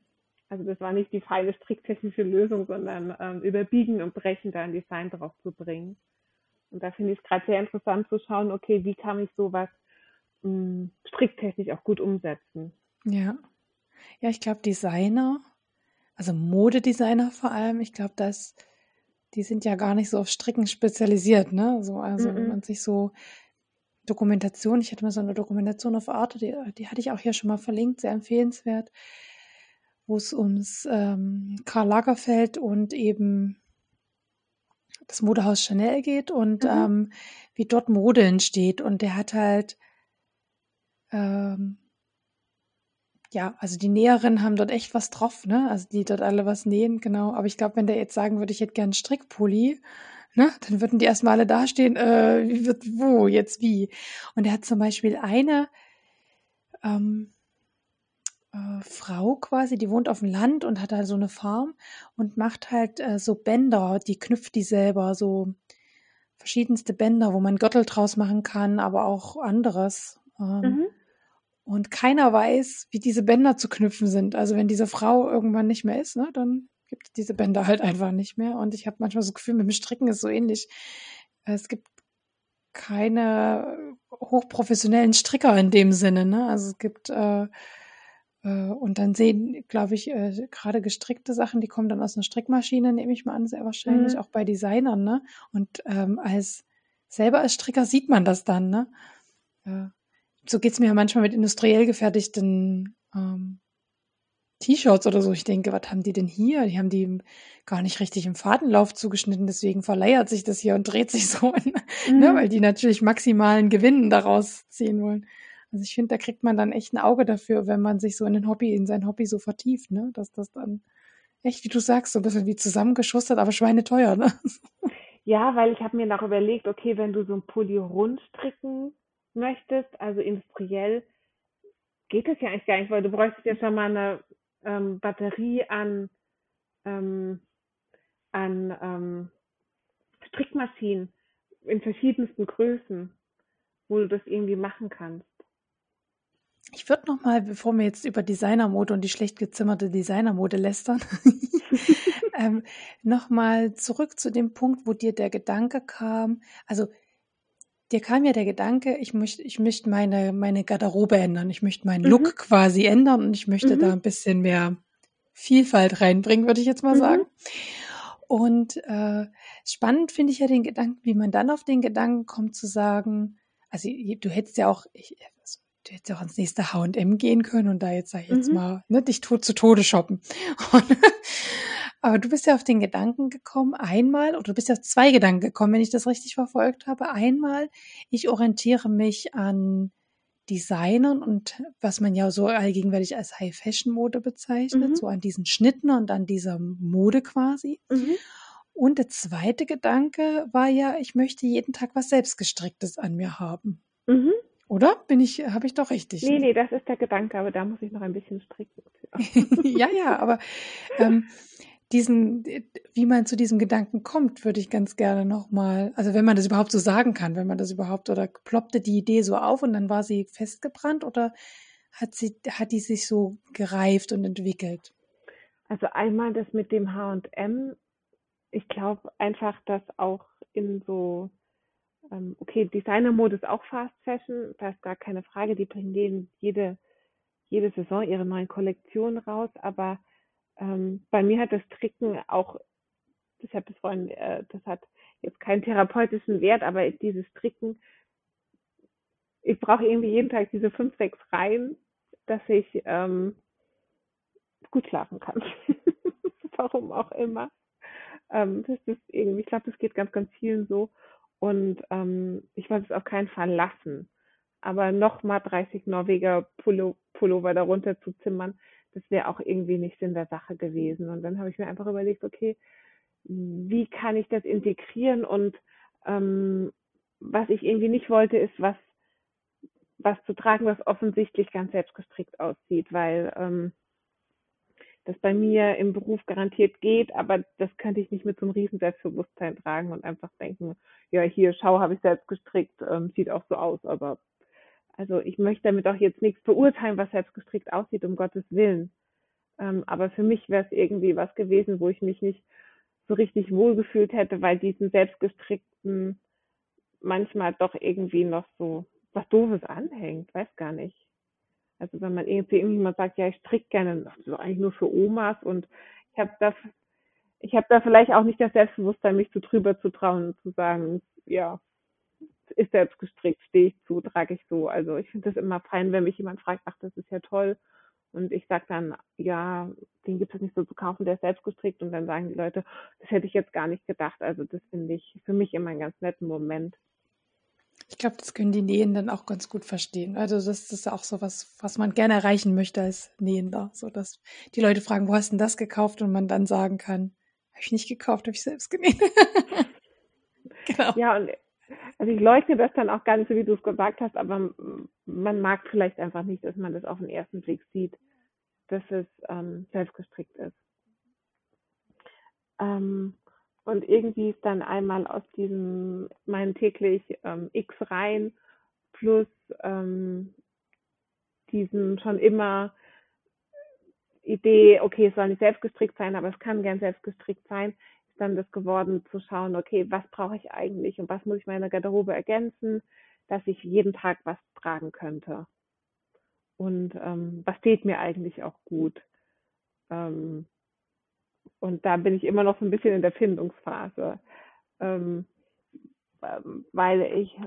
Also das war nicht die feine stricktechnische Lösung, sondern ähm, über Biegen und Brechen da ein Design drauf zu bringen. Und da finde ich es gerade sehr interessant zu schauen, okay, wie kann ich sowas mh, stricktechnisch auch gut umsetzen. Ja. Ja, ich glaube, Designer, also Modedesigner vor allem, ich glaube, dass die sind ja gar nicht so auf Stricken spezialisiert, ne? So, also wenn Mhm. man sich so Dokumentation, ich hatte mal so eine Dokumentation auf Arte, die, die hatte ich auch hier schon mal verlinkt, sehr empfehlenswert, wo es ums ähm, Karl Lagerfeld und eben das Modehaus Chanel geht und Mhm. ähm, wie dort Mode entsteht. Und der hat halt ähm, ja, also die Näherinnen haben dort echt was drauf, ne? Also die dort alle was nähen, genau. Aber ich glaube, wenn der jetzt sagen würde, ich hätte gern einen Strickpulli, ne, dann würden die erstmal alle dastehen, äh, wie wird wo, jetzt wie. Und er hat zum Beispiel eine ähm, äh, Frau quasi, die wohnt auf dem Land und hat halt so eine Farm und macht halt äh, so Bänder, die knüpft die selber, so verschiedenste Bänder, wo man Gürtel draus machen kann, aber auch anderes. Ähm, Mhm. Und keiner weiß, wie diese Bänder zu knüpfen sind. Also wenn diese Frau irgendwann nicht mehr ist, ne, dann gibt es diese Bänder halt einfach nicht mehr. Und ich habe manchmal so das Gefühl, mit dem Stricken ist so ähnlich. Es gibt keine hochprofessionellen Stricker in dem Sinne. Ne? Also es gibt äh, Äh, und dann sehen, glaube ich, äh, gerade gestrickte Sachen, die kommen dann aus einer Strickmaschine, nehme ich mal an, sehr wahrscheinlich, Mhm. auch bei Designern, ne? Und ähm, als selber als Stricker sieht man das dann, ne? Ja. So geht's mir ja manchmal mit industriell gefertigten ähm, T-Shirts oder so. Ich denke, was haben die denn hier? Die haben die gar nicht richtig im Fadenlauf zugeschnitten, deswegen verleiert sich das hier und dreht sich so, ne? Weil Mhm. die natürlich maximalen Gewinn daraus ziehen wollen. Also ich finde, da kriegt man dann echt ein Auge dafür, wenn man sich so in ein Hobby, in sein Hobby so vertieft, ne? Dass das dann echt, wie du sagst, so ein bisschen wie zusammengeschustert, aber schweineteuer, ne? Ja, weil ich habe mir noch überlegt, okay, wenn du so ein Pulli rund stricken möchtest, also industriell, geht das ja eigentlich gar nicht, weil du bräuchtest ja schon mal eine ähm, Batterie an, ähm, an ähm, Strickmaschinen in verschiedensten Größen, wo du das irgendwie machen kannst. Ich würde noch mal, bevor wir jetzt über Designermode und die schlecht gezimmerte Designermode lästern, ähm, noch mal zurück zu dem Punkt, wo dir der Gedanke kam. Also dir kam ja der Gedanke, ich möchte, ich möchte meine meine Garderobe ändern, ich möchte meinen Mhm. Look quasi ändern und ich möchte da Mhm. ein bisschen mehr Vielfalt reinbringen, würde ich jetzt mal Mhm. sagen. Und äh, spannend finde ich ja den Gedanken, wie man dann auf den Gedanken kommt zu sagen, also du hättest ja auch, ich, du hättest ja auch ans nächste H&M gehen können und da jetzt sag ich jetzt Mhm. mal, ne, dich tot zu Tode shoppen. Und, aber du bist ja auf den Gedanken gekommen, einmal, oder du bist ja auf zwei Gedanken gekommen, wenn ich das richtig verfolgt habe. Einmal, ich orientiere mich an Designern und was man ja so allgegenwärtig als High-Fashion-Mode bezeichnet, Mhm. so an diesen Schnitten und an dieser Mode quasi. Mhm. Und der zweite Gedanke war ja, ich möchte jeden Tag was selbstgestricktes an mir haben. Mhm. Oder? Bin ich, habe ich doch richtig? Nee, nee, das ist der Gedanke, aber da muss ich noch ein bisschen stricken. ja, ja, aber ähm, diesen, wie man zu diesem Gedanken kommt, würde ich ganz gerne nochmal, also wenn man das überhaupt so sagen kann, wenn man das überhaupt, oder ploppte die Idee so auf und dann war sie festgebrannt oder hat sie, hat die sich so gereift und entwickelt? Also einmal das mit dem H&M. Ich glaube einfach, dass auch in so, ähm, okay, Designermode ist auch Fast Fashion, da ist gar keine Frage, die bringen jeden, jede, jede Saison ihre neuen Kollektionen raus, aber ähm, bei mir hat das Stricken auch, ich habe das vorhin, äh, das hat jetzt keinen therapeutischen Wert, aber dieses Stricken, ich brauche irgendwie jeden Tag diese fünf, sechs Reihen, dass ich ähm, gut schlafen kann. Warum auch immer. Ähm, das ist irgendwie, ich glaube, das geht ganz, ganz vielen so. Und ähm, ich wollte es auf keinen Fall lassen. Aber nochmal 30 Norweger Pullo, Pullover darunter zu zimmern, das wäre auch irgendwie nicht Sinn der Sache gewesen. Und dann habe ich mir einfach überlegt, okay, wie kann ich das integrieren? Und ähm, was ich irgendwie nicht wollte, ist was, was zu tragen, was offensichtlich ganz selbstgestrickt aussieht, weil ähm, das bei mir im Beruf garantiert geht, aber das könnte ich nicht mit so einem riesen Selbstbewusstsein tragen und einfach denken, ja, hier, schau, habe ich selbst gestrickt, ähm, sieht auch so aus, aber also ich möchte damit auch jetzt nichts beurteilen, was selbst gestrickt aussieht, um Gottes Willen. Ähm, aber für mich wäre es irgendwie was gewesen, wo ich mich nicht so richtig wohlgefühlt hätte, weil diesen selbstgestrickten manchmal doch irgendwie noch so was Doofes anhängt, weiß gar nicht. Also wenn man irgendwie mal sagt, ja, ich stricke gerne, das ist eigentlich nur für Omas und ich habe da, ich habe da vielleicht auch nicht das Selbstbewusstsein, mich zu drüber zu trauen und zu sagen, ja, ist selbst gestrickt, stehe ich zu, trage ich so. Also ich finde das immer fein, wenn mich jemand fragt, ach, das ist ja toll. Und ich sage dann, ja, den gibt es nicht so zu kaufen, der ist selbst gestrickt. Und dann sagen die Leute, das hätte ich jetzt gar nicht gedacht. Also das finde ich für mich immer einen ganz netten Moment. Ich glaube, das können die Nähenden auch ganz gut verstehen. Also das ist auch so was, was man gerne erreichen möchte als Nähender. So dass die Leute fragen, wo hast du denn das gekauft? Und man dann sagen kann, habe ich nicht gekauft, habe ich selbst genäht. genau. Ja, und also ich leugne das dann auch nicht so, wie du es gesagt hast, aber man mag vielleicht einfach nicht, dass man das auf den ersten Blick sieht, dass es ähm, selbstgestrickt ist. Ähm, und irgendwie ist dann einmal aus diesem meinen täglich ähm, X rein plus ähm, diesem schon immer Idee, okay, es soll nicht selbst gestrickt sein, aber es kann gern selbst gestrickt sein, dann das geworden zu schauen, okay, was brauche ich eigentlich und was muss ich meiner Garderobe ergänzen, dass ich jeden Tag was tragen könnte. und ähm, was steht mir eigentlich auch gut. Ähm, und da bin ich immer noch so ein bisschen in der Findungsphase. Ähm, ähm, weil ich,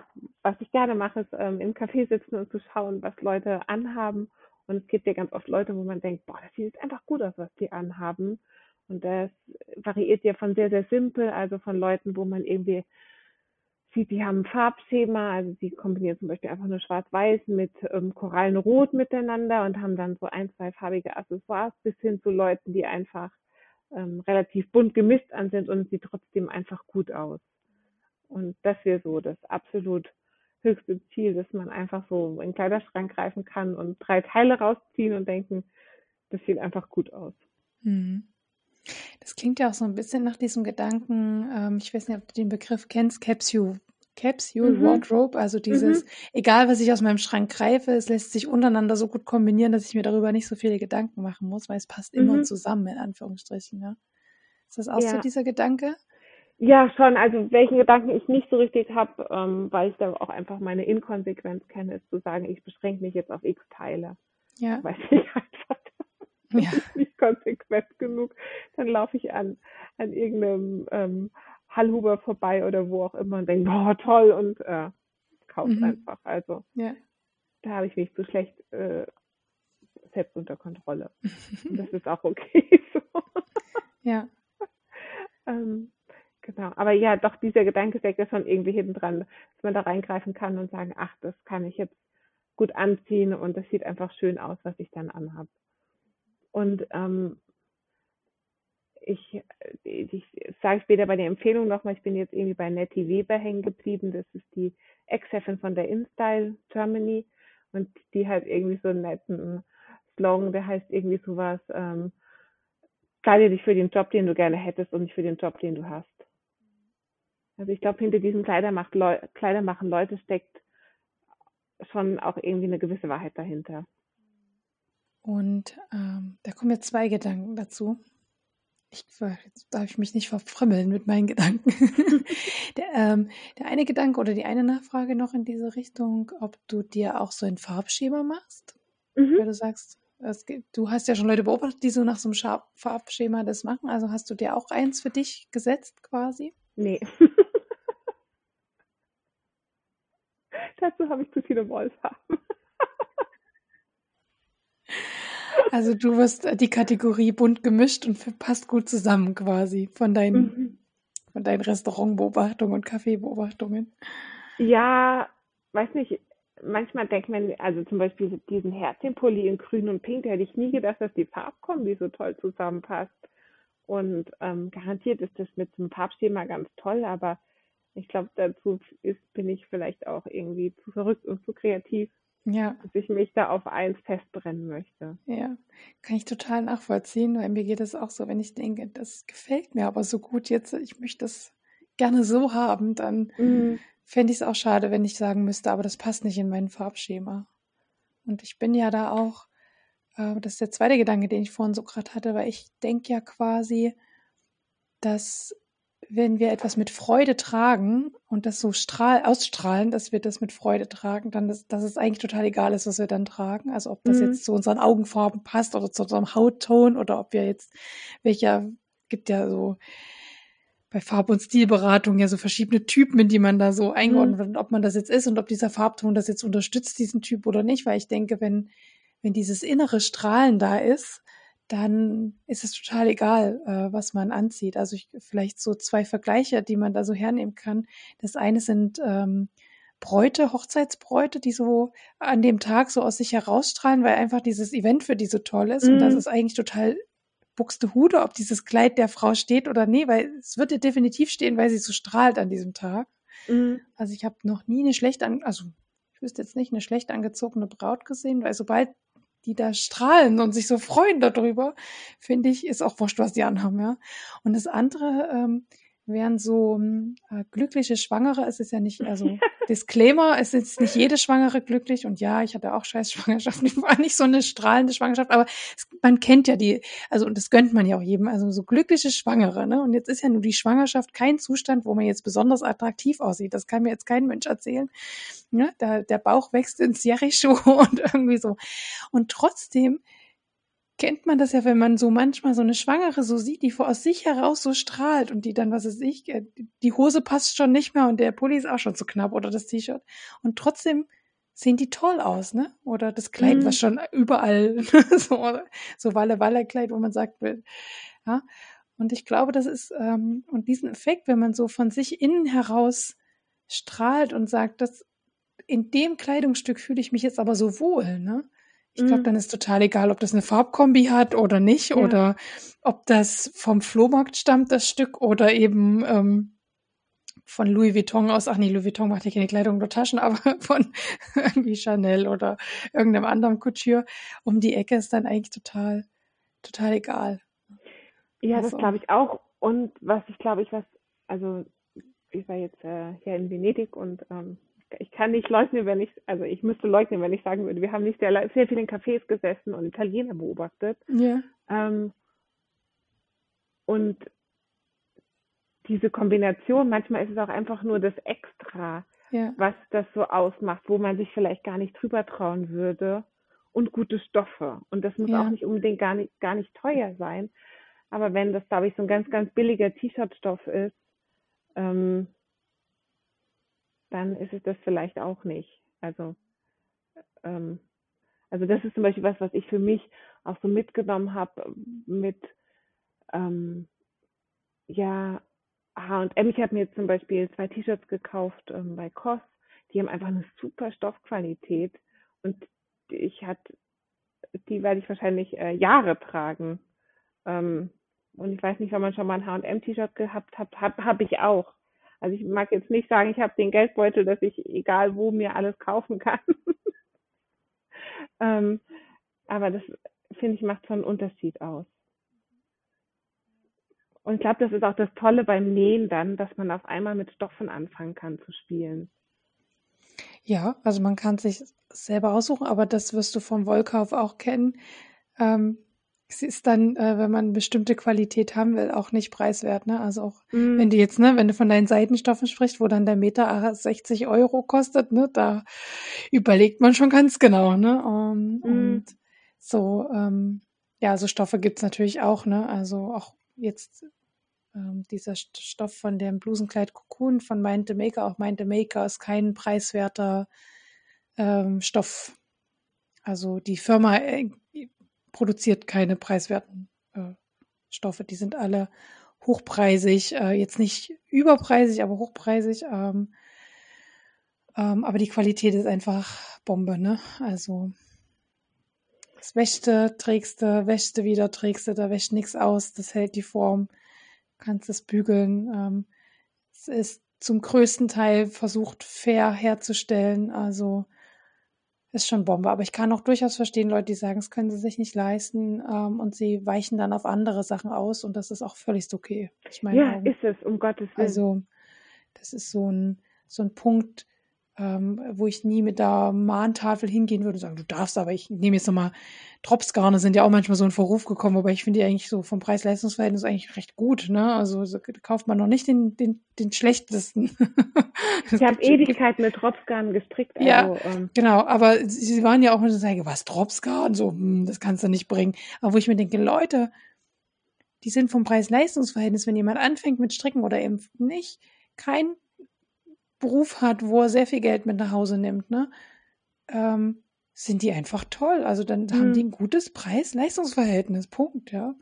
was ich gerne mache, ist ähm, im Café sitzen und zu schauen, was Leute anhaben. Und es gibt ja ganz oft Leute, wo man denkt, boah, das sieht jetzt einfach gut aus, was die anhaben. Und das variiert ja von sehr, sehr simpel, also von Leuten, wo man irgendwie sieht, die haben ein Farbschema, also die kombinieren zum Beispiel einfach nur schwarz-weiß mit ähm, Korallenrot miteinander und haben dann so ein, zwei farbige Accessoires bis hin zu Leuten, die einfach ähm, relativ bunt gemischt an sind und sieht trotzdem einfach gut aus. Und das wäre so das absolut höchste Ziel, dass man einfach so in den Kleiderschrank greifen kann und drei Teile rausziehen und denken, das sieht einfach gut aus. Mhm. Das klingt ja auch so ein bisschen nach diesem Gedanken, ähm, ich weiß nicht, ob du den Begriff kennst, Capsule, Capsule mhm. Wardrobe, also dieses, mhm. egal was ich aus meinem Schrank greife, es lässt sich untereinander so gut kombinieren, dass ich mir darüber nicht so viele Gedanken machen muss, weil es passt immer mhm. zusammen, in Anführungsstrichen. Ja. Ist das auch ja. so dieser Gedanke? Ja, schon. Also welchen Gedanken ich nicht so richtig habe, ähm, weil ich da auch einfach meine Inkonsequenz kenne, ist zu sagen, ich beschränke mich jetzt auf x Teile. Ja. Weiß ich einfach ja. nicht konsequent genug. Dann laufe ich an, an irgendeinem ähm, Hallhuber vorbei oder wo auch immer und denke, boah, toll und äh, kaufe mhm. einfach. Also ja. da habe ich mich zu schlecht äh, selbst unter Kontrolle. und das ist auch okay so. Ja. ähm, Genau, aber ja, doch dieser Gedanke steckt ja schon irgendwie hinten dran, dass man da reingreifen kann und sagen, ach, das kann ich jetzt gut anziehen und das sieht einfach schön aus, was ich dann anhabe. Und ähm, ich, ich sage später bei der Empfehlung nochmal, ich bin jetzt irgendwie bei Nettie Weber hängen geblieben. Das ist die Ex-Chefin von der InStyle Germany und die hat irgendwie so einen netten Slogan, der heißt irgendwie sowas, ähm, kleide dich für den Job, den du gerne hättest und nicht für den Job, den du hast. Also ich glaube, hinter diesem Kleidermacht Leu Kleidermachen Leute steckt schon auch irgendwie eine gewisse Wahrheit dahinter. Und ähm, da kommen jetzt zwei Gedanken dazu. Ich, jetzt darf ich mich nicht verfrümmeln mit meinen Gedanken. der, ähm, der eine Gedanke oder die eine Nachfrage noch in diese Richtung, ob du dir auch so ein Farbschema machst, mhm. weil du sagst, Geht, du hast ja schon Leute beobachtet, die so nach so einem Farbschema das machen. Also hast du dir auch eins für dich gesetzt quasi? Nee. Dazu habe ich zu viele Wollfarben. Also du wirst äh, die Kategorie bunt gemischt und passt gut zusammen quasi von deinen, mhm. von deinen Restaurantbeobachtungen und Kaffeebeobachtungen. Ja, weiß nicht, manchmal denkt man, also zum Beispiel diesen Herzchenpulli in grün und pink, da hätte ich nie gedacht, dass die Farbkombi so toll zusammenpasst. Und ähm, garantiert ist das mit dem Farbschema ganz toll, aber ich glaube, dazu ist, bin ich vielleicht auch irgendwie zu verrückt und zu kreativ, ja. dass ich mich da auf eins festbrennen möchte. Ja, kann ich total nachvollziehen, weil mir geht es auch so, wenn ich denke, das gefällt mir aber so gut jetzt, ich möchte das gerne so haben, dann mhm. fände ich es auch schade, wenn ich sagen müsste, aber das passt nicht in mein Farbschema. Und ich bin ja da auch, äh, das ist der zweite Gedanke, den ich vorhin so gerade hatte, weil ich denke ja quasi, dass wenn wir etwas mit Freude tragen und das so strahl, ausstrahlen, dass wir das mit Freude tragen, dann ist, dass es eigentlich total egal ist, was wir dann tragen. Also ob das mhm. jetzt zu unseren Augenfarben passt oder zu unserem Hautton oder ob wir jetzt, welcher, gibt ja so bei Farb- und Stilberatung ja so verschiedene Typen, in die man da so eingeordnet mhm. wird, ob man das jetzt ist und ob dieser Farbton das jetzt unterstützt, diesen Typ oder nicht, weil ich denke, wenn, wenn dieses innere Strahlen da ist, dann ist es total egal, äh, was man anzieht. Also ich, vielleicht so zwei Vergleiche, die man da so hernehmen kann. Das eine sind ähm, Bräute, Hochzeitsbräute, die so an dem Tag so aus sich herausstrahlen, weil einfach dieses Event für die so toll ist. Mhm. Und das mhm. ist eigentlich total Buxtehude, ob dieses Kleid der Frau steht oder nee, weil es wird ihr definitiv stehen, weil sie so strahlt an diesem Tag. Mhm. Also ich habe noch nie eine schlecht an, also ich wüsste jetzt nicht eine schlecht angezogene Braut gesehen, weil sobald die da strahlen und sich so freuen darüber, finde ich, ist auch wurscht, was die anhaben, ja. Und das andere, ähm, während so hm, äh, glückliche Schwangere, es ist ja nicht, also Disclaimer, es ist nicht jede Schwangere glücklich und ja, ich hatte auch scheiß Schwangerschaften, die war nicht so eine strahlende Schwangerschaft, aber es, man kennt ja die, also und das gönnt man ja auch jedem, also so glückliche Schwangere, ne? Und jetzt ist ja nur die Schwangerschaft kein Zustand, wo man jetzt besonders attraktiv aussieht. Das kann mir jetzt kein Mensch erzählen. Ne? Der, der Bauch wächst ins Jericho und irgendwie so. Und trotzdem kennt man das ja, wenn man so manchmal so eine Schwangere so sieht, die vor aus sich heraus so strahlt und die dann, was weiß ich, äh, die Hose passt schon nicht mehr und der Pulli ist auch schon zu knapp oder das T-Shirt. Und trotzdem sehen die toll aus, ne? Oder das Kleid, mhm. was schon überall so, so Walle-Walle-Kleid, wo man sagt, ja. Und ich glaube, das ist, ähm, und diesen Effekt, wenn man so von sich innen heraus strahlt und sagt, dass in dem Kleidungsstück fühle ich mich jetzt aber so wohl, ne? Ich glaube, mhm. dann ist total egal, ob das eine Farbkombi hat oder nicht, ja. oder ob das vom Flohmarkt stammt, das Stück, oder eben ähm, von Louis Vuitton aus. Ach nee, Louis Vuitton macht ja keine Kleidung oder Taschen, aber von irgendwie Chanel oder irgendeinem anderen Couture um die Ecke ist dann eigentlich total, total egal. Ja, also. das glaube ich auch. Und was ich glaube ich, was, also ich war jetzt äh, hier in Venedig und ähm, ich kann nicht leugnen, wenn ich, also ich müsste leugnen, wenn ich sagen würde, wir haben nicht sehr, sehr viel in Cafés gesessen und Italiener beobachtet. Ja. Ähm, und diese Kombination, manchmal ist es auch einfach nur das Extra, ja. was das so ausmacht, wo man sich vielleicht gar nicht drüber trauen würde. Und gute Stoffe. Und das muss ja. auch nicht unbedingt gar nicht, gar nicht teuer sein. Aber wenn das, glaube ich, so ein ganz, ganz billiger T-Shirt-Stoff ist, ähm, dann ist es das vielleicht auch nicht. Also, ähm, also das ist zum Beispiel was, was ich für mich auch so mitgenommen habe mit, ähm, ja, H&M. Ich habe mir zum Beispiel zwei T-Shirts gekauft ähm, bei COS. Die haben einfach eine super Stoffqualität und ich hatte, die werde ich wahrscheinlich äh, Jahre tragen. Ähm, und ich weiß nicht, wenn man schon mal ein H&M-T-Shirt gehabt hat, habe hab ich auch. Also ich mag jetzt nicht sagen, ich habe den Geldbeutel, dass ich egal wo mir alles kaufen kann. ähm, aber das finde ich macht schon einen Unterschied aus. Und ich glaube, das ist auch das Tolle beim Nähen dann, dass man auf einmal mit Stoffen anfangen kann zu spielen. Ja, also man kann sich selber aussuchen, aber das wirst du vom Wollkauf auch kennen. Ähm, es ist dann, äh, wenn man bestimmte Qualität haben will, auch nicht preiswert, ne? Also auch mm. wenn du jetzt, ne, wenn du von deinen Seitenstoffen sprichst, wo dann der Meter 60 Euro kostet, ne, da überlegt man schon ganz genau, ne? Um, mm. Und so, ähm, ja, so Stoffe gibt's natürlich auch, ne? Also auch jetzt ähm, dieser Stoff von dem Blusenkleid Cocoon von Mind the Maker, auch Mind the Maker ist kein preiswerter ähm, Stoff. Also die Firma äh, produziert keine preiswerten äh, Stoffe. Die sind alle hochpreisig, äh, jetzt nicht überpreisig, aber hochpreisig. Ähm, ähm, aber die Qualität ist einfach Bombe, ne? Also das wäschste, trägste, wäschste wieder, trägste, da wäscht nichts aus, das hält die Form, kannst es bügeln. Ähm, es ist zum größten Teil versucht fair herzustellen, also ist schon Bombe. Aber ich kann auch durchaus verstehen, Leute, die sagen, es können sie sich nicht leisten ähm, und sie weichen dann auf andere Sachen aus und das ist auch völlig okay. Ich meine, ja, ist es, um Gottes Willen. Also, das ist so ein, so ein Punkt, ähm, wo ich nie mit der Mahntafel hingehen würde und sagen, du darfst, aber ich nehme jetzt nochmal, Tropsgarne sind ja auch manchmal so in Verruf gekommen, aber ich finde die eigentlich so vom Preis-Leistungs-Verhältnis eigentlich recht gut, ne? Also so, kauft man noch nicht den, den, den schlechtesten. ich habe Ewigkeiten mit Tropsgarn gestrickt. Also, ja, ähm. genau, aber sie waren ja auch mit so sagen, was Tropsgarn, so, hm, das kannst du nicht bringen. Aber wo ich mir denke, Leute, die sind vom Preis-Leistungs-Verhältnis, wenn jemand anfängt mit Stricken oder eben nicht, kein Beruf hat, wo er sehr viel Geld mit nach Hause nimmt, ne, ähm, sind die einfach toll. Also dann mhm. haben die ein gutes Preis-Leistungsverhältnis. Punkt, ja.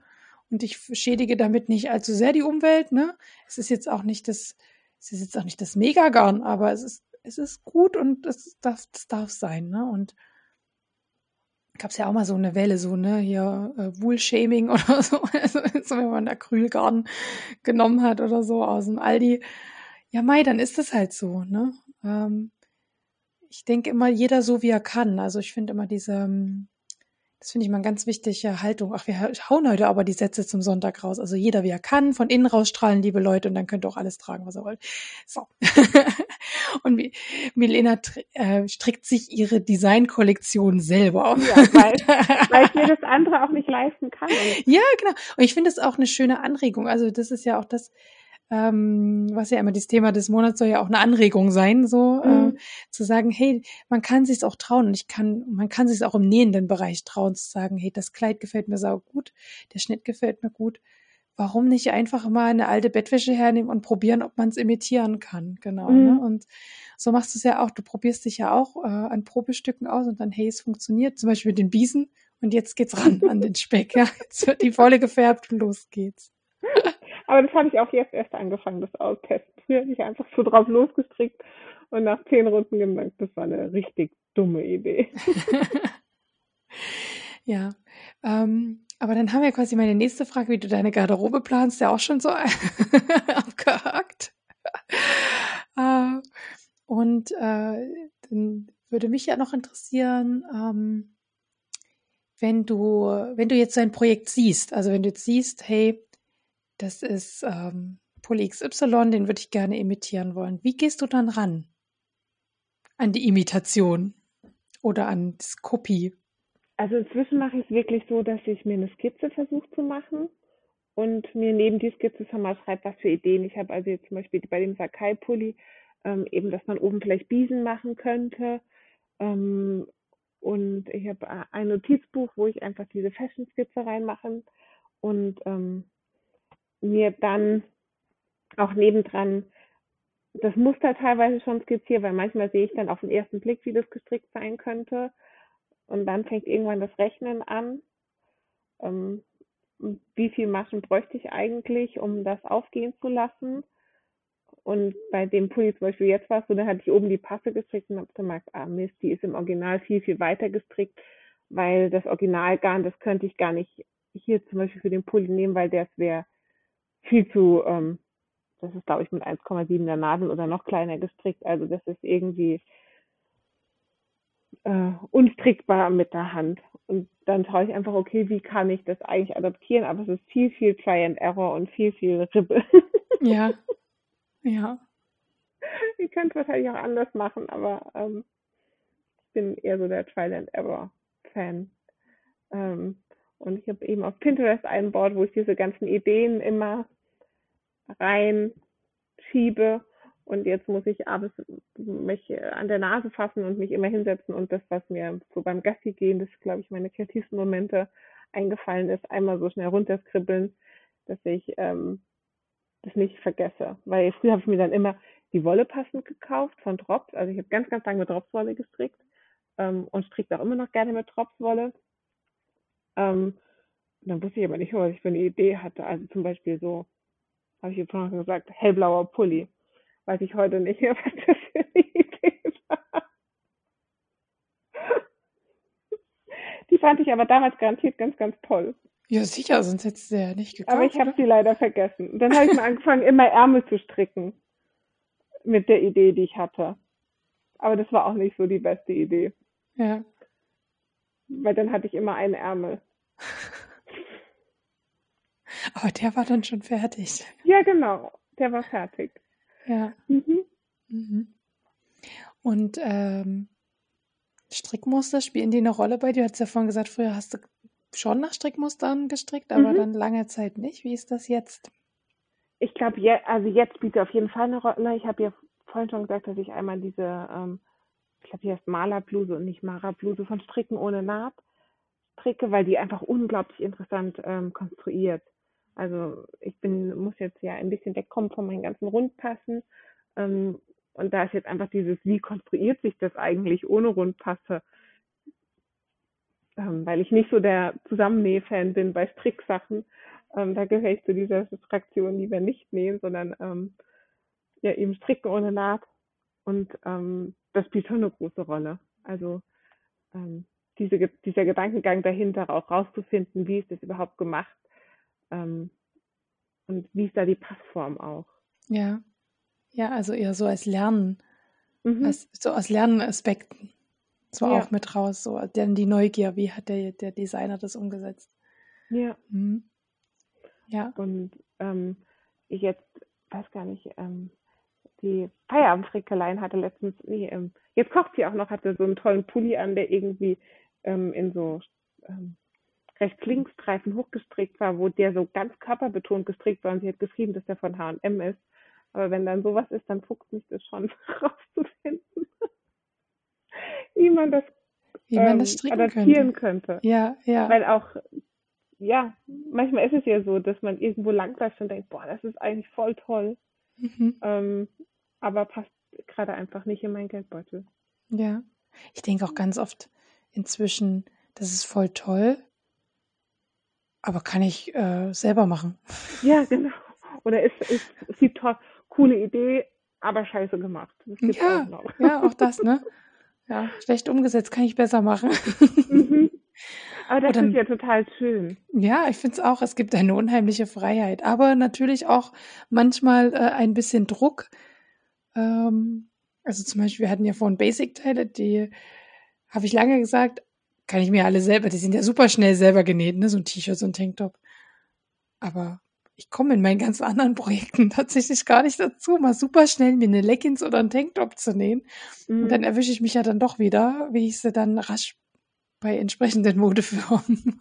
Und ich schädige damit nicht allzu sehr die Umwelt, ne. Es ist jetzt auch nicht das, es ist jetzt auch nicht das Megagarn, aber es ist, es ist gut und es darf, das darf sein, ne. Und gab es ja auch mal so eine Welle, so, ne, hier äh, Wool-Shaming oder so, also, so, wenn man Acrylgarn genommen hat oder so aus dem Aldi. Ja, Mai, dann ist es halt so, ne? Ähm, ich denke immer, jeder so wie er kann. Also ich finde immer diese, ähm, Das finde ich mal eine ganz wichtige Haltung. Ach, wir hauen heute aber die Sätze zum Sonntag raus. Also jeder, wie er kann, von innen rausstrahlen, liebe Leute, und dann könnt ihr auch alles tragen, was ihr wollt. So. und Milena äh, strickt sich ihre Designkollektion selber. Ja, weil, weil ich mir das andere auch nicht leisten kann. Ja, genau. Und ich finde es auch eine schöne Anregung. Also das ist ja auch das, ähm, was ja immer das Thema des Monats soll ja auch eine Anregung sein, so äh, mhm. äh, zu sagen, hey, man kann sich auch trauen und ich kann, man kann sich auch im nähenden Bereich trauen zu sagen, hey, das Kleid gefällt mir sau gut, der Schnitt gefällt mir gut. Warum nicht einfach mal eine alte Bettwäsche hernehmen und probieren, ob man es imitieren kann, genau. Ne? Mhm. Ne? Und so machst du es ja auch. Du probierst dich ja auch äh, an Probestücken aus und dann, hey, es funktioniert. Zum Beispiel mit den Biesen und jetzt geht's ran an den Speck. Ja, jetzt wird die Wolle gefärbt und los geht's. Aber das habe ich auch jetzt erst angefangen, das Austesten. Früher habe ich einfach so drauf losgestrickt und nach zehn Runden gemerkt, das war eine richtig dumme Idee. ja, ähm, aber dann haben wir quasi meine nächste Frage, wie du deine Garderobe planst, ja auch schon so abgehakt. äh, und äh, dann würde mich ja noch interessieren, ähm, wenn du, wenn du jetzt ein Projekt siehst, also wenn du jetzt siehst, hey, das ist ähm, Pulli XY, den würde ich gerne imitieren wollen. Wie gehst du dann ran? An die Imitation oder an das Kopie? Also inzwischen mache ich es wirklich so, dass ich mir eine Skizze versuche zu machen und mir neben die Skizze schon mal schreibe, was für Ideen ich habe. Also jetzt zum Beispiel bei dem Sakai-Pulli, ähm, eben, dass man oben vielleicht Biesen machen könnte. Ähm, und ich habe ein Notizbuch, wo ich einfach diese Fashion-Skizze reinmache und ähm, mir dann auch nebendran das Muster teilweise schon skizziere, weil manchmal sehe ich dann auf den ersten Blick, wie das gestrickt sein könnte. Und dann fängt irgendwann das Rechnen an. Ähm, wie viel Maschen bräuchte ich eigentlich, um das aufgehen zu lassen? Und bei dem Pulli zum Beispiel jetzt war es so, da hatte ich oben die Passe gestrickt und habe gemerkt, ah Mist, die ist im Original viel, viel weiter gestrickt, weil das Originalgarn, das könnte ich gar nicht hier zum Beispiel für den Pulli nehmen, weil das wäre viel zu, ähm, das ist glaube ich mit 1,7er Nadel oder noch kleiner gestrickt. Also das ist irgendwie äh, unstrickbar mit der Hand. Und dann schaue ich einfach, okay, wie kann ich das eigentlich adaptieren? Aber es ist viel, viel Try and Error und viel, viel Ribbe. Ja, ja. Ich könnte es wahrscheinlich auch anders machen, aber ähm, ich bin eher so der Try and Error Fan. Ähm, und ich habe eben auf Pinterest ein Board, wo ich diese ganzen Ideen immer reinschiebe. Und jetzt muss ich abends mich an der Nase fassen und mich immer hinsetzen und das, was mir so beim Gassi gehen, das ist, glaube ich, meine kreativsten Momente eingefallen ist, einmal so schnell runterskribbeln, dass ich ähm, das nicht vergesse. Weil früher habe ich mir dann immer die Wolle passend gekauft von Drops. Also ich habe ganz, ganz lange mit Dropswolle gestrickt ähm, und stricke auch immer noch gerne mit Dropswolle. Ähm, dann wusste ich aber nicht, was ich für eine Idee hatte. Also zum Beispiel so, habe ich jetzt vorhin gesagt, hellblauer Pulli. Weiß ich heute nicht mehr, was das für eine Idee war. Die fand ich aber damals garantiert ganz, ganz toll. Ja, sicher, sonst hättest du ja nicht gekauft. Aber ich habe sie leider vergessen. Dann habe ich mal angefangen, immer Ärmel zu stricken. Mit der Idee, die ich hatte. Aber das war auch nicht so die beste Idee. Ja. Weil dann hatte ich immer einen Ärmel. Aber der war dann schon fertig. Ja, genau. Der war fertig. Ja. Mhm. Mhm. Und ähm, Strickmuster, spielen die eine Rolle bei dir? Du hast ja vorhin gesagt, früher hast du schon nach Strickmustern gestrickt, aber mhm. dann lange Zeit nicht. Wie ist das jetzt? Ich glaube, je, also jetzt spielt es auf jeden Fall eine Rolle. Ich habe ja vorhin schon gesagt, dass ich einmal diese, ähm, ich glaube, hier heißt Malerbluse und nicht Mara-Bluse von Stricken ohne Naht stricke, weil die einfach unglaublich interessant ähm, konstruiert. Also ich bin, muss jetzt ja ein bisschen wegkommen von meinen ganzen Rundpassen. Ähm, und da ist jetzt einfach dieses, wie konstruiert sich das eigentlich ohne Rundpasse? Ähm, weil ich nicht so der Zusammennäh-Fan bin bei Stricksachen. Ähm, da gehöre ich zu dieser Fraktion lieber nicht nähen, sondern ähm, ja eben stricken ohne Naht. Und ähm, das spielt schon eine große Rolle. Also ähm, diese, dieser Gedankengang dahinter auch rauszufinden, wie ist das überhaupt gemacht ähm, und wie ist da die Passform auch. Ja, ja, also eher so als Lernen, mhm. als, so aus Lernaspekten. so Ja. auch mit raus, so dann die Neugier, wie hat der, der Designer das umgesetzt? Ja. Mhm. Ja. Und ähm, ich jetzt weiß gar nicht, ähm, die Feierabendfrickelein hatte letztens, nee, ähm, jetzt kocht sie auch noch, hatte so einen tollen Pulli an, der irgendwie ähm, in so ähm, rechts linksstreifen hochgestrickt war, wo der so ganz körperbetont gestrickt war und sie hat geschrieben, dass der von H&M ist. Aber wenn dann sowas ist, dann fuchst mich das schon rauszufinden, wie man das Wie man ähm, das adaptieren könnte. könnte. Ja, ja. Weil auch, ja, manchmal ist es ja so, dass man irgendwo langläuft und denkt, boah, das ist eigentlich voll toll, Mhm. ähm, aber passt gerade einfach nicht in meinen Geldbeutel. Ja. Ich denke auch ganz oft inzwischen, das ist voll toll, aber kann ich äh, selber machen. Ja, genau. Oder ist, ist, sieht toll, coole Idee, aber scheiße gemacht. Ja, auch ja, auch das, ne? Ja, schlecht umgesetzt kann ich besser machen. Mhm. Aber das Oder- ist ja total schön. Ja, ich finde es auch, es gibt eine unheimliche Freiheit, aber natürlich auch manchmal äh, ein bisschen Druck. Ähm, also zum Beispiel, wir hatten ja vorhin Basic-Teile, die habe ich lange gesagt, kann ich mir alle selber, die sind ja super schnell selber genäht, ne? So ein T-Shirt, so ein Tanktop. Aber ich komme in meinen ganz anderen Projekten tatsächlich gar nicht dazu, mal super schnell mir eine Leggings oder einen Tanktop zu nähen. Und Mhm. dann erwische ich mich ja dann doch wieder, wie ich sie dann rasch bei entsprechenden Modefirmen,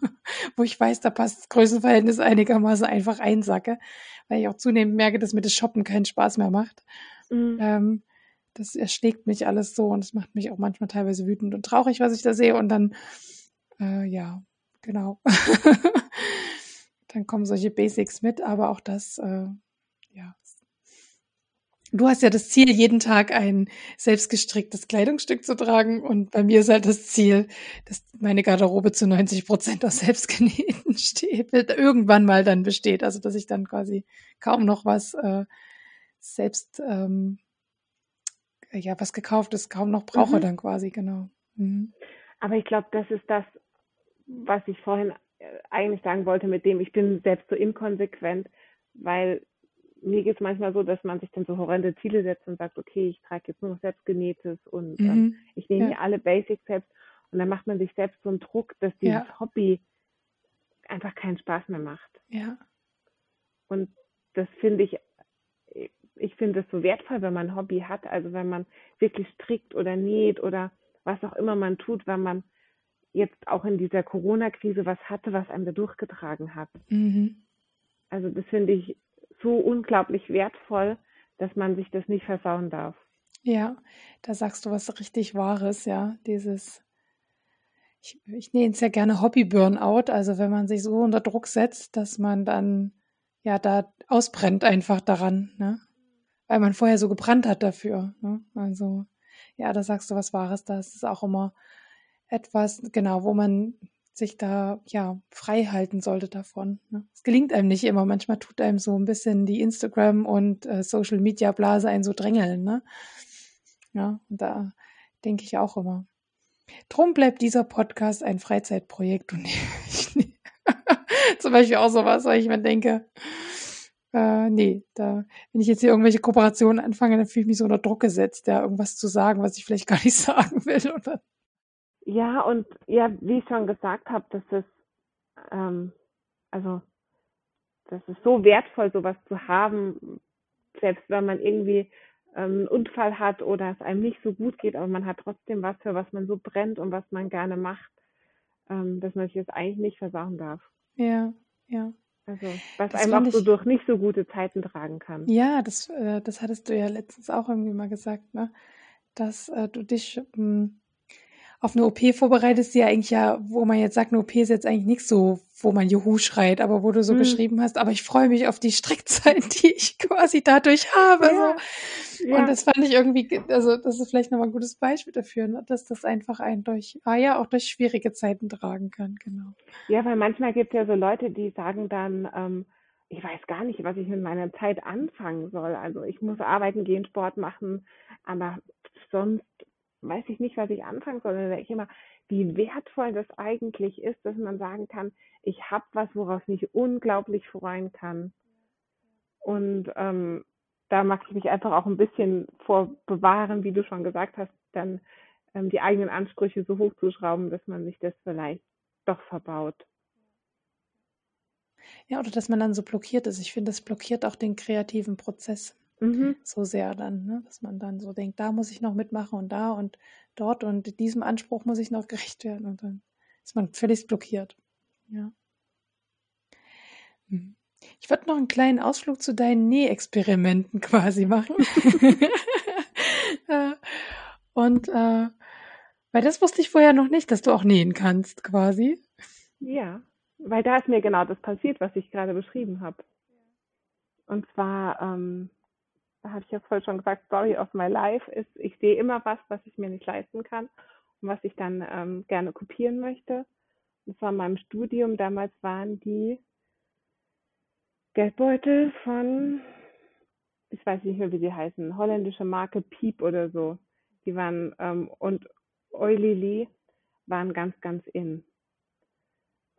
wo ich weiß, da passt das Größenverhältnis einigermaßen einfach einsacke, weil ich auch zunehmend merke, dass mir das Shoppen keinen Spaß mehr macht. Mhm. Ähm, das erschlägt mich alles so und es macht mich auch manchmal teilweise wütend und traurig, was ich da sehe. Und dann, äh, ja, genau. dann kommen solche Basics mit, aber auch das, äh, ja. Du hast ja das Ziel, jeden Tag ein selbstgestricktes Kleidungsstück zu tragen. Und bei mir ist halt das Ziel, dass meine Garderobe zu 90 Prozent aus selbstgenähten steht, irgendwann mal dann besteht. Also, dass ich dann quasi kaum noch was äh, selbst, ähm, ja, was gekauft ist, kaum noch brauche Mhm. dann quasi, genau. Mhm. Aber ich glaube, das ist das, was ich vorhin äh, eigentlich sagen wollte, mit dem ich bin selbst so inkonsequent, weil mir geht es manchmal so, dass man sich dann so horrende Ziele setzt und sagt, okay, ich trage jetzt nur noch selbstgenähtes und ähm, Mhm. ich nehme Ja. hier alle Basics selbst und dann macht man sich selbst so einen Druck, dass dieses Ja. Hobby einfach keinen Spaß mehr macht. Ja, Und das finde ich, ich finde es so wertvoll, wenn man ein Hobby hat, also wenn man wirklich strickt oder näht oder was auch immer man tut, wenn man jetzt auch in dieser Corona-Krise was hatte, was einem da durchgetragen hat. mhm. Also das finde ich so unglaublich wertvoll, dass man sich das nicht versauen darf. Ja, da sagst du was richtig Wahres, ja. Dieses, ich, ich nenne es ja gerne Hobby-Burnout, also wenn man sich so unter Druck setzt, dass man dann ja da ausbrennt einfach daran, ne? Weil man vorher so gebrannt hat dafür. Ne? Also, ja, da sagst du was Wahres, das ist auch immer etwas, genau, wo man sich da ja frei halten sollte davon. Ne? Es gelingt einem nicht immer. Manchmal tut einem so ein bisschen die Instagram und äh, Social Media Blase einen so drängeln, ne? Ja, da denke ich auch immer. Drum bleibt dieser Podcast ein Freizeitprojekt und ich, zum Beispiel auch sowas, weil ich mir denke, äh, nee, da, wenn ich jetzt hier irgendwelche Kooperationen anfange, dann fühle ich mich so unter Druck gesetzt, ja, irgendwas zu sagen, was ich vielleicht gar nicht sagen will. Oder? Ja, und ja, wie ich schon gesagt habe, das ist, ähm, also, das ist so wertvoll, sowas zu haben, selbst wenn man irgendwie ähm, einen Unfall hat oder es einem nicht so gut geht, aber man hat trotzdem was, für was man so brennt und was man gerne macht, ähm, dass man sich das eigentlich nicht versauen darf. Ja, ja. Also, was Das einem auch so ich- durch nicht so gute Zeiten tragen kann. Ja, das, äh, das hattest du ja letztens auch irgendwie mal gesagt, ne? Dass äh, du dich ähm, auf eine OP vorbereitest, die ja eigentlich ja, wo man jetzt sagt, eine OP ist jetzt eigentlich nichts so, wo man Juhu schreit, aber wo du so Hm. geschrieben hast, aber ich freue mich auf die Strickzeit, die ich quasi dadurch habe. Ja, So. ja. Und das fand ich irgendwie, ge- also das ist vielleicht nochmal ein gutes Beispiel dafür, ne? dass das einfach einen durch, ah ja, auch durch schwierige Zeiten tragen kann, genau. Ja, weil manchmal gibt es ja so Leute, die sagen dann, ähm, ich weiß gar nicht, was ich mit meiner Zeit anfangen soll. Also ich muss arbeiten gehen, Sport machen, aber sonst weiß ich nicht, was ich anfangen soll. Dann denke ich immer, wie wertvoll das eigentlich ist, dass man sagen kann, ich habe was, worauf ich mich unglaublich freuen kann. Und ähm, da mag ich mich einfach auch ein bisschen vor bewahren, wie du schon gesagt hast, dann ähm, die eigenen Ansprüche so hoch zu schrauben, dass man sich das vielleicht doch verbaut. Ja, oder dass man dann so blockiert ist. Ich finde, das blockiert auch den kreativen Prozess Mhm. so sehr dann, ne? dass man dann so denkt, da muss ich noch mitmachen und da und dort und diesem Anspruch muss ich noch gerecht werden und dann ist man völlig blockiert. Ja. Mhm. Ich würde noch einen kleinen Ausflug zu deinen Nähexperimenten quasi machen. Und äh, weil das wusste ich vorher noch nicht, dass du auch nähen kannst, quasi. Ja, weil da ist mir genau das passiert, was ich gerade beschrieben habe. Und zwar, ähm, habe ich ja vorhin schon gesagt, Story of my life ist, ich sehe immer was, was ich mir nicht leisten kann und was ich dann ähm, gerne kopieren möchte. Und zwar in meinem Studium, damals waren die Geldbeutel von, ich weiß nicht mehr, wie sie heißen, holländische Marke Piep oder so. Die waren, ähm, und Oilili waren ganz, ganz in.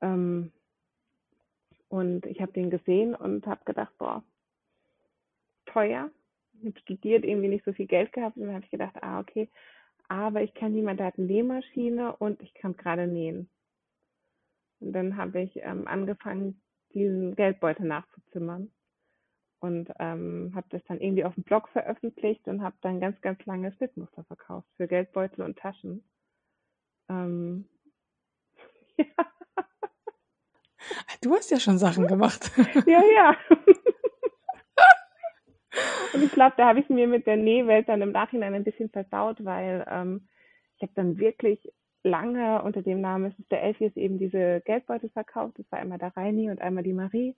Ähm, und ich habe den gesehen und habe gedacht, boah, teuer. Ich habe studiert, irgendwie nicht so viel Geld gehabt. Und dann habe ich gedacht, ah, okay, aber ich kann niemand, der hat eine Nähmaschine und ich kann gerade nähen. Und dann habe ich ähm, angefangen, diesen Geldbeutel nachzuzimmern und ähm, habe das dann irgendwie auf dem Blog veröffentlicht und habe dann ganz, ganz lange Schnittmuster verkauft für Geldbeutel und Taschen. Ähm, ja. Du hast ja schon Sachen gemacht. ja, ja. und ich glaube, da habe ich mir mit der Nähwelt dann im Nachhinein ein bisschen versaut, weil ähm, ich habe dann wirklich lange unter dem Namen es ist der Elfies eben diese Geldbeutel verkauft. Das war einmal der Reini und einmal die Marie.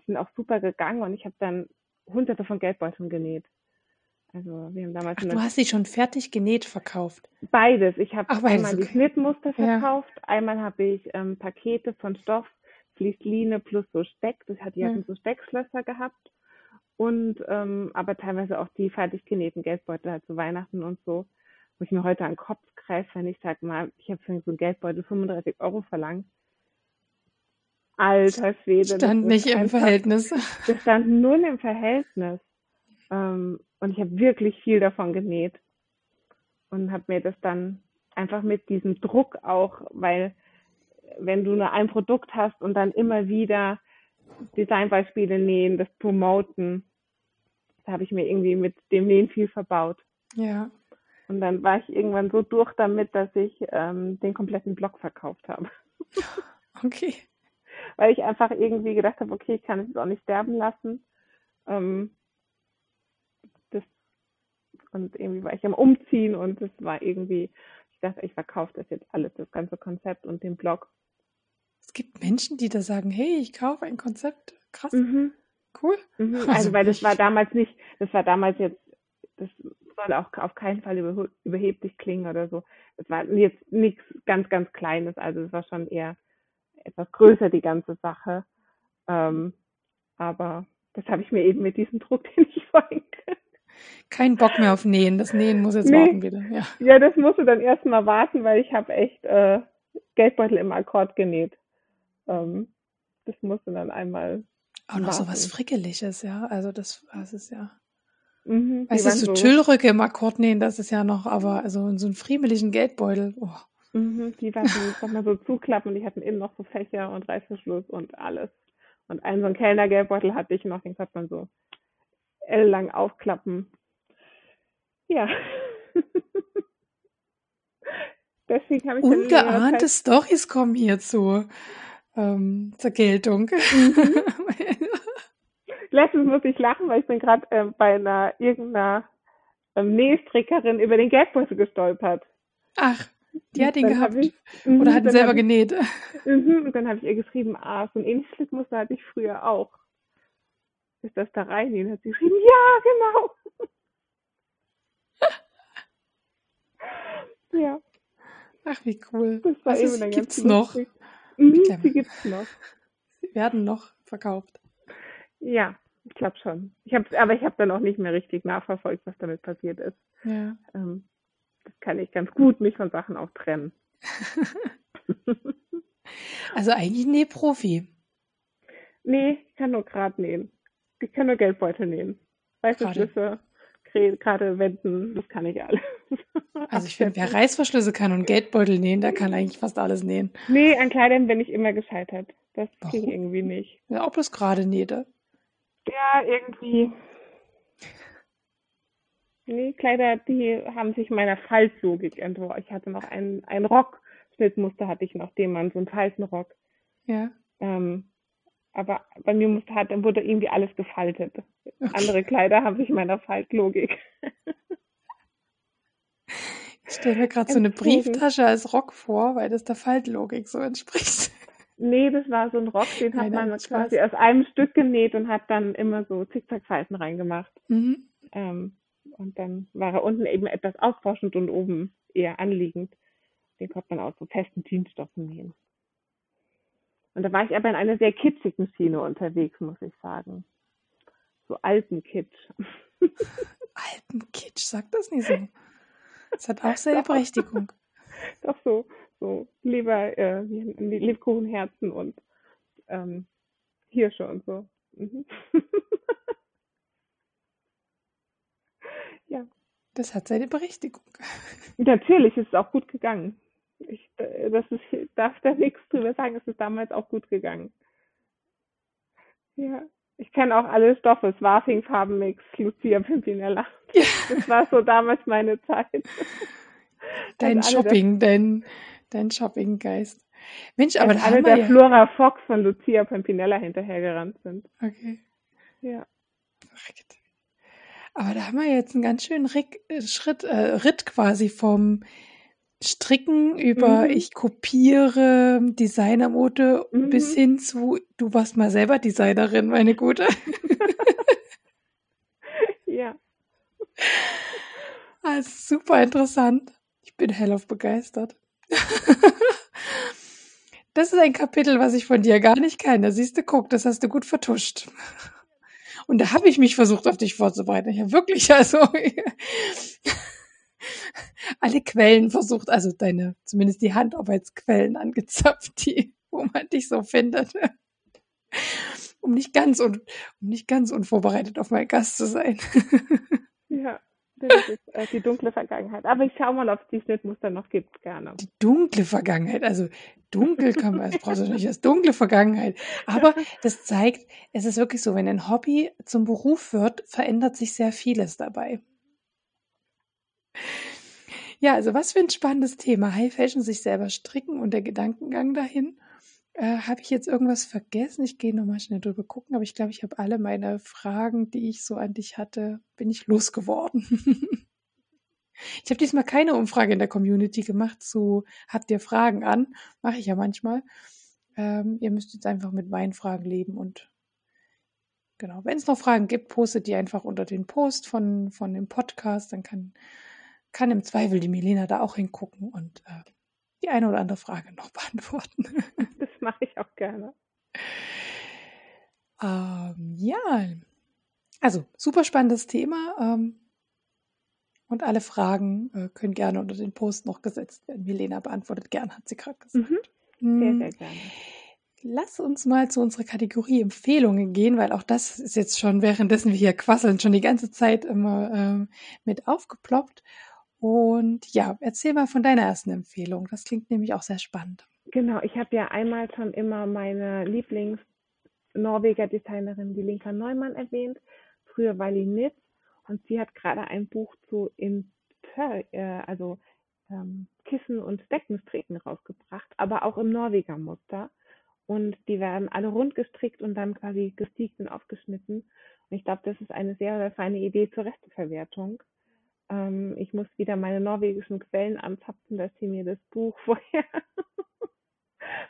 Die sind auch super gegangen und ich habe dann hunderte von Geldbeuteln genäht. Also wir haben damals Ach, du hast sie schon fertig genäht verkauft. beides. Ich habe einmal die okay. Schnittmuster Ja. verkauft, einmal habe ich ähm, Pakete von Stoff, Fließline plus so Speck. Das hat die Ja. hatten so Speckschlösser gehabt und ähm, aber teilweise auch die fertig genähten Geldbeutel halt zu Weihnachten und so, wo ich mir heute an den Kopf greife, wenn ich sag mal, ich habe für so einen Geldbeutel 35 Euro verlangt. Alter Schwede. das Stand nicht im einfach- Verhältnis. das stand null im Verhältnis. Ähm, und ich habe wirklich viel davon genäht. Und habe mir das dann einfach mit diesem Druck auch, weil wenn du nur ein Produkt hast und dann immer wieder Designbeispiele nähen, das promoten, da habe ich mir irgendwie mit dem Nähen viel verbaut. Ja. Und dann war ich irgendwann so durch damit, dass ich ähm, den kompletten Blog verkauft habe. Okay. weil ich einfach irgendwie gedacht habe, okay, ich kann es jetzt auch nicht sterben lassen. Ähm, das, und irgendwie war ich am Umziehen und es war irgendwie, ich dachte, ich verkaufe das jetzt alles, das ganze Konzept und den Blog. Es gibt Menschen, die da sagen, hey, ich kaufe ein Konzept. Krass, Mhm. cool. Mhm. Also Also, weil das war damals nicht, das war damals jetzt, das soll auch auf keinen Fall über, überheblich klingen oder so. Das war jetzt nichts ganz, ganz Kleines, also es war schon eher etwas größer, die ganze Sache. Ähm, aber das habe ich mir eben mit diesem Druck, den ich vorhin Kein Bock mehr auf Nähen. Das Nähen muss jetzt Nee. warten wieder. Ja. Ja, das musste dann erstmal warten, weil ich habe echt äh, Geldbeutel im Akkord genäht. Ähm, das musste dann einmal. Auch noch so was. Frickeliges, ja. Also das, das ist ja. Mhm, Weißt du, so Tüllrücke im Akkord nähen, das ist ja noch, aber also in so einen friemeligen Geldbeutel. Oh. Mhm, die waren so, mal, so zuklappen und die hatten innen noch so Fächer und Reißverschluss und alles. Und einen so einen Kellnergeldbeutel hatte ich noch, den konnte man so L-lang aufklappen. Ja. Deswegen habe ich Ungeahnte Stories kommen hier zu, ähm, zur Geltung. Mhm. Letztens musste ich lachen, weil ich bin gerade äh, bei einer irgendeiner ähm, Nähstrickerin über den Geldbeutel gestolpert. Ach, die hat ihn gehabt. Ich, mhm, Oder hat ihn selber ich, genäht. mhm, Und dann habe ich ihr geschrieben, ah, so ein ähnliches Schnittmuster hatte ich früher auch. Ist das da rein? Und hat sie geschrieben, ja, genau. ja, Ach, wie cool. das war Was eben gibt's noch? lustig. Mhm, die gibt's noch. Sie werden noch verkauft. Ja, ich glaube schon. Ich hab's, aber ich habe dann auch nicht mehr richtig nachverfolgt, was damit passiert ist. Ja. Ähm, das kann ich ganz gut mich von Sachen auch trennen. Also eigentlich Nähprofi. nee, ich kann nur Grad nähen. Ich kann nur Geldbeutel nähen. Reißverschlüsse, gerade wenden, das kann ich alles. Also ich finde, wer Reißverschlüsse kann und Geldbeutel nähen, der kann eigentlich fast alles nähen. Nee, an Kleidern bin ich immer gescheitert. Das Warum? ging irgendwie nicht. Ja, ob das gerade nähte. Ja, irgendwie. Nee, Kleider, die haben sich meiner Faltlogik entworfen. Ich hatte noch einen, einen Rockschnittmuster hatte ich noch, den man so einen Faltenrock. Ja. Ähm, aber bei mir musste halt, dann wurde irgendwie alles gefaltet. Okay. Andere Kleider haben sich meiner Faltlogik. Ich stelle mir gerade so eine Brieftasche als Rock vor, weil das der Faltlogik so entspricht. Nee, das war so ein Rock, den hat Nein, man quasi aus einem Stück genäht und hat dann immer so Zickzackfalten reingemacht. Mhm. Ähm, und dann war er unten eben etwas aufforschend und oben eher anliegend. Den konnte man aus so festen Jeansstoffen nähen. Und da war ich aber in einer sehr kitschigen Schiene unterwegs, muss ich sagen. So alten Kitsch. alten Kitsch, sagt das nicht so. Das hat auch seine Berechtigung. Doch so, so lieber äh, Lebkuchenherzen und ähm, Hirsche und so. Mhm. ja. Das hat seine Berechtigung. Natürlich ist es auch gut gegangen. Ich, äh, das ist, ich darf da nichts drüber sagen, es ist damals auch gut gegangen. Ja. Ich kenne auch alle Stoffe, Swarfing, Farbenmix, Lucia Pimpinella. Ja. Das war so damals meine Zeit. Dein Shopping, dein, dein Shoppinggeist. Mensch, aber da alle der ja... Flora Fox von Lucia Pimpinella hinterhergerannt sind. Okay. Ja. Aber da haben wir jetzt einen ganz schönen Rick, äh, Schritt, äh, Ritt quasi vom Stricken über mhm. ich kopiere Designermode mhm. bis hin zu du warst mal selber Designerin, meine Gute. ja. Also super interessant. Ich bin hellauf begeistert. das ist ein Kapitel, was ich von dir gar nicht kenne. Siehst du, guck, das hast du gut vertuscht. Und da habe ich mich versucht, auf dich vorzubereiten. Ja, wirklich, also alle Quellen versucht, also deine, zumindest die Handarbeitsquellen angezapft, die, wo man dich so findet. um nicht ganz un, um nicht ganz unvorbereitet auf meinen Gast zu sein. ja, das ist äh, die dunkle Vergangenheit. Aber ich schaue mal, ob es die Schnittmuster noch gibt, gerne. Die dunkle Vergangenheit, also dunkel kann man, also brauchst du nicht als dunkle Vergangenheit. Aber das zeigt, es ist wirklich so, wenn ein Hobby zum Beruf wird, verändert sich sehr vieles dabei. Ja, also was für ein spannendes Thema. High Fashion, sich selber stricken und der Gedankengang dahin. Äh, habe ich jetzt irgendwas vergessen? Ich gehe nochmal schnell drüber gucken, aber ich glaube, ich habe alle meine Fragen, die ich so an dich hatte, bin ich losgeworden. ich habe diesmal keine Umfrage in der Community gemacht zu habt ihr Fragen an? Mache ich ja manchmal. Ähm, ihr müsst jetzt einfach mit meinen Fragen leben und genau, wenn es noch Fragen gibt, postet die einfach unter den Post von, von dem Podcast, dann kann kann im Zweifel die Milena da auch hingucken und äh, die eine oder andere Frage noch beantworten. das mache ich auch gerne. Ähm, ja, also super spannendes Thema. Ähm, und alle Fragen äh, können gerne unter den Post noch gesetzt werden. Milena beantwortet gern, hat sie gerade gesagt. Mhm. Sehr, hm. sehr gerne. Lass uns mal zu unserer Kategorie Empfehlungen gehen, weil auch das ist jetzt schon währenddessen wir hier quasseln, schon die ganze Zeit immer ähm, mit aufgeploppt. Und ja, erzähl mal von deiner ersten Empfehlung. Das klingt nämlich auch sehr spannend. Genau, ich habe ja einmal schon immer meine Lieblings-Norweger Designerin, die Linka Neumann, erwähnt. Früher war die Nitz und sie hat gerade ein Buch zu Inter, äh, also ähm, Kissen und Deckenstricken rausgebracht, aber auch im Norweger Muster. Und die werden alle rund gestrickt und dann quasi gestiegt und aufgeschnitten. Und ich glaube, das ist eine sehr, sehr feine Idee zur Resteverwertung. Ähm, ich muss wieder meine norwegischen Quellen anzapfen, dass sie mir das Buch vorher,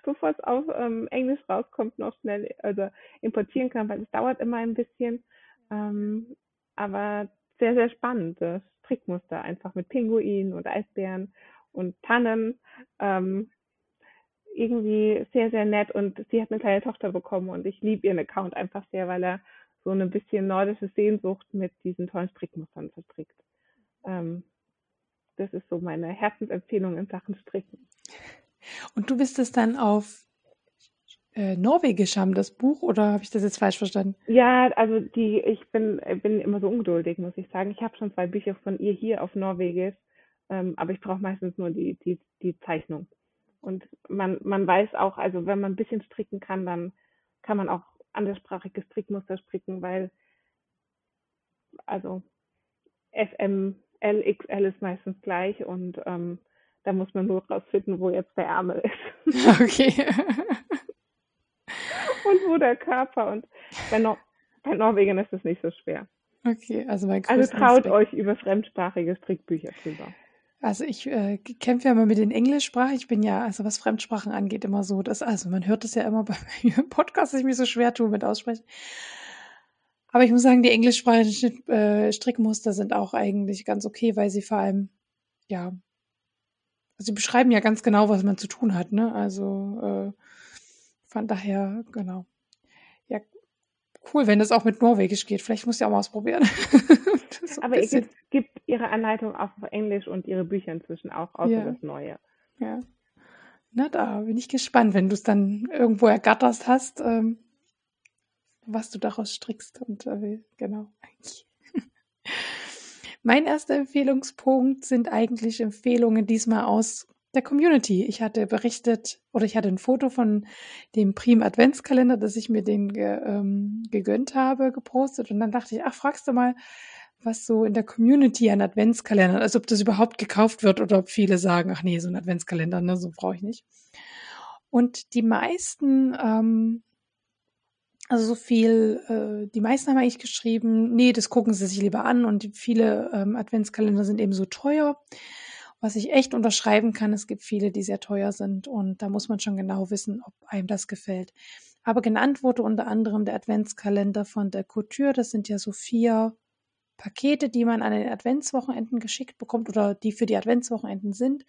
bevor es auf ähm, Englisch rauskommt, noch schnell also importieren kann, weil es dauert immer ein bisschen. Ähm, aber sehr, sehr spannend. Das Strickmuster einfach mit Pinguinen und Eisbären und Tannen. Ähm, irgendwie sehr, sehr nett und sie hat eine kleine Tochter bekommen und ich liebe ihren Account einfach sehr, weil er so eine bisschen nordische Sehnsucht mit diesen tollen Strickmustern verstrickt ähm, das ist so meine Herzensempfehlung in Sachen Stricken. Und du bist es dann auf äh, Norwegisch haben, das Buch, oder habe ich das jetzt falsch verstanden? Ja, also die, ich bin, bin immer so ungeduldig, muss ich sagen. Ich habe schon zwei Bücher von ihr hier auf Norwegisch, ähm, aber ich brauche meistens nur die, die, die Zeichnung. Und man, man weiß auch, also wenn man ein bisschen stricken kann, dann kann man auch anderssprachige Strickmuster stricken, weil also SM, LXL ist meistens gleich und ähm, da muss man nur rausfinden, wo jetzt der Ärmel ist. Okay. und wo der Körper. Und bei, Nor bei Norwegen ist es nicht so schwer. Okay, also mein Also traut Respekt. euch über fremdsprachige Strickbücher drüber. Also ich äh, kämpfe ja immer mit den Englischsprachen. Ich bin ja, also was Fremdsprachen angeht, immer so, dass, also man hört es ja immer bei mir im Podcast, dass ich mich so schwer tue mit Aussprechen. Aber ich muss sagen, die englischsprachigen äh, Strickmuster sind auch eigentlich ganz okay, weil sie vor allem, ja, also sie beschreiben ja ganz genau, was man zu tun hat, ne? Also äh, von daher, genau. Ja, cool, wenn das auch mit Norwegisch geht. Vielleicht muss ich auch mal ausprobieren. Aber es gibt ihre Anleitung auch auf Englisch und ihre Bücher inzwischen auch, außer ja. das Neue. Ja. Na, da bin ich gespannt, wenn du es dann irgendwo ergatterst hast, ähm, was du daraus strickst. Und äh, genau. mein erster Empfehlungspunkt sind eigentlich Empfehlungen diesmal aus der Community. Ich hatte berichtet oder ich hatte ein Foto von dem Prim Adventskalender, dass ich mir den ge, ähm, gegönnt habe, gepostet. Und dann dachte ich, ach, fragst du mal, was so in der Community an Adventskalendern, also ob das überhaupt gekauft wird oder ob viele sagen, ach nee, so ein Adventskalender, ne, so brauche ich nicht. Und die meisten, ähm, also so viel, äh, die meisten haben eigentlich geschrieben, nee, das gucken sie sich lieber an und viele ähm, Adventskalender sind eben so teuer. Was ich echt unterschreiben kann, es gibt viele, die sehr teuer sind und da muss man schon genau wissen, ob einem das gefällt. Aber genannt wurde unter anderem der Adventskalender von der Couture. Das sind ja so vier Pakete, die man an den Adventswochenenden geschickt bekommt oder die für die Adventswochenenden sind.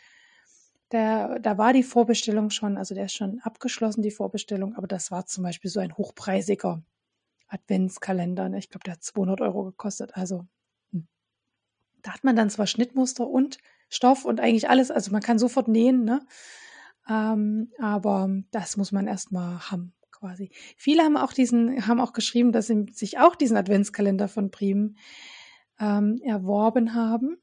Der, da war die Vorbestellung schon, also der ist schon abgeschlossen, die Vorbestellung, aber das war zum Beispiel so ein hochpreisiger Adventskalender. Ne? Ich glaube, der hat 200 Euro gekostet. Also hm. da hat man dann zwar Schnittmuster und Stoff und eigentlich alles, also man kann sofort nähen, ne? Ähm, aber das muss man erstmal haben, quasi. Viele haben auch diesen, haben auch geschrieben, dass sie sich auch diesen Adventskalender von Prim ähm, erworben haben.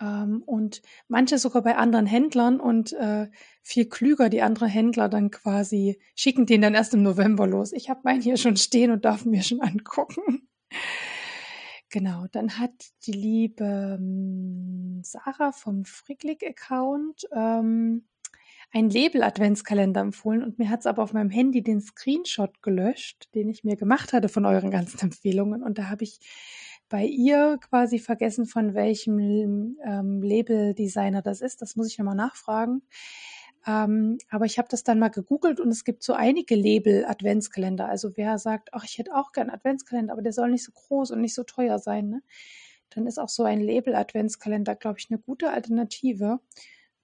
Ähm, und manche sogar bei anderen Händlern und äh, viel klüger, die anderen Händler dann quasi schicken den dann erst im November los. Ich habe meinen hier schon stehen und darf mir schon angucken. Genau, dann hat die liebe ähm, Sarah vom Fricklick-Account ähm, ein Label-Adventskalender empfohlen und mir hat es aber auf meinem Handy den Screenshot gelöscht, den ich mir gemacht hatte von euren ganzen Empfehlungen. Und da habe ich bei ihr quasi vergessen, von welchem ähm, Label-Designer das ist. Das muss ich nochmal nachfragen. Ähm, aber ich habe das dann mal gegoogelt und es gibt so einige Label-Adventskalender. Also wer sagt, ach, ich hätte auch gern Adventskalender, aber der soll nicht so groß und nicht so teuer sein, ne? dann ist auch so ein Label-Adventskalender, glaube ich, eine gute Alternative.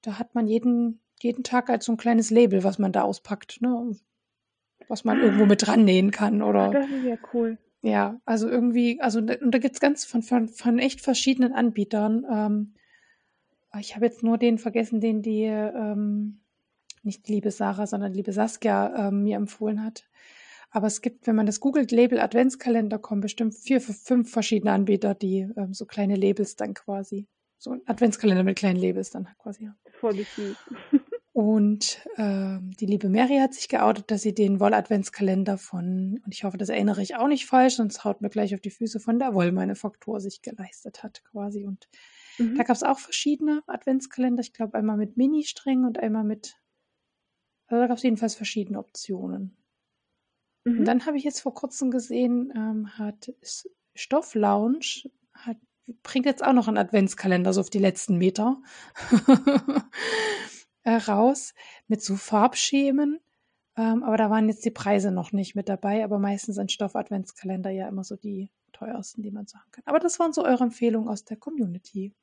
Da hat man jeden, jeden Tag halt so ein kleines Label, was man da auspackt, ne? was man irgendwo mit dran nähen kann. Oder, das ist ja cool. Ja, also irgendwie, also und da gibt's ganz von, von, von echt verschiedenen Anbietern. Ähm, ich habe jetzt nur den vergessen, den die, ähm, nicht liebe Sarah, sondern liebe Saskia ähm, mir empfohlen hat. Aber es gibt, wenn man das googelt, Label Adventskalender, kommen bestimmt vier, fünf verschiedene Anbieter, die ähm, so kleine Labels dann quasi, so ein Adventskalender mit kleinen Labels dann quasi haben. Voll süß. Und äh, die liebe Mary hat sich geoutet, dass sie den Woll-Adventskalender von, und ich hoffe, das erinnere ich auch nicht falsch, sonst haut mir gleich auf die Füße von der Wollmanufaktur sich geleistet hat quasi. Und mhm. da gab es auch verschiedene Adventskalender. Ich glaube, einmal mit Mini-Strängen und einmal mit, also da gab es jedenfalls verschiedene Optionen. Mhm. Und dann habe ich jetzt vor kurzem gesehen, ähm, hat Stoff Lounge, hat, bringt jetzt auch noch einen Adventskalender so auf die letzten Meter. äh, raus mit so Farbschemen. Ähm, aber da waren jetzt die Preise noch nicht mit dabei. Aber meistens sind Stoff-Adventskalender ja immer so die teuersten, die man sagen kann. Aber das waren so eure Empfehlungen aus der Community.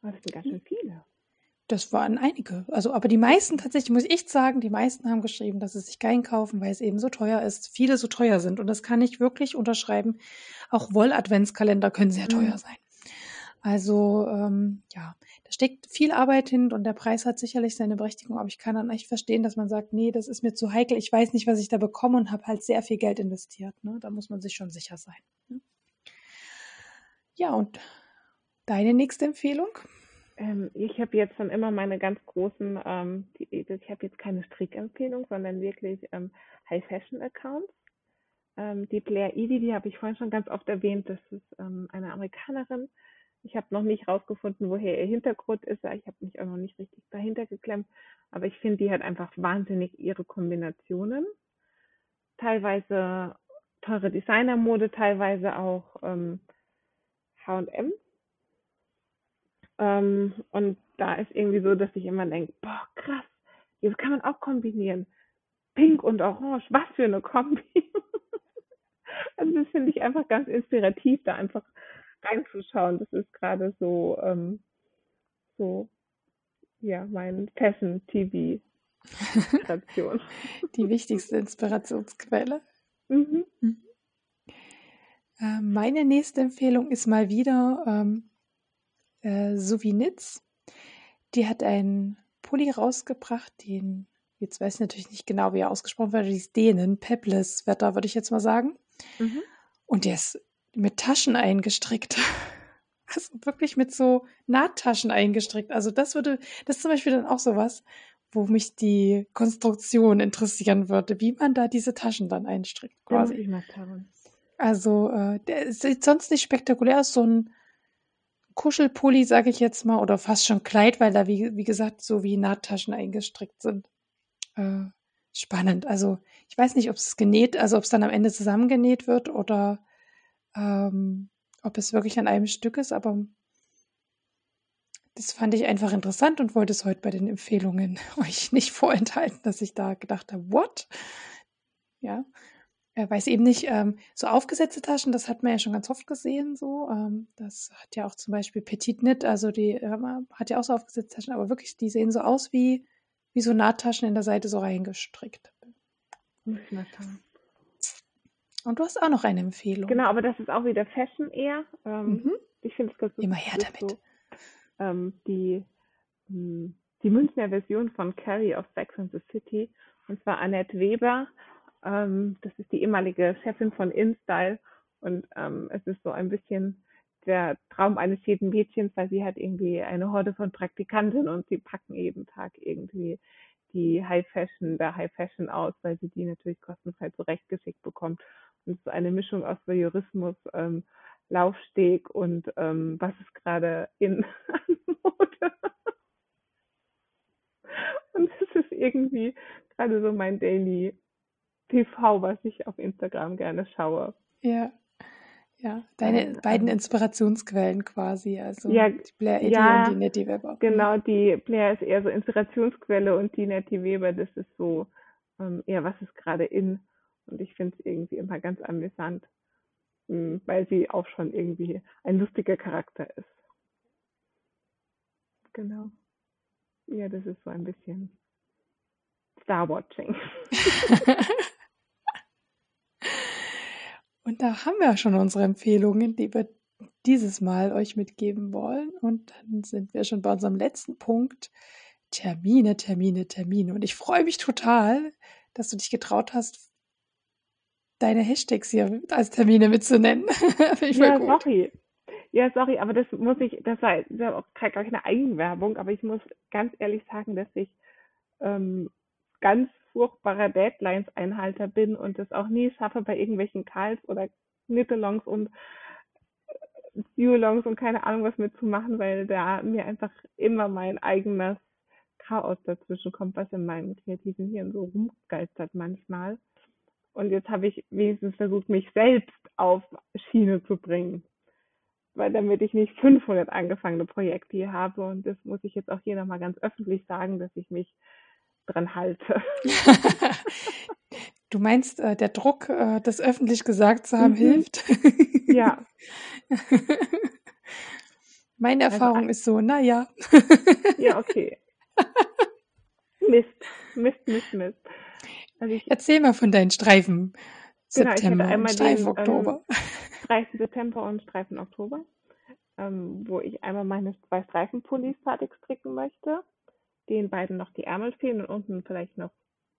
Das sind ganz schön viele. Das waren einige. Also, aber die meisten tatsächlich, muss ich sagen, die meisten haben geschrieben, dass sie sich keinen kaufen, weil es eben so teuer ist. Viele so teuer sind. Und das kann ich wirklich unterschreiben. Auch Woll-Adventskalender können sehr mhm. teuer sein. Also ähm, ja, steckt viel Arbeit hin und der Preis hat sicherlich seine Berechtigung, aber ich kann dann echt verstehen, dass man sagt, nee, das ist mir zu heikel, ich weiß nicht, was ich da bekomme und habe halt sehr viel Geld investiert. Ne? Da muss man sich schon sicher sein. Ne? Ja, und deine nächste Empfehlung? Ähm, ich habe jetzt schon immer meine ganz großen, ähm, die, ich habe jetzt keine Strickempfehlung, sondern wirklich ähm, High-Fashion-Accounts. Ähm, die Blair Edie, die habe ich vorhin schon ganz oft erwähnt, das ist ähm, eine Amerikanerin. Ich habe noch nicht rausgefunden, woher ihr Hintergrund ist. Ich habe mich auch noch nicht richtig dahinter geklemmt. Aber ich finde, die hat einfach wahnsinnig ihre Kombinationen. Teilweise teure Designermode, teilweise auch ähm, H&M. Ähm, und da ist irgendwie so, dass ich immer denke, boah, krass, das kann man auch kombinieren. Pink und Orange, was für eine Kombi. also das finde ich einfach ganz inspirativ, da einfach reinzuschauen. Das ist gerade so, ähm, so, ja, mein Fashion-TV-Inspiration. Die wichtigste Inspirationsquelle. Mhm. Mhm. Äh, meine nächste Empfehlung ist mal wieder ähm, äh, Suvinitz. Die hat einen Pulli rausgebracht, den, jetzt weiß ich natürlich nicht genau, wie er ausgesprochen wird, die ist Dänen, Pepless Wetter, würde ich jetzt mal sagen. Mhm. Und der ist mit Taschen eingestrickt. Also wirklich mit so Nahttaschen eingestrickt. Also das würde, das ist zum Beispiel dann auch sowas, wo mich die Konstruktion interessieren würde, wie man da diese Taschen dann einstrickt. Quasi. Also äh, der sieht sonst nicht spektakulär aus, so ein Kuschelpulli, sage ich jetzt mal, oder fast schon Kleid, weil da, wie, wie gesagt, so wie Nahttaschen eingestrickt sind. Äh, spannend. Also ich weiß nicht, ob es genäht, also ob es dann am Ende zusammengenäht wird oder ähm, ob es wirklich an einem Stück ist, aber das fand ich einfach interessant und wollte es heute bei den Empfehlungen euch nicht vorenthalten, dass ich da gedacht habe, what? Ja, er weiß eben nicht, ähm, so aufgesetzte Taschen, das hat man ja schon ganz oft gesehen, so. Ähm, das hat ja auch zum Beispiel Petit Knit, also die ähm, hat ja auch so aufgesetzte Taschen, aber wirklich, die sehen so aus wie, wie so Nahttaschen in der Seite so reingestrickt. Und du hast auch noch eine Empfehlung. Genau, aber das ist auch wieder Fashion eher. Ähm, mhm. Ich finde es ganz Immer her damit. So, ähm, die, hm, die Münchner Version von Carrie of Sex and the City. Und zwar Annette Weber ähm, das ist die ehemalige Chefin von InStyle und ähm, es ist so ein bisschen der Traum eines jeden Mädchens, weil sie hat irgendwie eine Horde von Praktikanten und sie packen jeden Tag irgendwie die High Fashion, der High Fashion aus, weil sie die natürlich kostenfrei zurechtgeschickt bekommt. So eine Mischung aus Voyeurismus, ähm, Laufsteg und ähm, was ist gerade in Mode. und das ist irgendwie gerade so mein Daily TV, was ich auf Instagram gerne schaue. Ja. Ja, deine ähm, beiden Inspirationsquellen quasi, also ja, die Blair Eddy ja, und die Nettie Weber. Genau, die Blair ist eher so Inspirationsquelle und die Nettie Weber, das ist so ähm, eher, was ist gerade in. Und ich finde es irgendwie immer ganz amüsant, hm, weil sie auch schon irgendwie ein lustiger Charakter ist. Genau. Ja, das ist so ein bisschen Star-Watching. Und da haben wir schon unsere Empfehlungen, die wir dieses Mal euch mitgeben wollen. Und dann sind wir schon bei unserem letzten Punkt. Termine, Termine, Termine. Und ich freue mich total, dass du dich getraut hast, deine Hashtags hier als Termine mitzunennen. ja, sorry. Ja, sorry, aber das muss ich, das war, das war auch keine Eigenwerbung, aber ich muss ganz ehrlich sagen, dass ich ähm, ganz furchtbarer Deadlines-Einhalter bin und es auch nie schaffe, bei irgendwelchen Kals oder Knittelongs und Duolongs und keine Ahnung was mitzumachen, weil da mir einfach immer mein eigenes Chaos dazwischen kommt, was in meinem kreativen Hirn so rumgeistert manchmal. Und jetzt habe ich wenigstens versucht, mich selbst auf Schiene zu bringen. Weil damit ich nicht 500 angefangene Projekte hier habe. Und das muss ich jetzt auch hier nochmal ganz öffentlich sagen, dass ich mich dran halte. du meinst, äh, der Druck, äh, das öffentlich gesagt zu haben, mhm. hilft? ja. Meine also Erfahrung also, ist so, naja. ja, okay. Mist, Mist, Mist, Mist. Also ich, Erzähl mal von deinen Streifen. September genau, ich hatte einmal Streifen den, Oktober. Ähm, Streifen September und Streifen Oktober. ähm, wo ich einmal meine zwei Streifenpullis fertig stricken möchte. Den beiden noch die Ärmel fehlen und unten vielleicht noch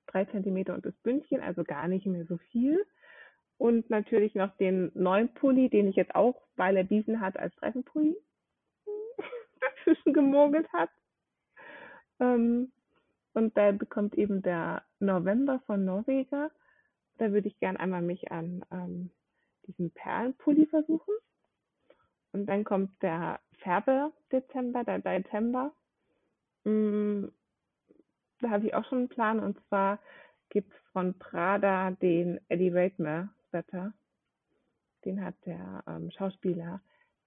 drei Zentimeter und das Bündchen, also gar nicht mehr so viel. Und natürlich noch den neuen Pulli, den ich jetzt auch, weil er diesen hat, als Streifenpulli dazwischen gemogelt hat. Ähm, und da bekommt eben der November von Norweger. Da würde ich gern einmal mich an ähm, diesen Perlenpulli versuchen. Und dann kommt der Färbe-Dezember, der Dezember. Mm, da habe ich auch schon einen Plan. Und zwar gibt es von Prada den Eddie Raitmer Sweater. Den hat der ähm, Schauspieler,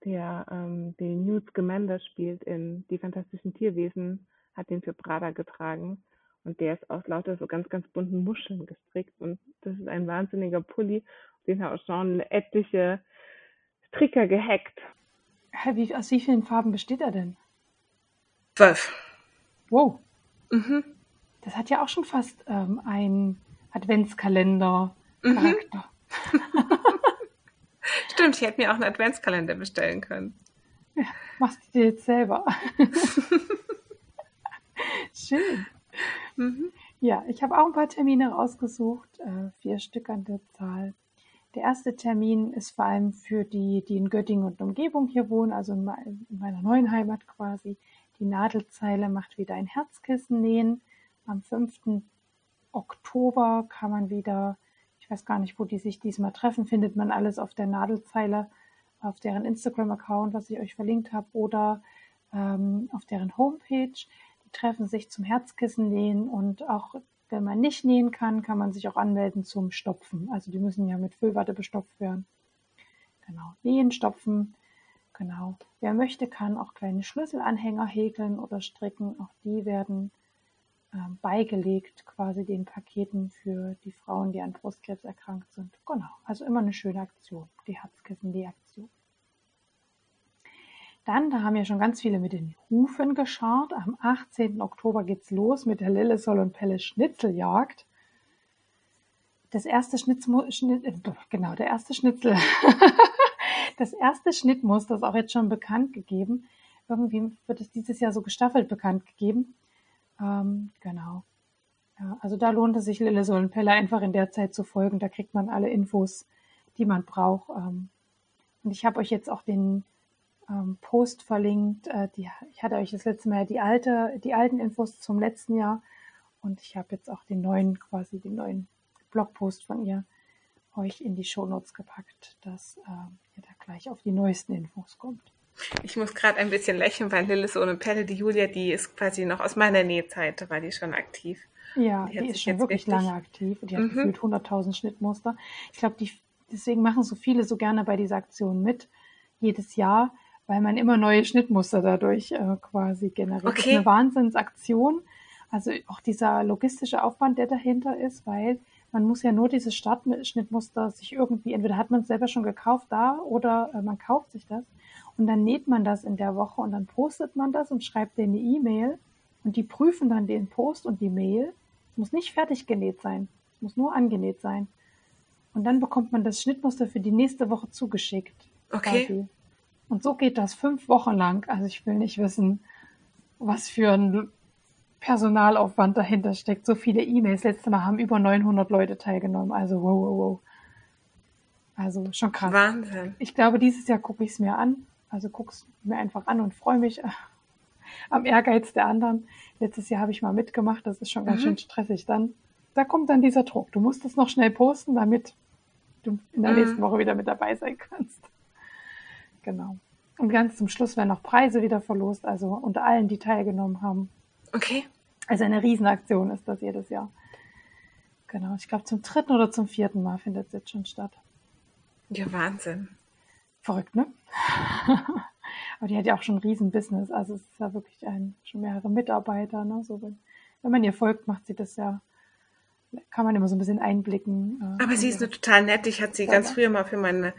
der ähm, den Newt Scamander spielt in Die Fantastischen Tierwesen, hat den für Prada getragen. Und der ist aus lauter so ganz, ganz bunten Muscheln gestrickt. Und das ist ein wahnsinniger Pulli. Den hat auch schon etliche Stricker gehackt. Wie, aus wie vielen Farben besteht er denn? Zwölf. Wow. Mhm. Das hat ja auch schon fast ähm, ein Adventskalender-Charakter. Mhm. Stimmt, ich hätte mir auch einen Adventskalender bestellen können. Ja, machst du dir jetzt selber. Schön. Mhm. Ja, ich habe auch ein paar Termine rausgesucht, äh, vier Stück an der Zahl. Der erste Termin ist vor allem für die, die in Göttingen und Umgebung hier wohnen, also in, meiner neuen Heimat quasi. Die Nadelzeile macht wieder ein Herzkissen nähen. Am 5. Oktober kann man wieder, ich weiß gar nicht, wo die sich diesmal treffen, findet man alles auf der Nadelzeile, auf deren Instagram-Account, was ich euch verlinkt habe, oder ähm, auf deren Homepage. Die treffen sich zum Herzkissen nähen und auch wenn man nicht nähen kann, kann man sich auch anmelden zum Stopfen. Also die müssen ja mit Füllwatte bestopft werden. Genau, nähen, stopfen. Genau. Wer möchte, kann auch kleine Schlüsselanhänger häkeln oder stricken. Auch die werden äh, beigelegt, quasi den Paketen für die Frauen, die an Brustkrebs erkrankt sind. Genau. Also immer eine schöne Aktion, die Herzkissen-Näh-Aktion. Dann, da haben ja schon ganz viele mit den Hufen geschart. Am 18. Oktober geht's los mit der Lillesol und Pelle Schnitzeljagd. Das erste Schnitzmu Schnitt, äh, genau, der erste Schnitzel. das erste Schnittmuster ist auch jetzt schon bekannt gegeben. Irgendwie wird es dieses Jahr so gestaffelt bekannt gegeben. Ähm, genau. Ja, also da lohnt es sich, Lillesol und Pelle einfach in der Zeit zu folgen. Da kriegt man alle Infos, die man braucht. Ähm, und ich habe euch jetzt auch den ähm, Post verlinkt. Äh, die, ich hatte euch das letzte Mal die alte, die alten Infos zum letzten Jahr und ich habe jetzt auch den neuen, quasi den neuen Blogpost von ihr euch in die Shownotes gepackt, dass äh, ihr da gleich auf die neuesten Infos kommt. Ich muss gerade ein bisschen lächeln, weil Lillis ohne Pelle, die Julia, die ist quasi noch aus meiner Nähzeit, da war die schon aktiv. Ja, die, die ist schon wirklich lange aktiv und die hat mhm. gefühlt 100.000 Schnittmuster. Ich glaube, deswegen machen so viele so gerne bei dieser Aktion mit, jedes Jahr, weil man immer neue Schnittmuster dadurch äh, quasi generiert. Okay. Das ist eine Wahnsinnsaktion. Also auch dieser logistische Aufwand, der dahinter ist, weil man muss ja nur dieses Startschnittmuster sich irgendwie, entweder hat man es selber schon gekauft da oder äh, man kauft sich das und dann näht man das in der Woche und dann postet man das und schreibt denen eine E-Mail und die prüfen dann den Post und die Mail. Es muss nicht fertig genäht sein, es muss nur angenäht sein. Und dann bekommt man das Schnittmuster für die nächste Woche zugeschickt. Okay. Quasi. Und so geht das fünf Wochen lang. Also ich will nicht wissen, was für ein Personalaufwand dahinter steckt. So viele E-Mails. Letztes Mal haben über 900 Leute teilgenommen. Also wow, wow, wow. Also schon krass. Wahnsinn. Ich glaube, dieses Jahr gucke ich es mir an. Also gucke es mir einfach an und freue mich am Ehrgeiz der anderen. Letztes Jahr habe ich mal mitgemacht. Das ist schon ganz mhm. schön stressig. Dann, da kommt dann dieser Druck. Du musst es noch schnell posten, damit du in der mhm. nächsten Woche wieder mit dabei sein kannst. Genau. Und ganz zum Schluss werden noch Preise wieder verlost, also unter allen, die teilgenommen haben. Okay. Also eine Riesenaktion ist das jedes Jahr. Genau, ich glaube zum dritten oder zum vierten Mal findet es jetzt schon statt. Ja, Wahnsinn. Verrückt, ne? Aber die hat ja auch schon ein Riesenbusiness. Also es ist ja wirklich ein, schon mehrere Mitarbeiter. Ne? So, wenn, wenn man ihr folgt, macht sie das ja, kann man immer so ein bisschen einblicken. Äh, Aber sie ist eine total nett. Ich hatte sie ganz früher mal für meine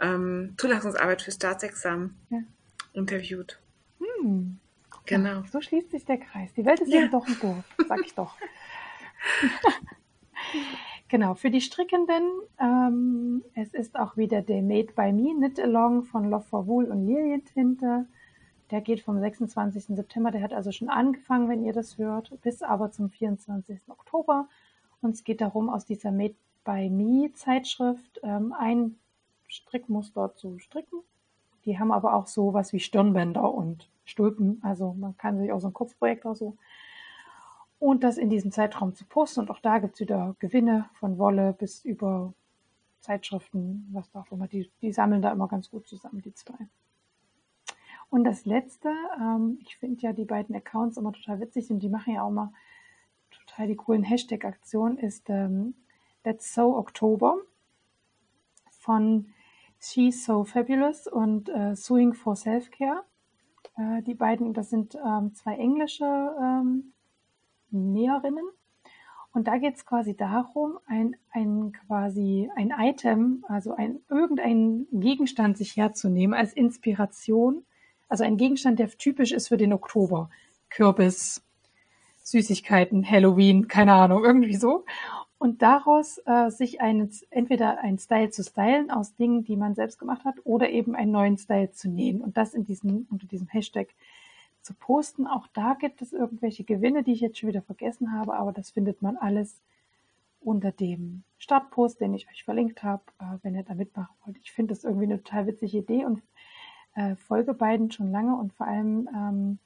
ähm, Zulassungsarbeit für Staatsexamen ja. interviewt. Hm. Genau. Ja, so schließt sich der Kreis. Die Welt ist ja. eben doch ein Dorf, sag ich doch. Genau, für die Strickenden, ähm, es ist auch wieder der Made by Me Knit Along von Love for Wool und Lilientinte. Der geht vom 26. September, der hat also schon angefangen, wenn ihr das hört, bis aber zum 24. Oktober. Und es geht darum, aus dieser Made by Me Zeitschrift ähm, ein Strickmuster zu stricken. Die haben aber auch so was wie Stirnbänder und Stulpen. Also man kann sich auch so ein Kurzprojekt auch so und das in diesem Zeitraum zu posten. Und auch da gibt es wieder Gewinne von Wolle bis über Zeitschriften, was da auch immer. Die, die sammeln da immer ganz gut zusammen, die zwei. Und das letzte, ähm, ich finde ja die beiden Accounts immer total witzig und die machen ja auch mal total die coolen Hashtag-Aktionen, ist ähm, Let's So October von She's So Fabulous und äh, Suing for Self-Care. Äh, die beiden, das sind ähm, zwei englische ähm, Näherinnen. Und da geht es quasi darum, ein, ein quasi ein Item, also ein irgendein Gegenstand sich herzunehmen als Inspiration. Also ein Gegenstand, der typisch ist für den Oktober. Kürbis, Süßigkeiten, Halloween, keine Ahnung, irgendwie so. Und daraus äh, sich einen, entweder ein Style zu stylen aus Dingen, die man selbst gemacht hat, oder eben einen neuen Style zu nähen. Und das in diesem, unter diesem Hashtag zu posten. Auch da gibt es irgendwelche Gewinne, die ich jetzt schon wieder vergessen habe, aber das findet man alles unter dem Startpost, den ich euch verlinkt habe, äh, wenn ihr da mitmachen wollt. Ich finde das irgendwie eine total witzige Idee und äh, folge beiden schon lange und vor allem ähm,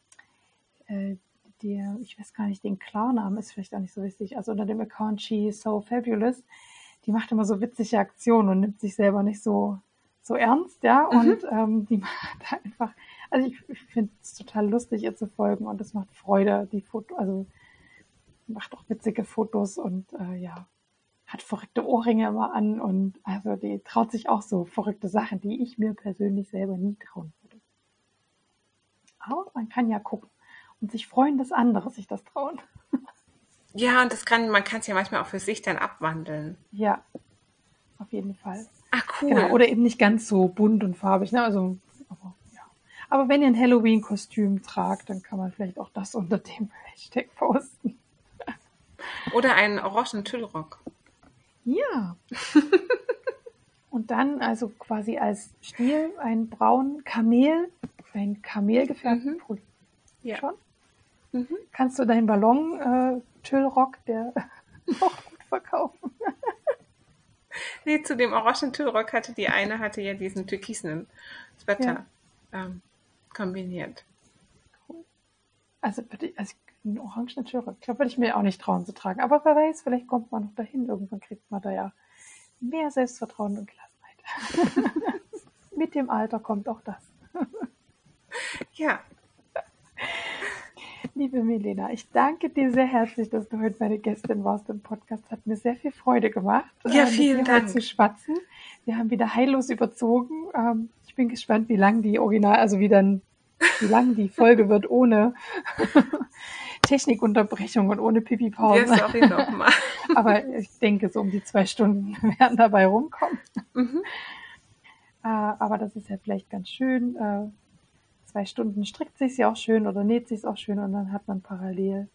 äh, der, ich weiß gar nicht, den Klarnamen ist vielleicht auch nicht so wichtig, also unter dem Account She is So Fabulous, die macht immer so witzige Aktionen und nimmt sich selber nicht so so ernst, ja, mhm. und ähm, die macht einfach also ich, ich finde es total lustig, ihr zu folgen und es macht Freude, die Foto, also macht auch witzige Fotos und äh, ja, hat verrückte Ohrringe immer an und also die traut sich auch so verrückte Sachen, die ich mir persönlich selber nie trauen würde. Aber man kann ja gucken und sich freuen, dass andere sich das trauen. Ja, und das kann, man kann es ja manchmal auch für sich dann abwandeln. Ja, auf jeden Fall. Ach cool. Genau, oder eben nicht ganz so bunt und farbig, ne? Also, aber aber wenn ihr ein Halloween-Kostüm tragt, dann kann man vielleicht auch das unter dem Hashtag posten. Oder einen orangen Tüllrock. Ja. Und dann also quasi als Stil ein braun Kamel, ein Kamel gefärbten mhm. Pulli. Ja. Schon? Mhm. Kannst du deinen Ballon äh, Tüllrock, der auch gut verkaufen? nee, zu dem orangen Tüllrock hatte die eine hatte ja diesen türkisen Sweater. Ja. Ähm, kombiniert. Also, also einen orangen. Ich glaube, würde ich mir auch nicht trauen zu tragen. Aber wer weiß, vielleicht kommt man noch dahin. Irgendwann kriegt man da ja mehr Selbstvertrauen und Gelassenheit. Mit dem Alter kommt auch das. ja. Liebe Milena, ich danke dir sehr herzlich, dass du heute meine Gästin warst im Podcast. Hat mir sehr viel Freude gemacht, ja, äh, vielen mit dir Dank. zu schwatzen. Wir haben wieder heillos überzogen. Ähm, ich bin gespannt, wie lang die Original, also wie dann wie lang die Folge wird ohne Technikunterbrechung und ohne Pipi-Pause. Sorry nochmal. Aber ich denke, so um die zwei Stunden werden dabei rumkommen. Mhm. Äh, aber das ist ja vielleicht ganz schön. Zwei Stunden strickt sich ja auch schön oder näht sich auch schön und dann hat man parallel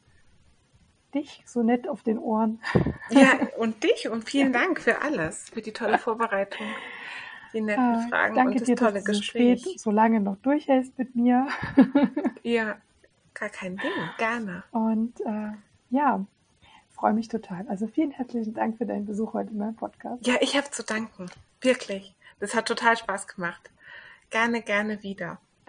dich so nett auf den Ohren. Ja, und dich und vielen ja. Dank für alles, für die tolle Vorbereitung die netten äh, Fragen danke und das dir, tolle dass Gespräch. Du so, so lange noch durchhältst mit mir. ja, gar kein Ding, gerne. Und äh, ja, freue mich total. Also vielen herzlichen Dank für deinen Besuch heute in meinem Podcast. Ja, ich habe zu danken. Wirklich. Das hat total Spaß gemacht. Gerne, gerne wieder.